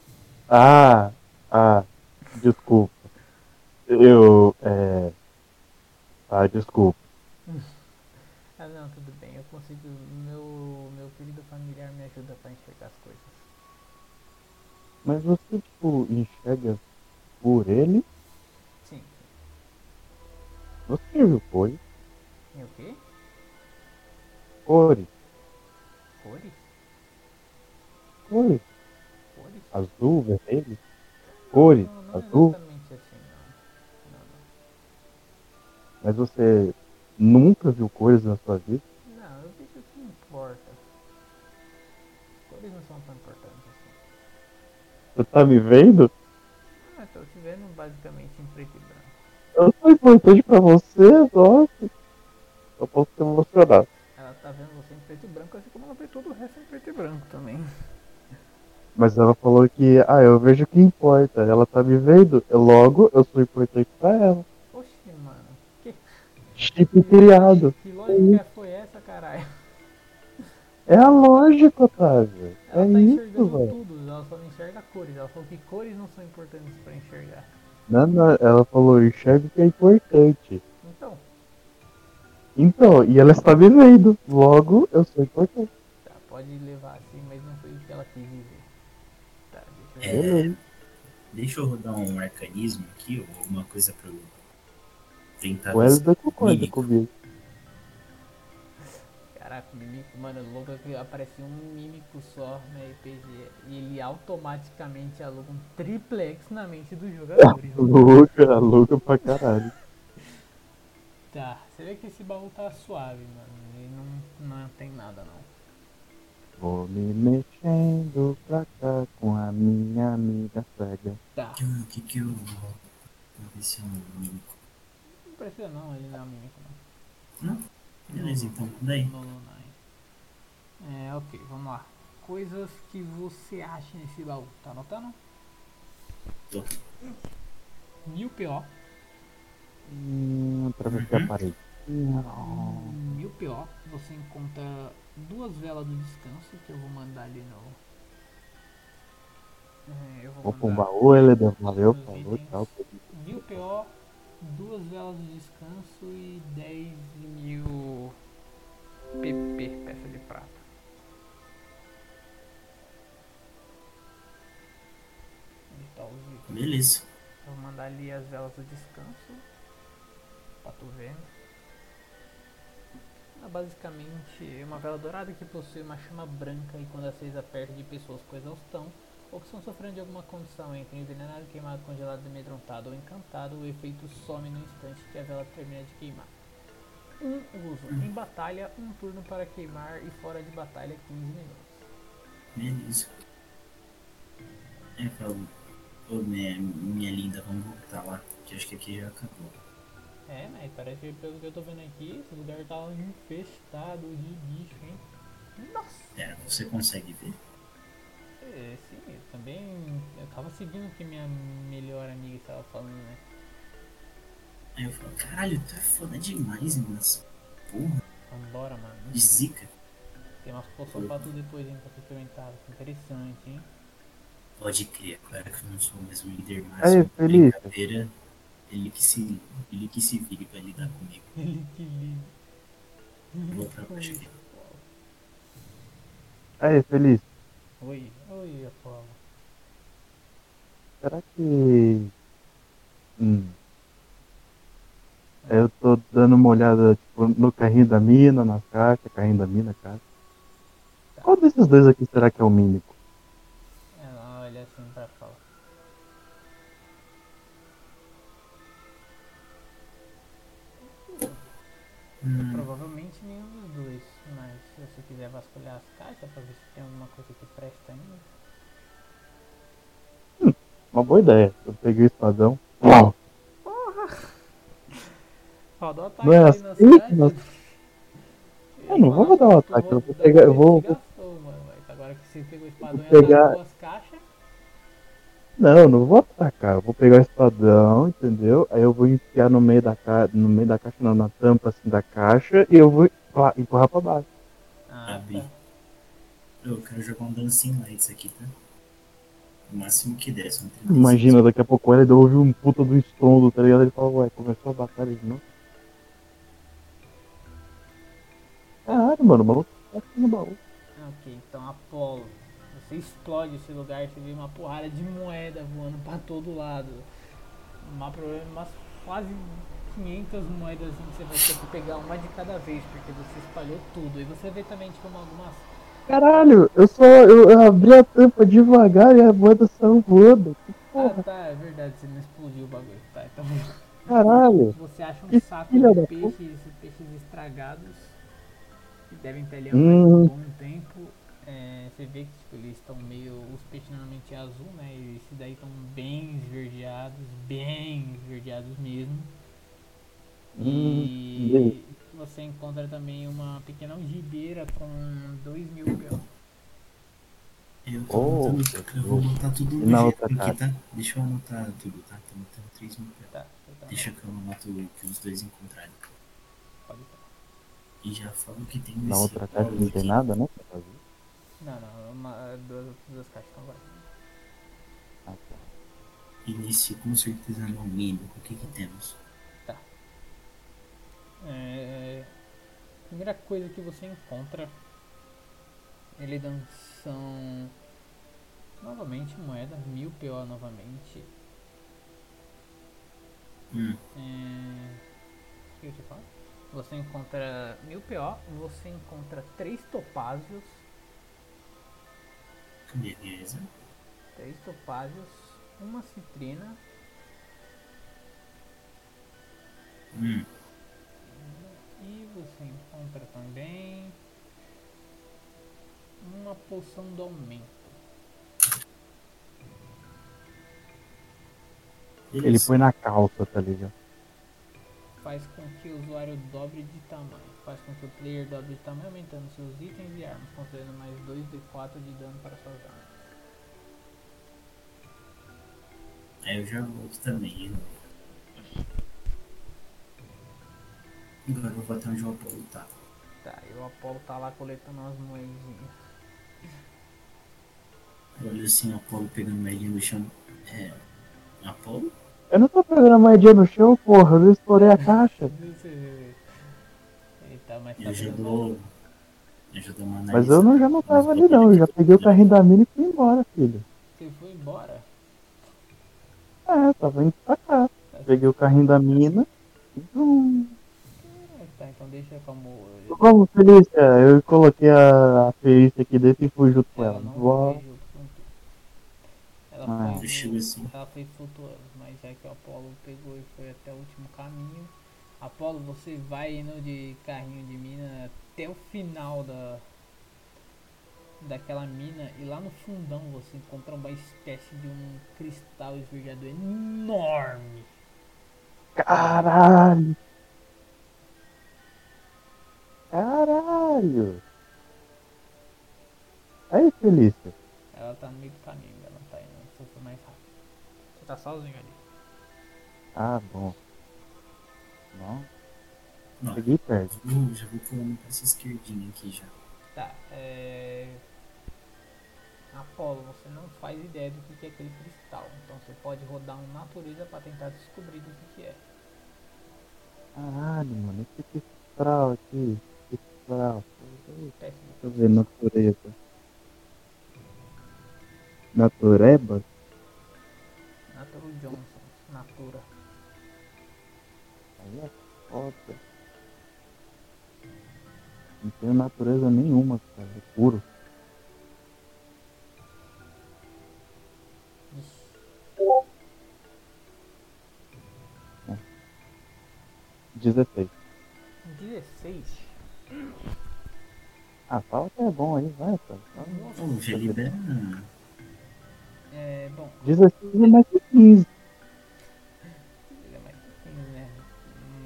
ah, ah, desculpa. Eu, é. Ah, desculpa. Ah não, tudo bem, eu consigo. Meu, meu querido familiar me ajuda pra enxergar as coisas. Mas você, tipo, enxerga por ele? Sim. Você viu cores? E o quê? Cores, Cores? cores. Cores? Azul, vermelho. Cores, Não, não azul. exatamente assim, não. Não, Mas você nunca viu cores na sua vida? Você tá me vendo? Ah, tô te vendo basicamente em preto e branco. Eu sou importante pra você, nossa. Eu posso te emocionar. Ela tá vendo você em preto e branco, assim como ela vê todo o resto em preto e branco também. Mas ela falou que, ah, eu vejo o que importa. Ela tá me vendo, eu, logo eu sou importante pra ela. Oxi, mano. Que, Chip criado. que lógica foi essa, caralho? É a lógica, Otávio. Ela É tá isso, velho. Tudo, ela só não enxerga cores. Ela falou que cores não são importantes pra enxergar. Não, não, ela falou, enxerga o que é importante. Então, Então, e ela está me vendo. Logo, eu sou importante. tá, pode levar assim, mas não foi o que ela quis dizer. Tá, deixa eu É. ver. Beleza. deixa eu rodar um arcanismo aqui, ou alguma coisa pra eu tentar. O Elida concorda comigo. Caraca, o mímico, mano, o louco é que aparecia um mímico só na RPG e ele automaticamente aluga um triplex na mente dos jogadores. Louca, louca pra caralho. tá, você vê que esse baú tá suave, mano. Ele não, não tem nada não. Vou me mexendo pra cá com a minha amiga cega. Tá, O que que eu. Vou ver se é um mímico. não precisa não, ele não é um mímico não. Beleza, então. Daí. É, ok, vamos lá. Coisas que você acha nesse baú, tá anotando? Tô. Mil PO, Hum, atravessei Uhum. a parede. Não. mil PO, você encontra duas velas do descanso que eu vou mandar ali no. É, eu vou Opa, um baú, Eledan. Valeu, falou. Mil PO, duas velas de descanso e 10 mil PP, peça de prata. Onde tá? Beleza. Vou mandar ali as velas do descanso pra tu ver. É basicamente uma vela dourada que possui uma chama branca e quando acesa perto de pessoas com exaustão ou que estão sofrendo de alguma condição entre envenenado, queimado, congelado, amedrontado ou encantado, o efeito some no instante que a vela termina de queimar. Um uso. Em batalha, um turno para queimar e fora de batalha 15 minutos. Beleza. É, falo. Ô, minha, minha linda, vamos voltar lá. Que acho que aqui já acabou. É, mas parece que pelo que eu tô vendo aqui, esse lugar tá infestado de bicho, hein? Nossa! É, você consegue ver? É, sim, eu também. Eu tava seguindo o que minha melhor amiga estava falando, né? Aí eu falo, caralho, tu é foda demais, mas. Porra, Vambora, mano. de zica. Tem umas poções pra tu depois, hein, pra tu experimentar. Que interessante, hein? Pode crer, claro que eu não sou o mesmo líder Aí, máximo. Felipe. Brincadeira. Ele que se. Ele que se vire pra lidar comigo. Ele que. Eu vou pra baixo aqui. Aí, Feliz, Oi, oi, Apolo. será que. Hum. Eu tô dando uma olhada tipo, no carrinho da mina, nas caixas, carrinho da mina, cara. Qual desses dois aqui será que é o mímico? Ela olha assim pra fala. Hum, Provavelmente nenhum dos dois, mas se você quiser vasculhar as caixas pra ver se tem alguma coisa que presta ainda. Uma boa ideia. Eu peguei o espadão. Uau! Roda o ataque Não é assim caixas. nós- ia Eu não vou rodar o ataque, eu vou rodou, pegar- eu vou- gastou, mano, agora que você pegou o espadão e pegar- atacou as caixas. Não, eu não vou atacar. Eu vou pegar o espadão, entendeu? Aí eu vou enfiar no meio da caixa, no meio da caixa, não, na tampa assim da caixa e eu vou empurrar- pra baixo. Ah, tá. Eu quero jogar um Dancing Lights aqui, tá? O máximo que der, são 36. Imagina, daqui a pouco ele ouve um puta do estrondo, tá ligado? Ele fala, ué, começou a batalha de novo. Caralho, mano, o maluco tá aqui no baú. Ok, então Apolo. Você explode esse lugar, você vê uma porrada de moeda voando pra todo lado. Uma, problema- umas quase 500 moedas assim, que você vai ter que pegar uma de cada vez, porque você espalhou tudo. E você vê também tipo algumas Caralho, eu só eu, eu abri a tampa devagar e a moeda saiu voando. Que Ah, porra, tá, é verdade, você não explodiu o bagulho. Tá, então caralho. você acha um Que saco de peixes, peixes estragados, que devem ter ali há Hum. um bom tempo. É, você vê que tipo, eles estão meio. Os peixes normalmente é azul, né? E esse daí estão bem esverdeados, bem esverdeados mesmo. E você encontra também uma pequena algibeira com 2 mil PO. Eu tô Oh, anotando, eu vou botar tudo no na aqui, caixa? tá? Deixa eu anotar tudo, tá? Tô anotando 3 mil reais. Tá, tá, Deixa que eu anoto o que os dois encontraram. pode tá. E já falo que tem Na nesse outra caixa não tem nada, né? Não, não, uma, duas, duas caixas estão vazias. Ah, tá. E nesse com certeza não mímico, o que que temos? É, primeira coisa que você encontra, ele dan- são novamente moeda, mil PO novamente. Hum, É, o que eu te falo? Você encontra mil PO, você encontra três topázios, beleza. três topázios, uma citrina, Hum, e você encontra também uma poção do aumento. Ele beleza. põe na calça, tá ligado? faz com que o usuário dobre de tamanho. Faz com que o player dobre de tamanho, aumentando seus itens e armas, concedendo mais 2d4 de dano para suas armas. Aí eu já volto também. Agora eu vou até onde o Apolo tá. Tá, e o Apolo tá lá coletando as moedinhas. Olha assim, o Apolo pegando medinha do chão. É. Apolo? Eu não tô pegando a moedinha no chão, porra. Eu estourei a caixa. Ele tá mais Eu já dou. Eu já dou uma Mas análise. eu não, já não tava ali não. Eu já peguei o carrinho da mina e fui embora, filho. Você foi embora? É, tava indo pra cá. Peguei o carrinho da mina. e vum. É, deixa como. Como, Felícia? Eu coloquei a, a Felícia aqui dentro e fui junto com Ela ela. não junto com tu. Ela Ah. foi. Assim. Ela foi flutuando, mas já que o Apolo pegou e foi até o último caminho. Apolo, você vai indo de carrinho de mina até o final da daquela mina e lá no fundão você encontra uma espécie de um cristal esverdeado enorme. Caralho! Caralho! Aí, Felícia. Ela tá no meio do caminho, ela não tá indo, você foi mais rápido. Você tá sozinho ali. Ah, bom. Não, Não, cheguei perto. eu já vou pulando pra essa esquerdinha aqui já. Tá, é. Apolo, você não faz ideia do que é aquele cristal, então você pode rodar um natureza pra tentar descobrir do que, que é. Caralho, mano. Esse cristal aqui. Cristal. Deixa eu ver, natureza. Natureba? Naturo Johnson, Natura. Aí é foda. Não tenho natureza nenhuma, cara. É puro. Ixi, 16. 16. Ah, fala que é bom aí, vai, cara. Ô, libera. É, bom, 16 é mais que 15. ele é mais pequeno, né?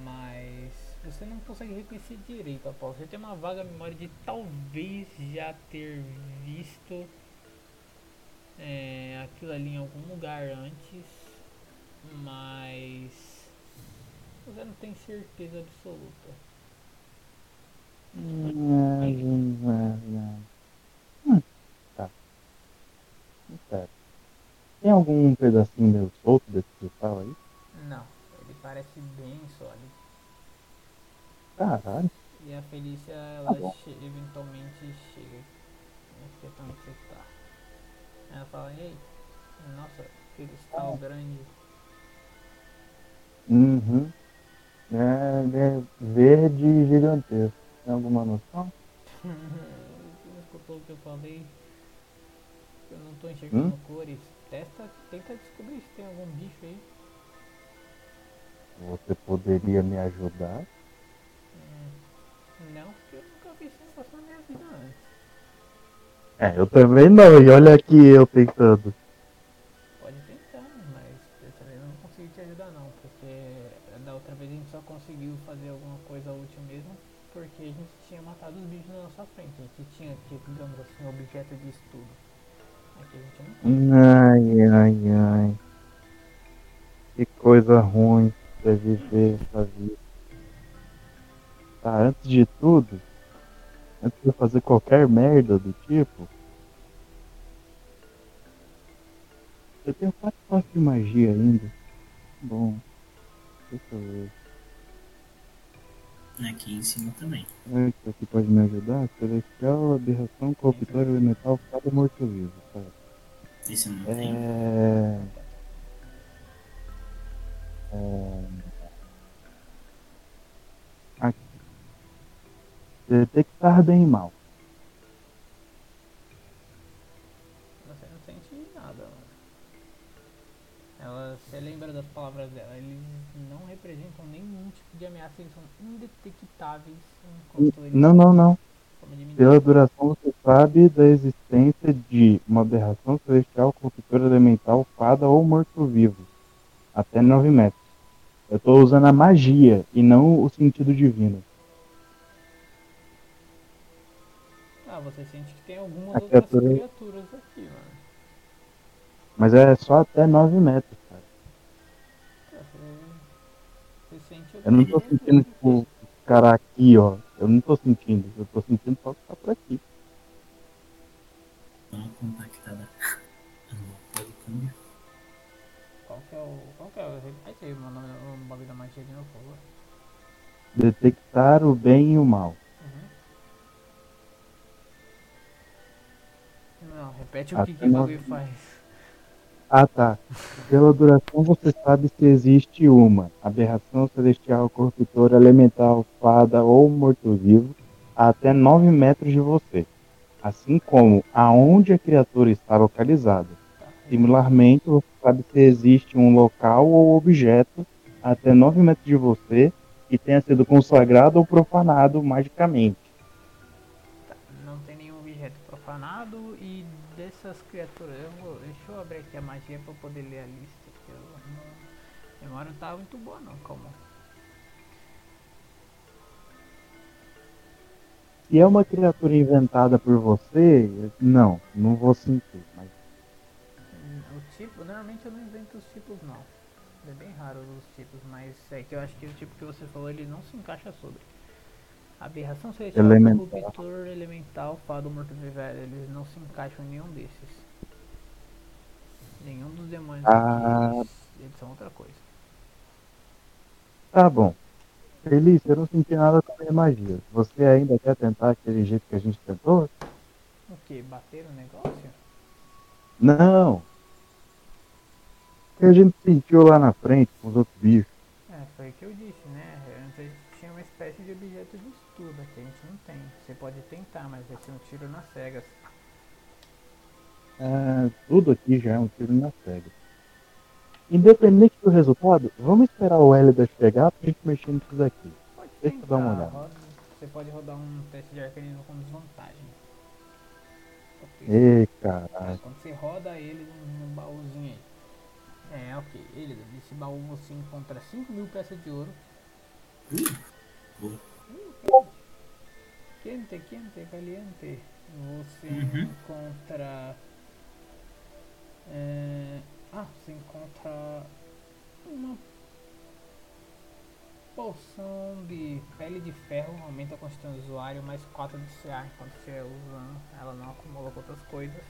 Mas você não consegue reconhecer direito, Apolo. Você tem uma vaga memória de talvez já ter visto é, aquilo ali em algum lugar antes, mas você não tem certeza absoluta. Tá. Tem algum pedacinho meio solto desse cristal aí? Não, ele parece bem sólido. Caralho. E a Felícia, ela bom. che- eventualmente chega. Sei onde você tá. Ela fala, ei, nossa, cristal grande. Uhum. É, é verde gigantesco. Tem alguma noção? Escutou o que eu falei? Eu não tô enxergando Hum? cores. Testa, tenta descobrir se tem algum bicho aí. Você poderia me ajudar? Hum, não, porque eu nunca vi negócio na minha vida antes. É, eu também não. E olha aqui eu tentando. Ai, ai, ai. Que coisa ruim você viver essa vida. Tá, antes de tudo, antes de eu fazer qualquer merda do tipo, eu tenho quatro passos de magia ainda. Bom, deixa eu ver. Aqui em cima também. Que isso aqui pode me ajudar? Celestial, aberração, corruptório, elemental, fada morto-vivo. Tá. Esse eu não tenho. É... é... Aqui. Detectar bem e mal. Você não sente nada, mano. Ela, você lembra das palavras dela, eles não representam nenhum tipo de ameaça, eles são indetectáveis enquanto eles Não, não, não. Pela duração você sabe da existência de uma aberração celestial, corruptora elemental, fada ou morto-vivo. Até 9 metros. Eu tô usando a magia e não o sentido divino. Ah, você sente que tem algumas A outras criatura- criaturas aqui, mano. Mas é só até 9 metros, cara. Você, você sente Eu não tô algumas sentindo, tipo, o cara aqui, ó. Eu não tô sentindo. Eu tô sentindo só que tá por aqui. Ah, do câmbio. Qual que é o. Qual que é o. Repete aí o nome o bagulho da magia de novo, por favor. Detectar o bem e o mal. Uhum. Não, repete o que, que o bagulho faz. Ah, tá. Pela duração você sabe se existe uma aberração celestial, corruptor, elemental, fada ou morto-vivo até 9 metros de você, assim como aonde a criatura está localizada. Similarmente, você sabe se existe um local ou objeto até 9 metros de você que tenha sido consagrado ou profanado magicamente. Tá, Não tem nenhum objeto profanado e dessas criaturas. Eu vou, deixa eu abrir aqui a magia pra poder ler a lista. Que eu não, a memória não tá muito boa não, calma. Se é uma criatura inventada por você, não, não vou sentir. Mas Hum, O tipo, normalmente eu não invento os tipos não. É bem raro os tipos, mas é que eu acho que o tipo que você falou ele não se encaixa sobre. Aberração celestial, Elemental. corruptor, elemental, fado, morto vivo, eles não se encaixam em nenhum desses. Nenhum dos demônios Ah. aqui, eles são outra coisa. Tá bom. Feliz, eu não senti nada com a minha magia. Você ainda quer tentar aquele jeito que a gente tentou? O que? Bater o negócio? Não. O que a gente sentiu lá na frente com os outros bichos. É, foi o que eu disse, né? Antes a gente tinha uma espécie de objeto de estudo, aqui a gente não tem. Você pode tentar, mas vai ser um tiro nas cegas. Ah, tudo aqui já é um tiro na cega. Independente do resultado, vamos esperar o Hélida chegar pra gente mexer nisso daqui. Pode Deixa eu dar uma tentar, olhada. roda- você pode rodar um teste de arcanismo com desvantagem. Ei, caralho. Quando você roda ele num, baúzinho aí. É, ok. Ele, nesse baú você encontra 5 mil peças de ouro. Quente, quente, caliente. Você Uhum. encontra. É, ah, você encontra uma poção de pele de ferro, aumenta a constituição do usuário, mais 4 de CA enquanto você usa, ela não acumula com outras coisas.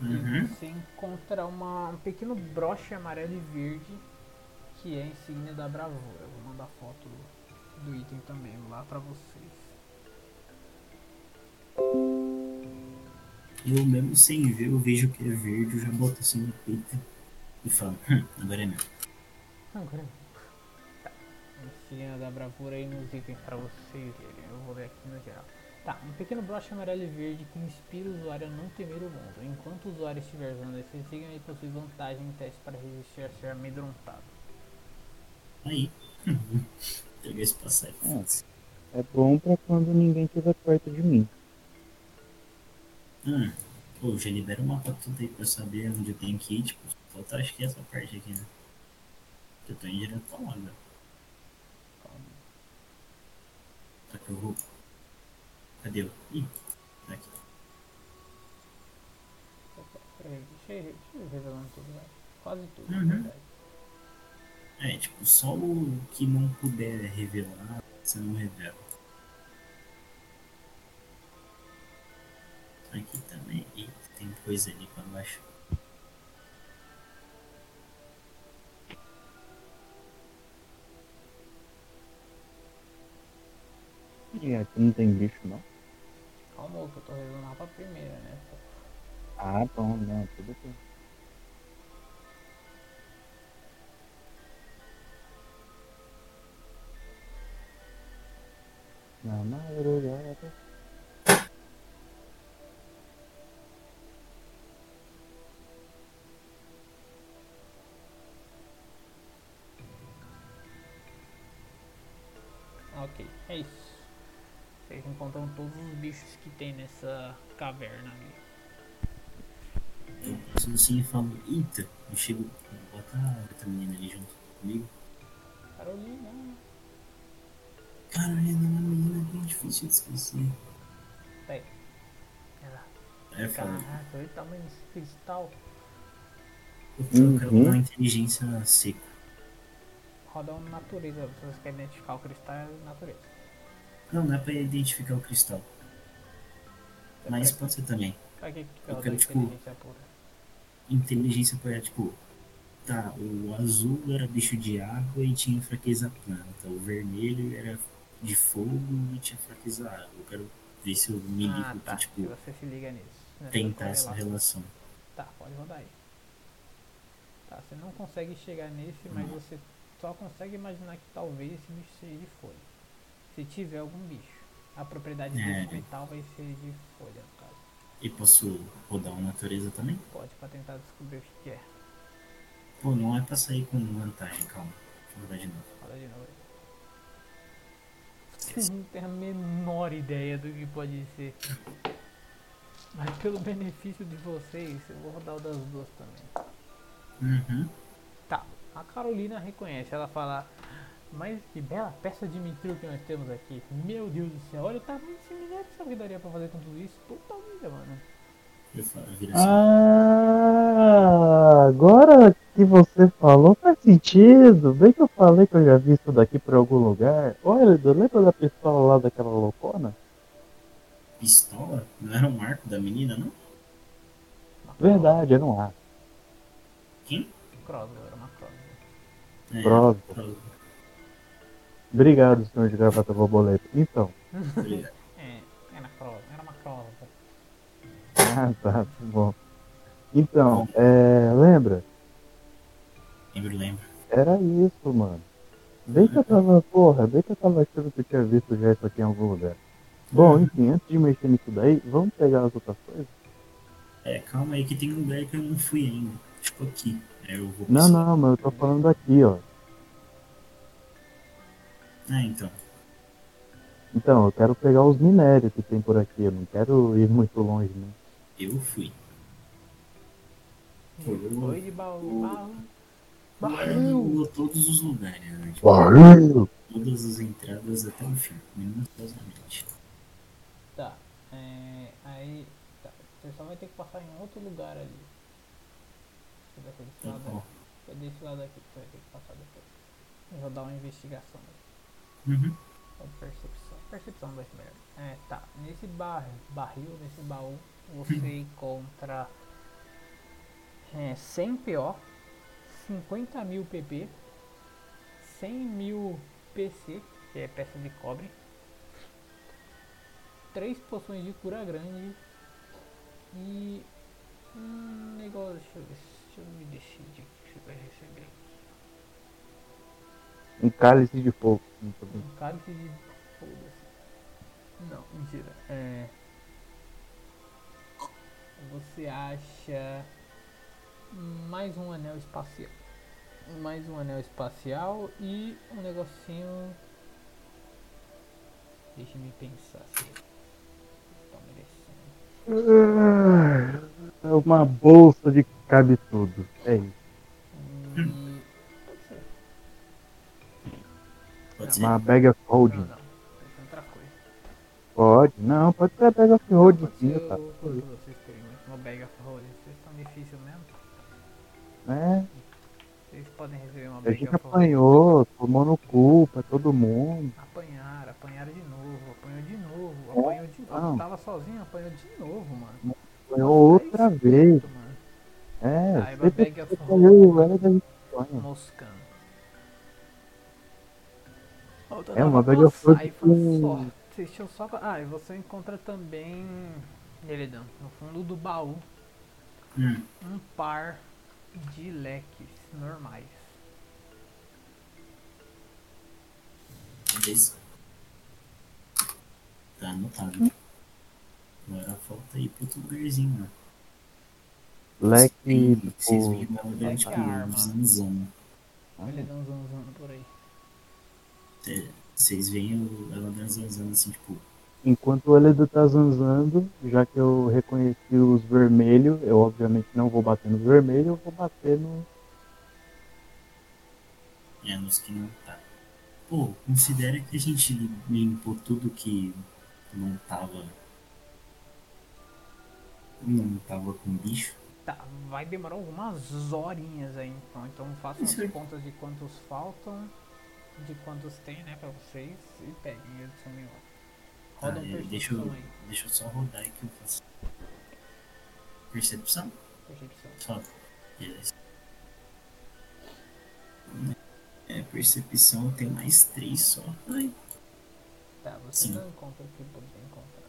E Uhum. você encontra uma, um pequeno broche amarelo e verde que é a insígnia da bravura. Eu vou mandar foto do, do item também lá pra vocês. Eu mesmo sem ver, eu vejo que é verde, eu já boto assim no peito e falo, hum, agora é meu. Agora Tá. Insígnia da bravura aí nos itens pra vocês verem. Eu vou ver aqui no geral. Tá, um pequeno broche amarelo e verde que inspira o usuário a não temer o mundo. Enquanto o usuário estiver usando esse insígnia, ele possui vantagem em testes para resistir a ser amedrontado. Aí. Pegar esse passarinho. fácil. É bom pra quando ninguém estiver perto de mim. Hum. Pô, já libera o mapa tudo aí pra eu saber onde eu tenho que ir, tipo, falta acho que essa parte aqui, né? Eu tô indo direto pra lá, velho. Calma. Só que eu vou. Cadê eu? Ih, tá aqui. Peraí, deixa eu, deixa eu revelando tudo, vai. Quase tudo, Uhum. na verdade. É, tipo, só o que não puder revelar, você não revela. Aqui também. Eita, tem coisa ali pra baixo. E aqui não tem bicho, não. Calma, que eu tô revelando o mapa primeiro, né? Ah, bom, não, tudo bem. Na madrugada. É isso. Vocês encontram todos os bichos que tem nessa caverna ali. Eu passo assim e falo, eita, eu chego, bota a outra menina ali junto comigo. Carolina. Carolina é uma menina bem difícil de esquecer. Pega. Ela. Eu falo, Caraca, olha o tamanho desse cristal. eu quero Uhum. uma inteligência seca. Roda uma natureza. Se você quer identificar o cristal, é natureza. Não, não é pra identificar o cristal. Mas pode ser também. Pra que que Eu quero, tipo, inteligência pura? Inteligência pra, tipo, tá, o azul era bicho de água e tinha fraqueza planta. O vermelho era de fogo e tinha fraqueza água. Eu quero ver se eu me Ah, ligo tá. que, Se tipo, você se liga nisso. tentar essa relação. Tá, pode rodar aí. Tá, você não consegue chegar nesse, mas você só consegue imaginar que talvez esse bicho seja de folha. Se tiver algum bicho. A propriedade É. desse metal vai ser de folha, no caso. E posso rodar uma natureza também? Pode pra tentar descobrir o que é. Pô, não é pra sair com vantagem, calma. Deixa eu rodar de novo. Roda de novo aí. Você não tem a menor ideia do que pode ser. Mas pelo benefício de vocês, eu vou rodar o das duas também. Uhum. Tá, a Carolina reconhece, ela fala, mas que bela peça de mithril que nós temos aqui. Meu Deus do céu, olha o tamanho desse minério, o que daria pra fazer com tudo isso? Puta vida, mano. Ah, agora que você falou faz sentido. Bem que eu falei que eu já vi isso daqui por algum lugar. Olha, lembra da pistola lá daquela loucona? Pistola? Não era o marco da menina, não? Verdade, era um ar. Quem? Crossbow, era uma crossbow. É, Crossbow. Obrigado, senhor de gravata borboleta. Então? É, era era uma crossbow. ah, tá, tá bom. Então, é, lembra? Lembro, lembro. Era isso, mano. Bem que eu tava, porra, bem que eu tava achando que eu tinha visto já isso aqui em algum lugar. Bom, enfim, antes de mexer nisso daí, vamos pegar as outras coisas? É, calma aí que tem um lugar que eu não fui ainda. Tipo aqui. Aí eu vou Não, não, mas eu tô falando aqui, ó. Ah, então. Então, eu quero pegar os minérios que tem por aqui, eu não quero ir muito longe, né? Eu fui. Foi. De baú, baú. Barril! Todos os lugares, né? Tipo, Barril! todas as entradas até o fim, minuciosamente. Tá, é, aí, tá, você só vai ter que passar em outro lugar ali. Aquele Tá lado. É desse lado aqui que você vai ter que passar depois. Eu vou dar uma investigação. Uhum. Ou percepção. Percepção vai ser melhor. É, tá. Nesse bar, barril, nesse baú, você encontra é, 100 PO, 50 mil PP, 100 mil PC, que é peça de cobre, 3 poções de cura grande e um negócio. Deixa eu ver, deixa eu me decidir o que você vai receber. Um cálice de fogo. Um cálice de. Foda-se. Não, mentira. É. Você acha. Mais um anel espacial. Mais um anel espacial e um negocinho. Deixa me pensar se. Tá merecendo. É uma bolsa de cabe tudo. É isso. E. Pode Não, ser? Uma bag of Não, holding. não. Pode ser outra coisa. Pode? Não, pode ser a bag of holding sim, tá? vocês querem, mas uma bag of holding. Vocês são difíceis mesmo. É, Vocês podem receber uma a bag gente of holding. apanhou, tomou no cu pra todo mundo. Apanharam, apanharam de novo, apanhou de novo, apanhou de novo. Não. Tava sozinho, apanhou de novo, mano. Apanhou outra Três vez. mano. É, Aí, bag of que eu É, uma com- só. Deixa eu só. Ah, e você encontra também. Neredão, no fundo do baú, Hum. um par de leques normais. Beleza. Tá anotado. Agora falta ir pro outro lugarzinho, mano. Leque, Vocês viram ela dando, Leque tipo, é arma. zanzando. Neredão zanzando por aí. Cê- Vocês veem ela dando zanzando assim, tipo, enquanto o Hélio tá zanzando, já que eu reconheci os vermelhos, eu obviamente não vou bater nos vermelhos, eu vou bater no. é nos que não tá. Pô, considera que a gente limpou tudo que não tava. Não tava com bicho. Tá, vai demorar algumas horinhas aí então. Então façam as contas de quantos faltam, de quantos tem, né, pra vocês e peguem e adicionem lá. Roda um é, deixa, eu, aí. deixa eu só rodar aqui eu faço. Percepção? Percepção. Só. Beleza. É, percepção tenho mais três só. Ai. Tá, você Sim. não encontra o que poderia encontrar.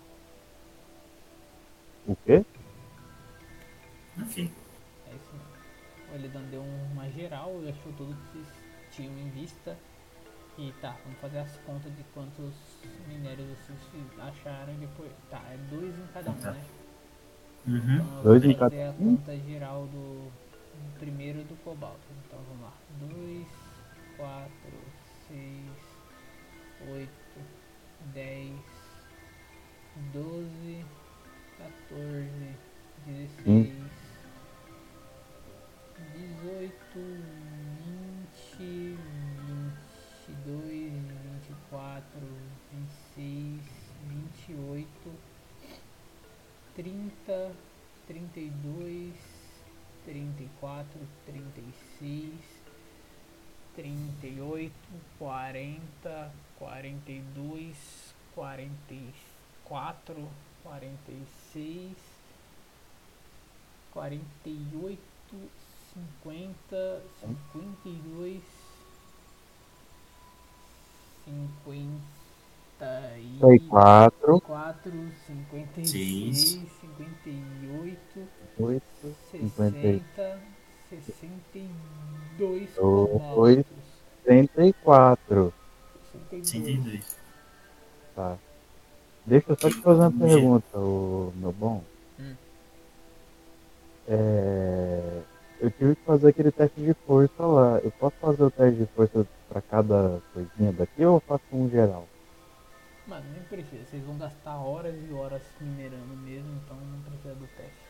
O quê? Ok. É isso mesmo. O Elidan deu uma geral e achou tudo que vocês tinham em vista. E tá, vamos fazer as contas de quantos minérios vocês acharam e depois. Tá, é dois em cada um, né? Uhum. Então Dois em cada fazer a um? conta geral do, do primeiro do cobalto. Então vamos lá. 2, 4, 6, 8, 10, 12, 14, 16, 18, 20, 22, 24, 26, 28, 30, 32, 34, 36, 38, 40, 42, 44, 46, 48, 50, 52, 50 Foi 4, 4, 56, Seis. 58, 8, 60, 62 Dois. cobaltos. 34. 62. 102. Tá. Deixa eu só te fazer uma pergunta, ô, meu bom. Hum. É, eu tive que fazer aquele teste de força lá. Eu posso fazer o teste de força pra cada coisinha daqui ou eu faço um geral? Mano, nem precisa. Vocês vão gastar horas e horas minerando mesmo, então não precisa do teste.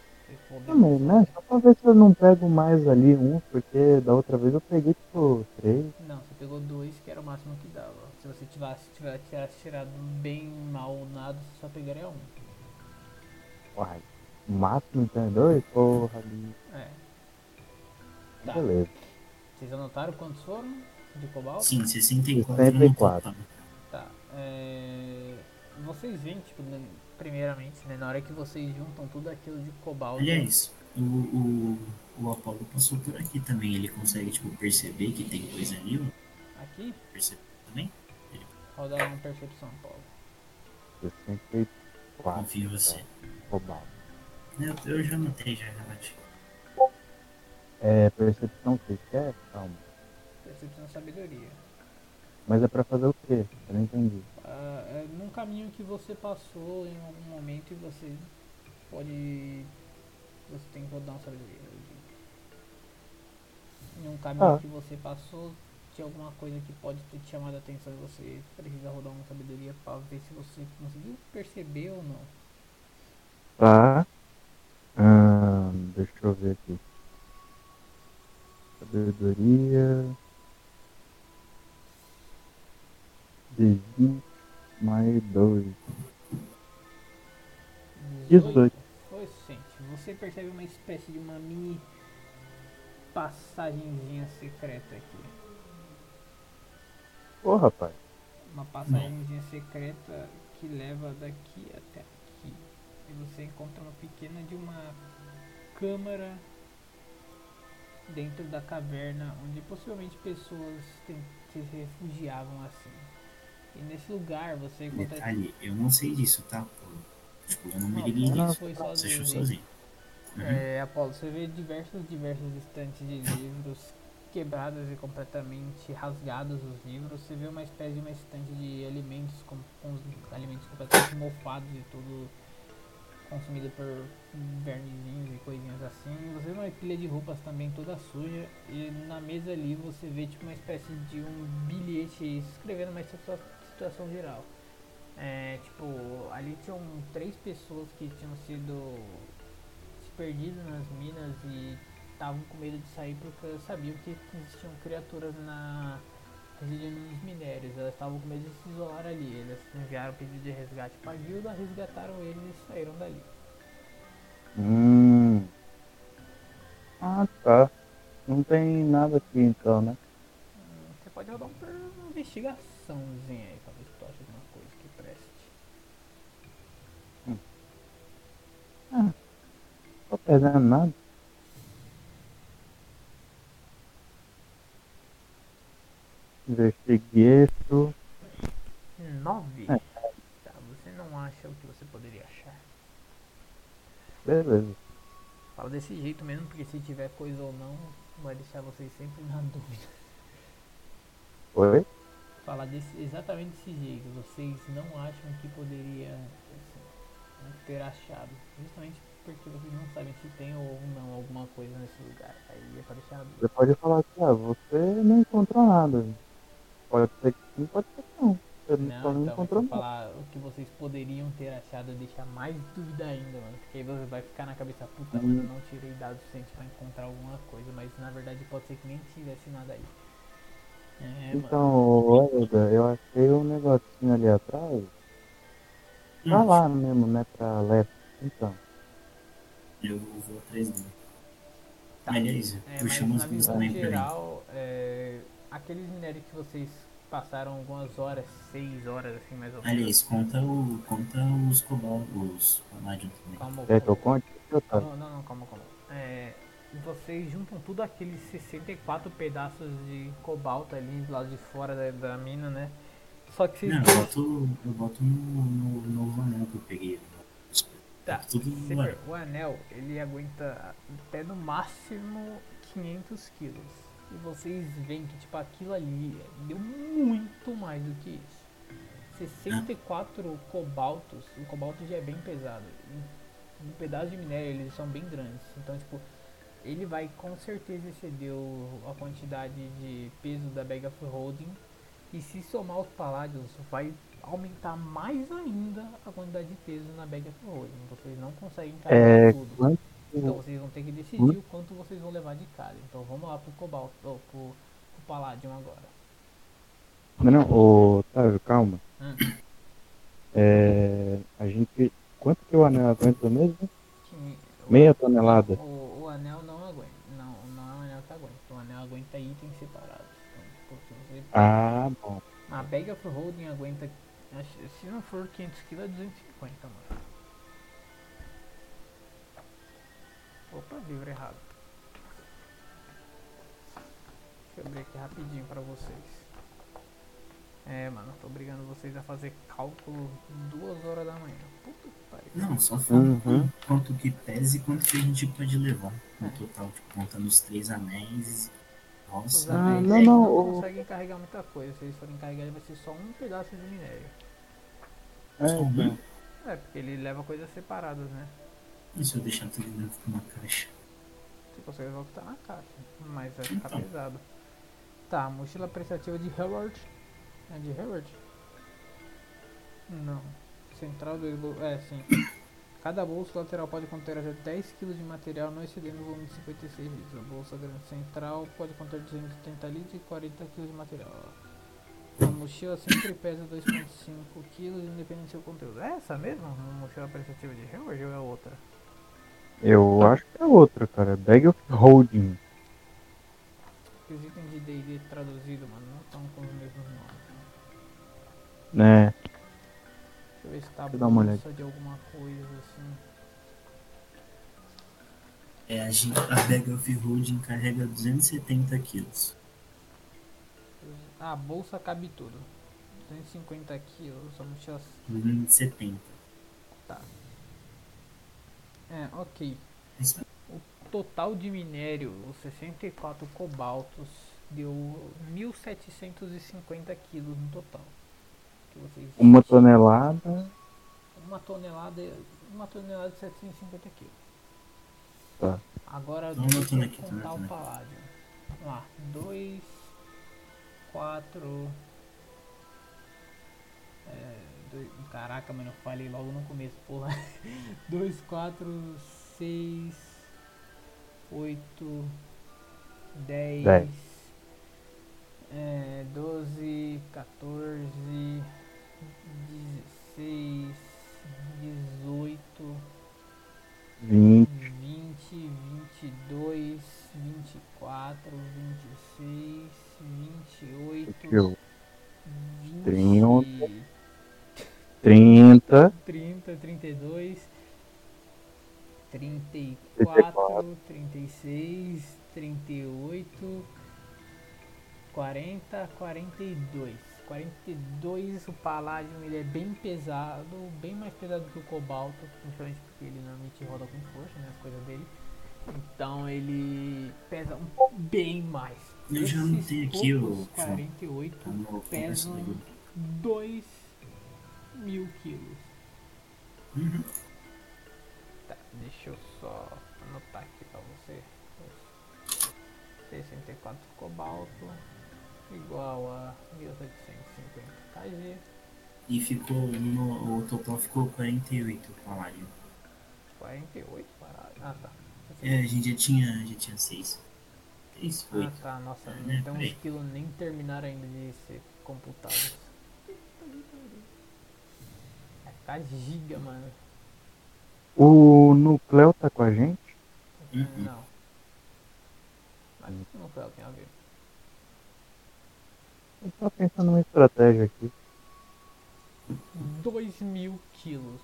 Podem Também, né? Só pra ver se eu não pego mais ali um, porque da outra vez eu peguei tipo três. Não, você pegou dois, que era o máximo que dava. Se você tivesse, tivesse, tivesse tirado bem mal ou nada, você só pegaria um. Uai, o máximo então é dois? Porra, ali. É. Tá. Beleza. Vocês anotaram quantos foram de cobalto? Sim, 64. 64. no total. Tá. É... Vocês veem, tipo, né, primeiramente, né, na hora que vocês juntam tudo aquilo de cobalto. Aliás, o, o, o Apollo passou por aqui também. Ele consegue, tipo, perceber que tem coisa ali? ó? Aqui, Percebe também? roda uma percepção, Paulo. 64. Confio em você. Cobalto. Eu, eu já notei, já relaxa. É percepção que quer? Calma. Percepção e sabedoria. Mas é pra fazer o quê? Eu não entendi. Ah, é num caminho que você passou em algum momento e você pode. Você tem que rodar uma sabedoria. Em um caminho Ah. que você passou, tinha alguma coisa que pode ter te chamado a atenção e você precisa rodar uma sabedoria pra ver se você conseguiu perceber ou não. Tá. Ahn, deixa eu ver aqui. Sabedoria. De 20 mais 2. 18. Foi o suficiente. Você percebe uma espécie de uma mini passagenzinha secreta aqui. Ô rapaz. Uma passagenzinha secreta que leva daqui até aqui. E você encontra uma pequena de uma câmara dentro da caverna onde possivelmente pessoas se refugiavam assim. E nesse lugar você encontra Detalhe, eu não sei disso, tá? Tipo, eu não me liguei nisso. foi Você achou sozinho. Uhum. É, Apolo, você vê diversos, diversos estantes de livros quebrados e completamente rasgados os livros. Você vê uma espécie de uma estante de alimentos com, com os alimentos completamente mofados e tudo consumido por vermezinhos e coisinhas assim. Você vê uma pilha de roupas também toda suja e na mesa ali você vê tipo uma espécie de um bilhete escrevendo uma situa- situação geral. É, tipo, ali tinham três pessoas que tinham sido se perdido nas minas e estavam com medo de sair porque sabiam que existiam criaturas na residindo nos minérios. Elas estavam com medo de se isolar ali. Eles enviaram pedido de resgate pra guilda, resgataram eles e saíram dali. Hum. Ah, tá. Não tem nada aqui então, né? Hum, Você pode rodar um por investigaçãozinha aí se tu acha alguma coisa que preste. Não tô perdendo nada. Investigueiro. 9? É. Tá, você não acha o que você poderia achar. Beleza. Fala desse jeito mesmo, porque se tiver coisa ou não, vai deixar vocês sempre na dúvida. Oi? Falar desse, exatamente desse jeito, vocês não acham que poderia assim, ter achado. Justamente porque vocês não sabem se tem ou não alguma coisa nesse lugar. Aí é pra deixar na dúvida. Você pode falar que ah, você não encontrou nada. Pode ser que sim, pode ser que não. Você Não, só não então, encontrou eu nada. falar o que vocês poderiam ter achado, deixar mais dúvida ainda, mano. Porque aí você vai ficar na cabeça, puta, mano, eu não tirei dados suficientes pra encontrar alguma coisa, mas na verdade pode ser que nem tivesse nada aí. É, mano. Então, Elda, eu achei um negocinho ali atrás. Pra Hum, lá mesmo, né? Pra leste. Então. Eu vou atrás dele. Tá. Aliás, É, mas na visão também pra ele. geral, é, aqueles minérios que vocês passaram algumas horas, seis horas assim mais ou menos. Aliás, conta, o, conta os cobal, os paládios também. Calma, Quer que eu calma. conte? Eu. Não, não, não, calma, calma. É, vocês juntam tudo aqueles 64 pedaços de cobalto ali do lado de fora da, da mina, né? Só que vocês Não, eu boto, eu boto no, no novo anel que eu peguei. Tá, tudo no anel. o anel ele aguenta até no máximo 500 quilos. E vocês veem que tipo aquilo ali deu muito mais do que isso. 64 cobaltos, o cobalto já é bem pesado. Um pedaço de minério eles são bem grandes. Então tipo, ele vai com certeza exceder a quantidade de peso da Bag of Holding. E se somar os paládios, vai aumentar mais ainda a quantidade de peso na Bag of Holding. Vocês não conseguem carregar É, tudo. Então vocês vão ter que decidir o quanto vocês vão levar de cada. Então vamos lá pro cobalto, ou pro, pro Palladium agora. Não, não, ô, Otávio, calma. Hum. É. A gente. Quanto que o anel aguenta mesmo? Meia tonelada. O, o anel não aguenta. Não, não é o anel que aguenta. O anel aguenta itens separados. Então, tipo, se você- Ah, bom. A Bag of Holding aguenta. Se não for 500 kg, é 250, mano. Opa, livro errado. Deixa eu abrir aqui rapidinho pra vocês. É, mano, tô obrigando vocês a fazer cálculo duas horas da manhã. Puta que pariu. Não, só fala Uhum. quanto que pesa e quanto que a gente pode levar. No total, tipo, contando os três anéis. Os Nossa, Ah, anéis não, não, não o- conseguem carregar muita coisa. Se eles forem carregar, vai ser só um pedaço de minério. É, um. então. É, porque ele leva coisas separadas, né? E se eu deixar tudo dentro de uma caixa? Você consegue ver o que tá na caixa, mas vai ficar Então. pesado. Tá, mochila prestativa de Howard. É de Howard? Não. Central do bol- É, sim. Cada bolsa lateral pode conter até 10 kg de material, não excedendo o volume de 56 litros. A bolsa grande central pode conter 230 litros e 40 kg de material. A mochila sempre pesa 2,5 kg, independente do seu conteúdo. É essa mesmo? Mochila prestativa de Howard ou é outra? Eu acho que é outra, cara. Bag of Holding. Os itens de D&D traduzido, mano, não estão com os mesmos nomes. Né? Deixa eu ver se tá Deixa bolsa de alguma coisa assim. É, a, gente, a Bag of Holding carrega 270 quilos. Ah, a bolsa cabe tudo. 250 quilos, a mochila. 270. Tá. É, ok. O total de minério, os 64 cobaltos, deu 1.750 quilos no total. Que vocês Uma tonelada. uma tonelada, uma tonelada de 750 quilos. Tá. Agora Tô deixa eu aqui, contar o paládio. Vamos lá, 2, 4. É, dois, caraca, mano, eu falei logo no começo, porra. 2, 4, 6, 8, 10. Dez. É, 12, 14, 16, 18, 20, 20, 22, 24, 26, 28, 28, 20, 30, 30, 32, 34, 34, 36, 38, 40, 42. 42, o Palladium ele é bem pesado, bem mais pesado que o Cobalto, principalmente porque ele normalmente roda com força, né, as coisas dele. Então ele pesa um bem mais. Eu já Esses anotei aqui o- poucos 48 Tá no pesam começo do- 2 mil quilos. Uhum. Tá, deixa eu só anotar aqui pra você. 64 cobalto igual a 1850 kg. E ficou, no, o total ficou 48 paládio. 48 parado. Ah tá. É, a gente já tinha, já tinha 6. 6, Ah 8. tá, nossa, né, então os quilos nem terminaram ainda de ser computados. Ficar giga, mano. O Nucleo tá com a gente? Uhum. Não. Mas não foi o que tem a ver. Eu tô pensando numa estratégia aqui. 2 mil quilos.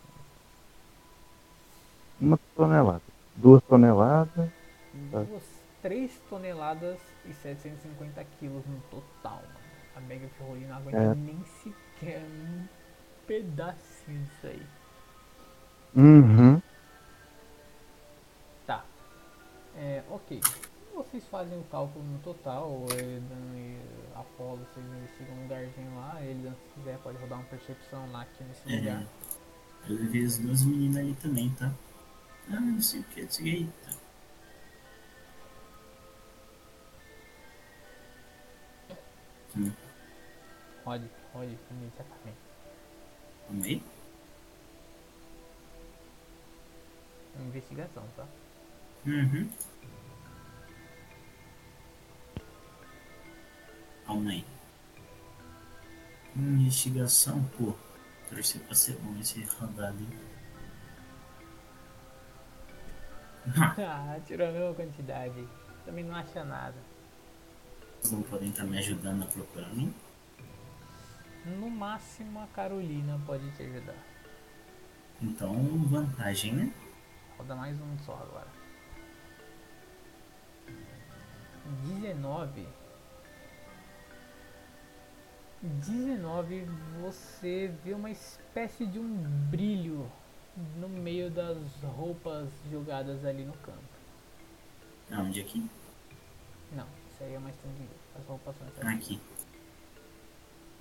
Uma tonelada. Duas toneladas. Tá. Duas, 3 toneladas e 750 quilos no total, mano. A Mega Ferrolina não aguenta É. nem sequer um disso aí. Uhum. Tá. É, ok. Vocês fazem o cálculo no total, o Edan e Apolo, vocês investigam um lugarzinho lá, ele se quiser pode rodar uma percepção lá aqui nesse É, lugar. eu levei as duas meninas ali também, tá? Ah, não sei o que, o que. Tá. Rode, rode imediatamente. Calma aí. Investigação, tá? Uhum. Calma aí. Investigação, pô. Torcer pra ser bom esse rodado, hein? Ah, tirou a mesma quantidade. Também não acha nada. Vocês não podem estar me ajudando a procurar mim? No máximo a Carolina pode te ajudar. Então, vantagem, né? Roda mais um só agora. 19. 19 você vê uma espécie de um brilho no meio das roupas jogadas ali no canto. Aonde aqui? Não, isso aí é mais tranquilo. As roupas são. Aqui.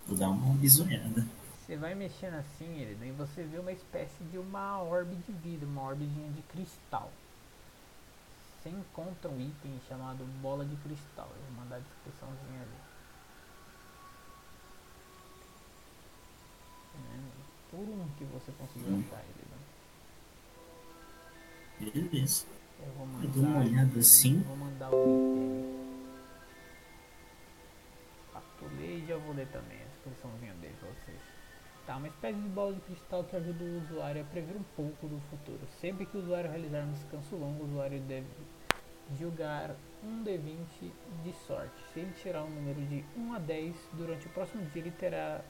Vou dar uma bisoiada. Você vai mexendo assim, ele, daí você vê uma espécie de uma orbe de vida, uma orbezinha de cristal. Você encontra um item chamado bola de cristal. Eu vou mandar a descriçãozinha ali. É, por um que você conseguiu Hum. achar ele. né? Beleza. Eu vou Eu dou uma mandar. olhada assim. Vou mandar o item. Captulei e já vou ler também a descriçãozinha dele pra vocês. Tá, uma espécie de bola de cristal que ajuda o usuário a prever um pouco do futuro. Sempre que o usuário realizar um descanso longo, o usuário deve jogar um D20 de sorte. Se ele tirar um número de 1 a 10, durante o próximo dia ele terá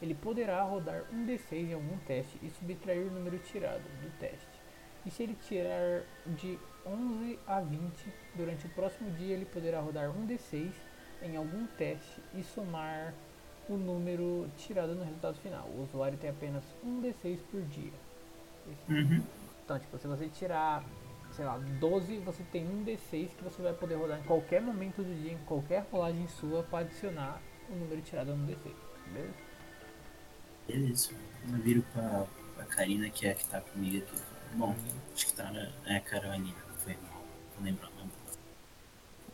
ele poderá rodar um D6 em algum teste e subtrair o número tirado do teste. E se ele tirar de 11 a 20, durante o próximo dia ele poderá rodar um D6 em algum teste e somar o número tirado no resultado final. O usuário tem apenas um D6 por dia. Esse- Uhum. Então, tipo, se você tirar, sei lá, 12, você tem um D6 que você vai poder rodar em qualquer momento do dia, em qualquer rolagem sua, para adicionar o número tirado no D6. Beleza? Beleza. Eu viro pra, pra Karina, que é a que tá comigo aqui. Bom, acho que tá na. É, Carolina. Foi mal. Vou lembrar o nome.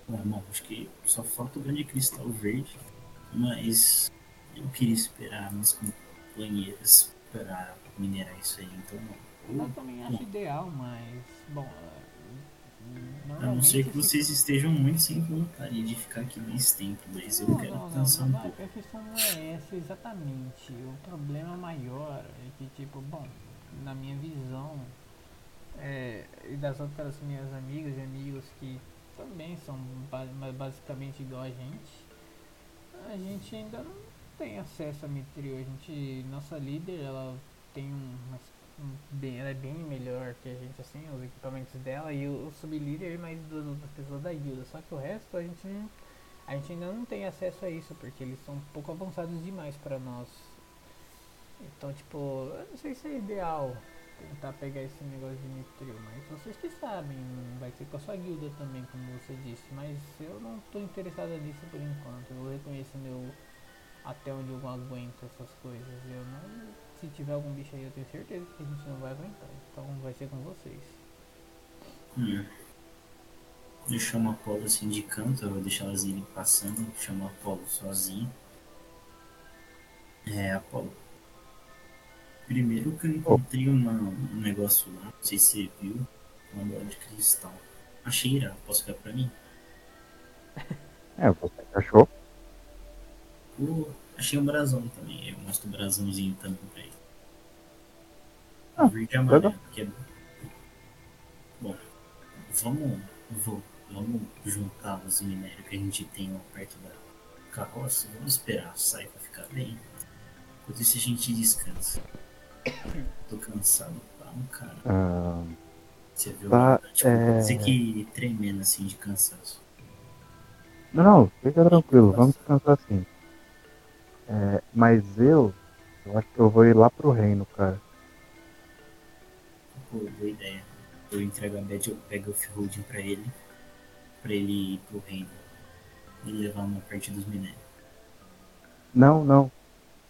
Bom, bom, acho que só falta o grande cristal verde. Mas eu queria esperar minhas companheiras para minerar isso aí. Então, Eu também acho ideal, mas, bom, A não ser que vocês estejam muito sem vontade de ficar aqui mais tempo, mas eu Não, quero não, não, descansar um não, pouco. A questão não é essa exatamente. O problema maior é que, tipo, bom, na minha visão, é, e das outras minhas amigas e amigos que também são basicamente igual a gente, a gente ainda não tem acesso a Mithril. A gente, nossa líder, ela tem um, um bem, ela é bem melhor que a gente, assim, os equipamentos dela e o, o sublíder é mais das pessoas da guilda. Só que o resto a gente não a gente ainda não tem acesso a isso, porque eles são um pouco avançados demais pra nós. Então, tipo, eu não sei se é ideal tentar pegar esse negócio de Mithril, mas vocês que sabem, vai ser com a sua guilda também, como você disse. Mas eu não tô interessada nisso por enquanto. Eu reconheço meu. Até onde eu aguento essas coisas. Eu não. Se tiver algum bicho aí, eu tenho certeza que a gente não vai aguentar. Então vai ser com vocês. Hum. Eu chamo a Apolo assim de canto, eu vou deixar elas irem passando, chamo a Apolo sozinho. É, Apolo. Primeiro que eu encontrei uma, um negócio lá, não sei se você viu, uma bola de cristal. Achei irado, posso ficar pra mim? É, você achou? Pô, achei um brasão também, eu mostro o brasãozinho também pra ele. Ah, Verde e amarelo, é Bom, vamos, vou, vamos juntar os minérios que a gente tem lá perto da carroça, vamos esperar a saifa ficar bem. Enquanto isso a gente descansa. Tô cansado pra um cara. Ah, Você viu? Tá, tipo, é. você que tremendo assim de cansaço. não, não, fica tranquilo, vamos descansar assim. É, mas eu, eu acho que eu vou ir lá pro reino, cara. Pô, boa ideia. Eu entrego a badge, eu pego o Holding pra ele, pra ele ir pro reino e levar uma parte dos minérios. Não, não.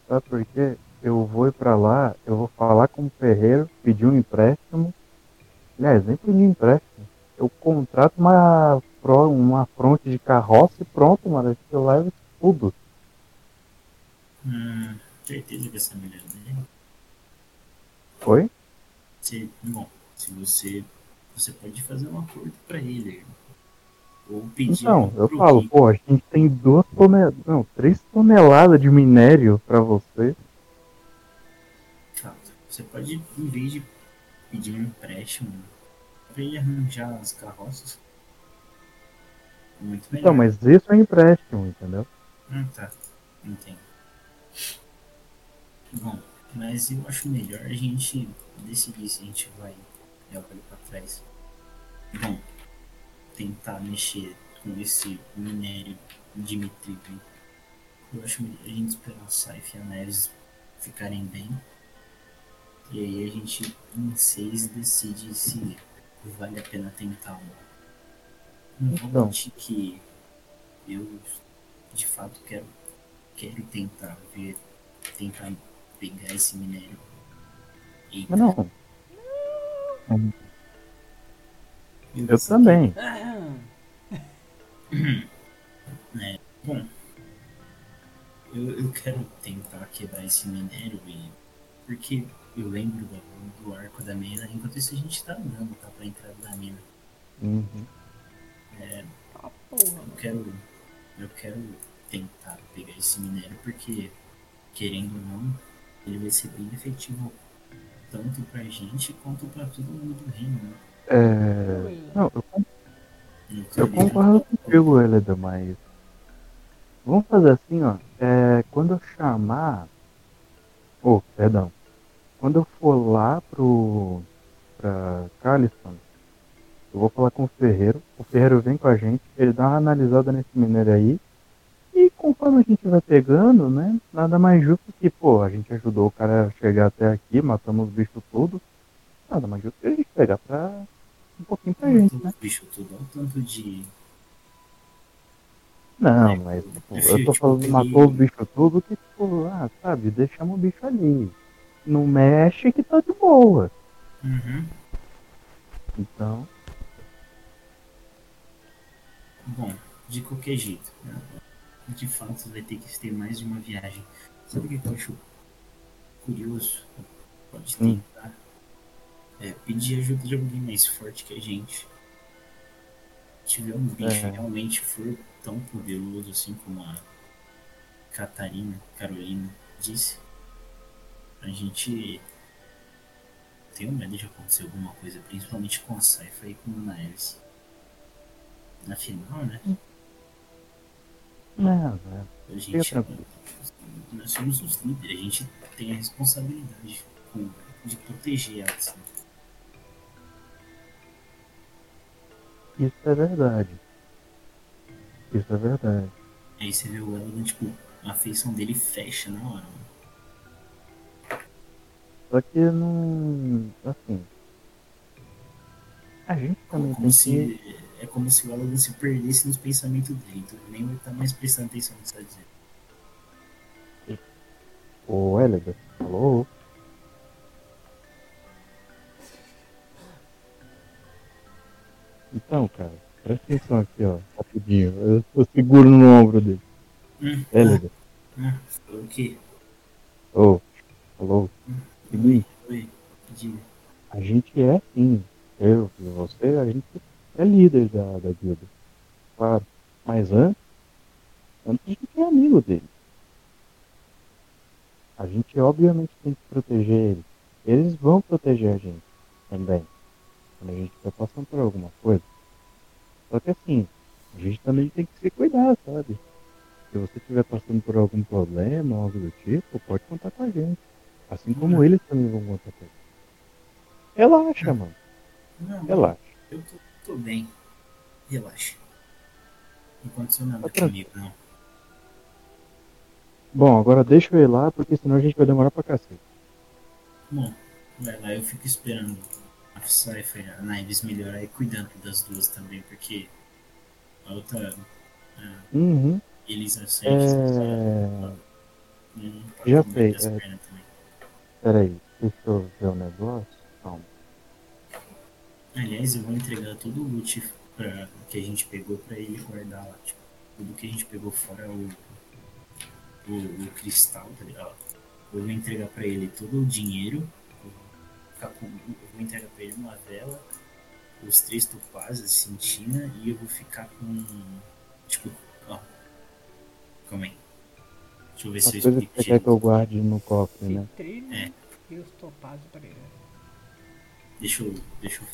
Sabe por quê? Eu vou ir pra lá, eu vou falar com o ferreiro, pedir um empréstimo. Aliás, nem pedir empréstimo. Eu contrato uma, uma fronte de carroça e pronto, mano. Eu levo tudo. Hum, certeza que essa mulher dele. Foi? Se, bom, se você. Você pode fazer um acordo pra ele. Ou pedir. Então, eu falo, pô, a gente tem duas toneladas, não, três toneladas de minério pra você. Fato. Você pode, em vez de pedir um empréstimo, pra ele arranjar as carroças. Muito melhor. Então, mas isso é empréstimo, entendeu? Hum, tá. Entendo. Bom, mas eu acho melhor a gente decidir se a gente vai jogar ele pra trás. Bom, tentar mexer com esse minério de Mitril. Eu acho melhor a gente esperar a Saif e a Neves ficarem bem. E aí a gente em seis decide se vale a pena tentar ou não. Não vou mentir que eu de fato quero, quero tentar ver, tentar pegar esse minério. Eita, Mas não, eu sei que- também. Bom, eu, eu quero tentar quebrar esse minério e. Porque eu lembro do, do arco da mina, enquanto isso a gente tá andando, tá? Pra entrada da mina. Uhum. Ah, porra. Eu quero. Eu quero tentar pegar esse minério porque, querendo ou não, ele vai ser bem efetivo tanto pra gente quanto pra todo mundo do reino, né? É, não, eu, eu concordo contigo, Heleda, mas. Vamos fazer assim, ó. É, quando eu chamar. Oh, perdão. Quando eu for lá pro. pra Caliston, eu vou falar com o Ferreiro. O Ferreiro vem com a gente, ele dá uma analisada nesse minério aí. Conforme a gente vai pegando, né? Nada mais justo que, pô, a gente ajudou o cara a chegar até aqui, matamos os bichos tudo. Nada mais justo que a gente pegar pra. um pouquinho pra gente, né? Bicho tudo, olha o tanto de. Não, É, mas eu tipo, eu tô falando matou os bichos tudo que, tipo, ah, sabe, deixamos o bicho ali. Não mexe que tá de boa. Uhum. Então, Bom, de qualquer jeito, né? De fato vai ter que ter mais de uma viagem. Sabe o que eu acho curioso? Pode tentar. É, pedir ajuda de alguém mais forte que a gente. tiver um bicho É. realmente for tão poderoso assim como a Catarina, Carolina disse, a gente tem medo de acontecer alguma coisa, principalmente com a Saifa e com a Naeves. Afinal, né? Não, não. A gente, nós somos os líderes, a gente tem a responsabilidade de proteger elas. Isso é verdade. Isso é verdade. Aí você vê o Elegant, tipo, a feição dele fecha na hora. Só que não. Assim. A gente também Como tem se, que. É como se o Elegant se perdesse nos pensamentos dele, então ele nem vai estar mais prestando atenção no que você tá dizendo. Ô, Elegant, alô? Então, cara, presta atenção aqui, ó, rapidinho. Eu, eu seguro no ombro dele. Hum, Elegant, ah, o que? ô, alô? Seguinte, Oi, diga. a gente é sim. Eu e você, a gente é líder da, da guilda. Claro. Mas antes, antes a gente é amigo dele. A gente obviamente tem que proteger eles. Eles vão proteger a gente também. Quando a gente estiver passando por alguma coisa. Só que assim, a gente também tem que se cuidar, sabe? Se você estiver passando por algum problema, algo do tipo, pode contar com a gente. Assim como eles também vão contar com a gente. Relaxa, mano. Relaxa. eu tô, tô bem. Relaxa. Não aconteceu nada comigo, não. Bom, agora deixa eu ir lá, porque senão a gente vai demorar pra cacete. Bom, vai lá, eu fico esperando a e a Naeves melhorar e cuidando das duas também, porque a outra, a Uhum. Elisa É... Sanches, tá Já das é. Peraí, deixa eu ver o negócio. Calma. Aliás, eu vou entregar todo o loot pra, que a gente pegou pra ele guardar lá. Tipo, tudo que a gente pegou fora o, o, o cristal, tá ligado? Eu vou entregar pra ele todo o dinheiro. eu vou com- Eu vou entregar pra ele uma vela, os três topazes, cintina, e eu vou ficar com. Tipo, ó. Calma aí. Deixa eu ver As se eu coisas que explico você quer que eu guarde no cofre, né? Citrino É. e os topazes para ele. Deixa eu. Deixa eu.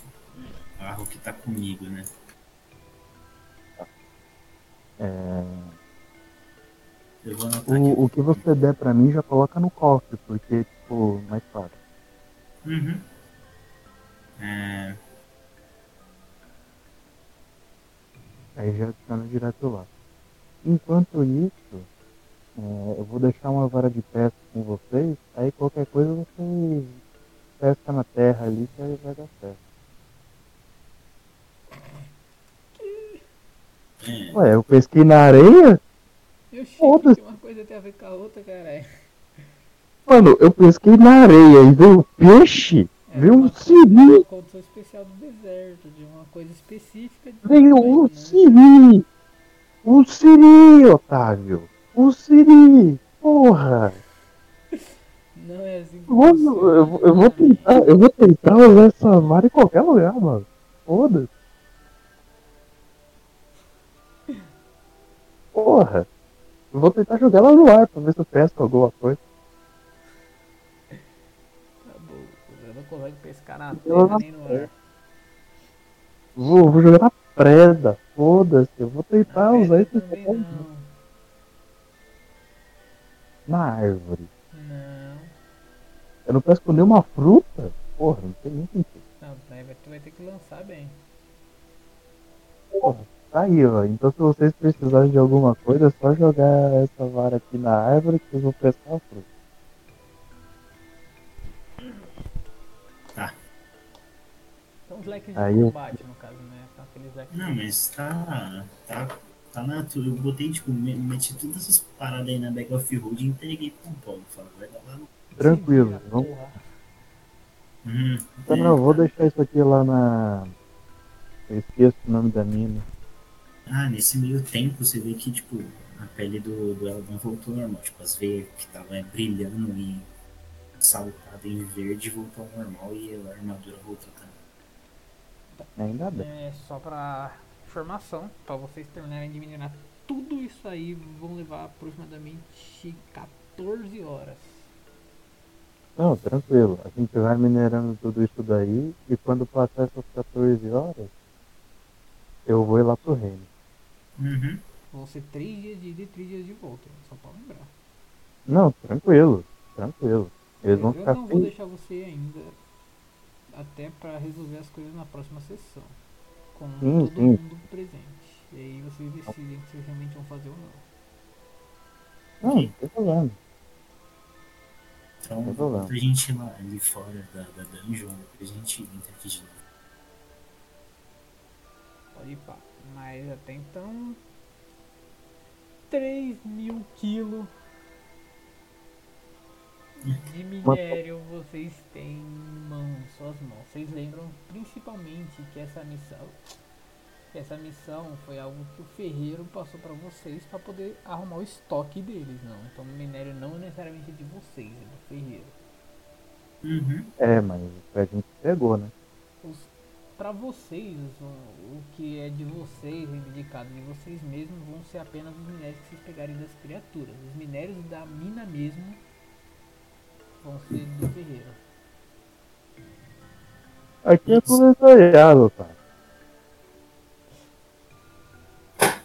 Ah, o que tá comigo, né? É... O, o que você der pra mim já coloca no cofre, porque, tipo, mais fácil. Uhum. É, Aí já adiciona direto lá. Enquanto isso, é, eu vou deixar uma vara de pesca com vocês, aí qualquer coisa vocês pesca na terra ali que aí vai dar certo. Ué, eu pesquei na areia? Eu Foda-se. que uma coisa tem a ver com a outra, caralho. Mano, eu pesquei na areia e veio peixe, É veio um siri, uma condição especial do deserto, de uma coisa específica. de veio um né? siri, um siri, Otávio, um siri, porra. Não é assim que Mano, eu, vou- eu vou tentar, eu vou tentar usar essa vara em qualquer lugar, mano. Foda-se. Porra. Eu vou tentar jogar ela no ar pra ver se eu pesco alguma coisa. Tá bom, você não consegue pescar na Eu terra nem no ar. Vou, vou jogar na preda. Foda-se. Eu vou tentar usar esse não. na árvore. Não. Eu não pesco nenhuma fruta? Porra, não tem nem sentido. Não, tu vai ter que lançar bem. Porra, tá aí, ó. Então se vocês precisarem de alguma coisa, é só jogar essa vara aqui na árvore que eu vou pescar a fruta. São os leques de Aí eu- combate, no caso, né? São aqueles leques Não, mas tá. Tá, tá na tua. Eu botei, tipo, me- meti todas essas paradas aí na Bag of Road e entreguei pro Paulo. Falei, vai dar lá no. Tranquilo. Vira, Vamos... Uhum. Então não, eu vou deixar isso aqui lá na. Eu esqueço o nome da mina. Ah, nesse meio tempo você vê que, tipo, a pele do, do Eldon voltou ao normal. Tipo, as veias que estavam brilhando e saltada em verde voltou ao normal e a armadura voltou também. Ainda bem. É, só pra informação. Pra vocês terminarem de minerar tudo isso aí, vão levar aproximadamente 14 horas. Não, tranquilo. A gente vai minerando tudo isso daí e quando passar essas 14 horas, eu vou ir lá pro reino. Uhum. Vão ser 3 dias de ida e 3 dias de volta, só pra lembrar. Não, tranquilo, tranquilo. Eles vão eu ficar não vou deixar você ainda até pra resolver as coisas na próxima sessão. Com Sim, todo sim. mundo presente. E aí vocês decidem se realmente vão fazer ou não. Não, não tem problema. Então, problema. pra gente ir lá ali fora da, da dungeon, a gente entra aqui de novo. Pode ir pá. Mas até então. 3 mil quilos de minério vocês têm em mãos, suas mãos. Vocês lembram principalmente que essa missão. que essa missão foi algo que o ferreiro passou pra vocês pra poder arrumar o estoque deles, não. Então o minério não necessariamente é de vocês, é do ferreiro. Uhum. É, mas a gente pegou, né? os para vocês, o, o que é de vocês, reivindicado de vocês mesmos, vão ser apenas os minérios que vocês pegarem das criaturas. Os minérios da mina mesmo vão ser do ferreiro. Aqui é proletariado, cara.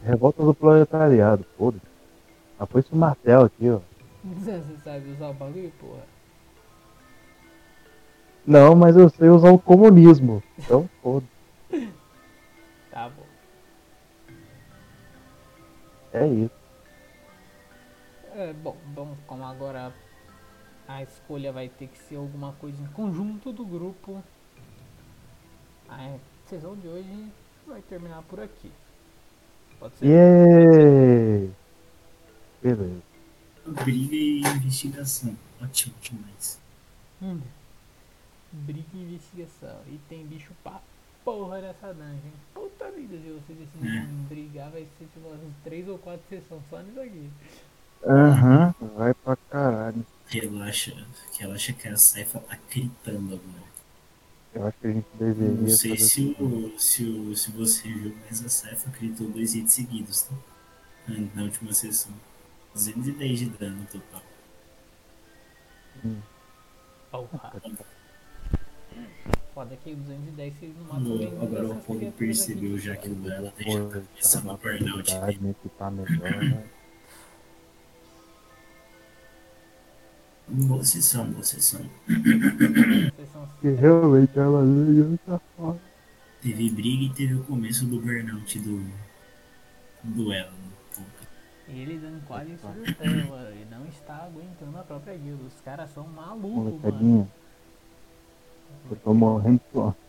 Revolta do proletariado, foda-se. Ah, foi esse martelo aqui, ó. Você sabe usar o bagulho, porra? Não, mas eu sei usar o comunismo. Então, foda Tá bom. É isso. É, bom, bom, como agora a escolha vai ter que ser alguma coisa em conjunto do grupo, a sessão de hoje vai terminar por aqui. Pode ser? Yeah! Beleza. Briga e investigação. Ótimo demais. Hum. Briga e investigação. E tem bicho pra porra nessa dungeon. Puta vida, se você decidir brigar, vai ser tipo umas 3 ou 4 sessões só nisso aqui. Aham, vai pra caralho. Relaxa, relaxa que a Saifa tá gritando agora. Eu acho que a gente deveria Não sei se, assim. o, se, o, se você viu, mas a Saifa gritou dois hits seguidos, tá? Na- última sessão. 210 de dano total. Porra. Foda que 210 vocês não matam nem Agora, agora o povo percebeu aqui. já que o ela deixa a cabeça no burnout. equipar melhor, né? Boa sessão, boa sessão. Vocês são Que realmente ela veio tá foda. Teve briga e teve o começo do burnout do, do ela. Ele dando quase surtando, mano. Ele não está aguentando a própria guilda. Os caras são malucos, mano. Molecadinha. Eu tô morrendo de fome.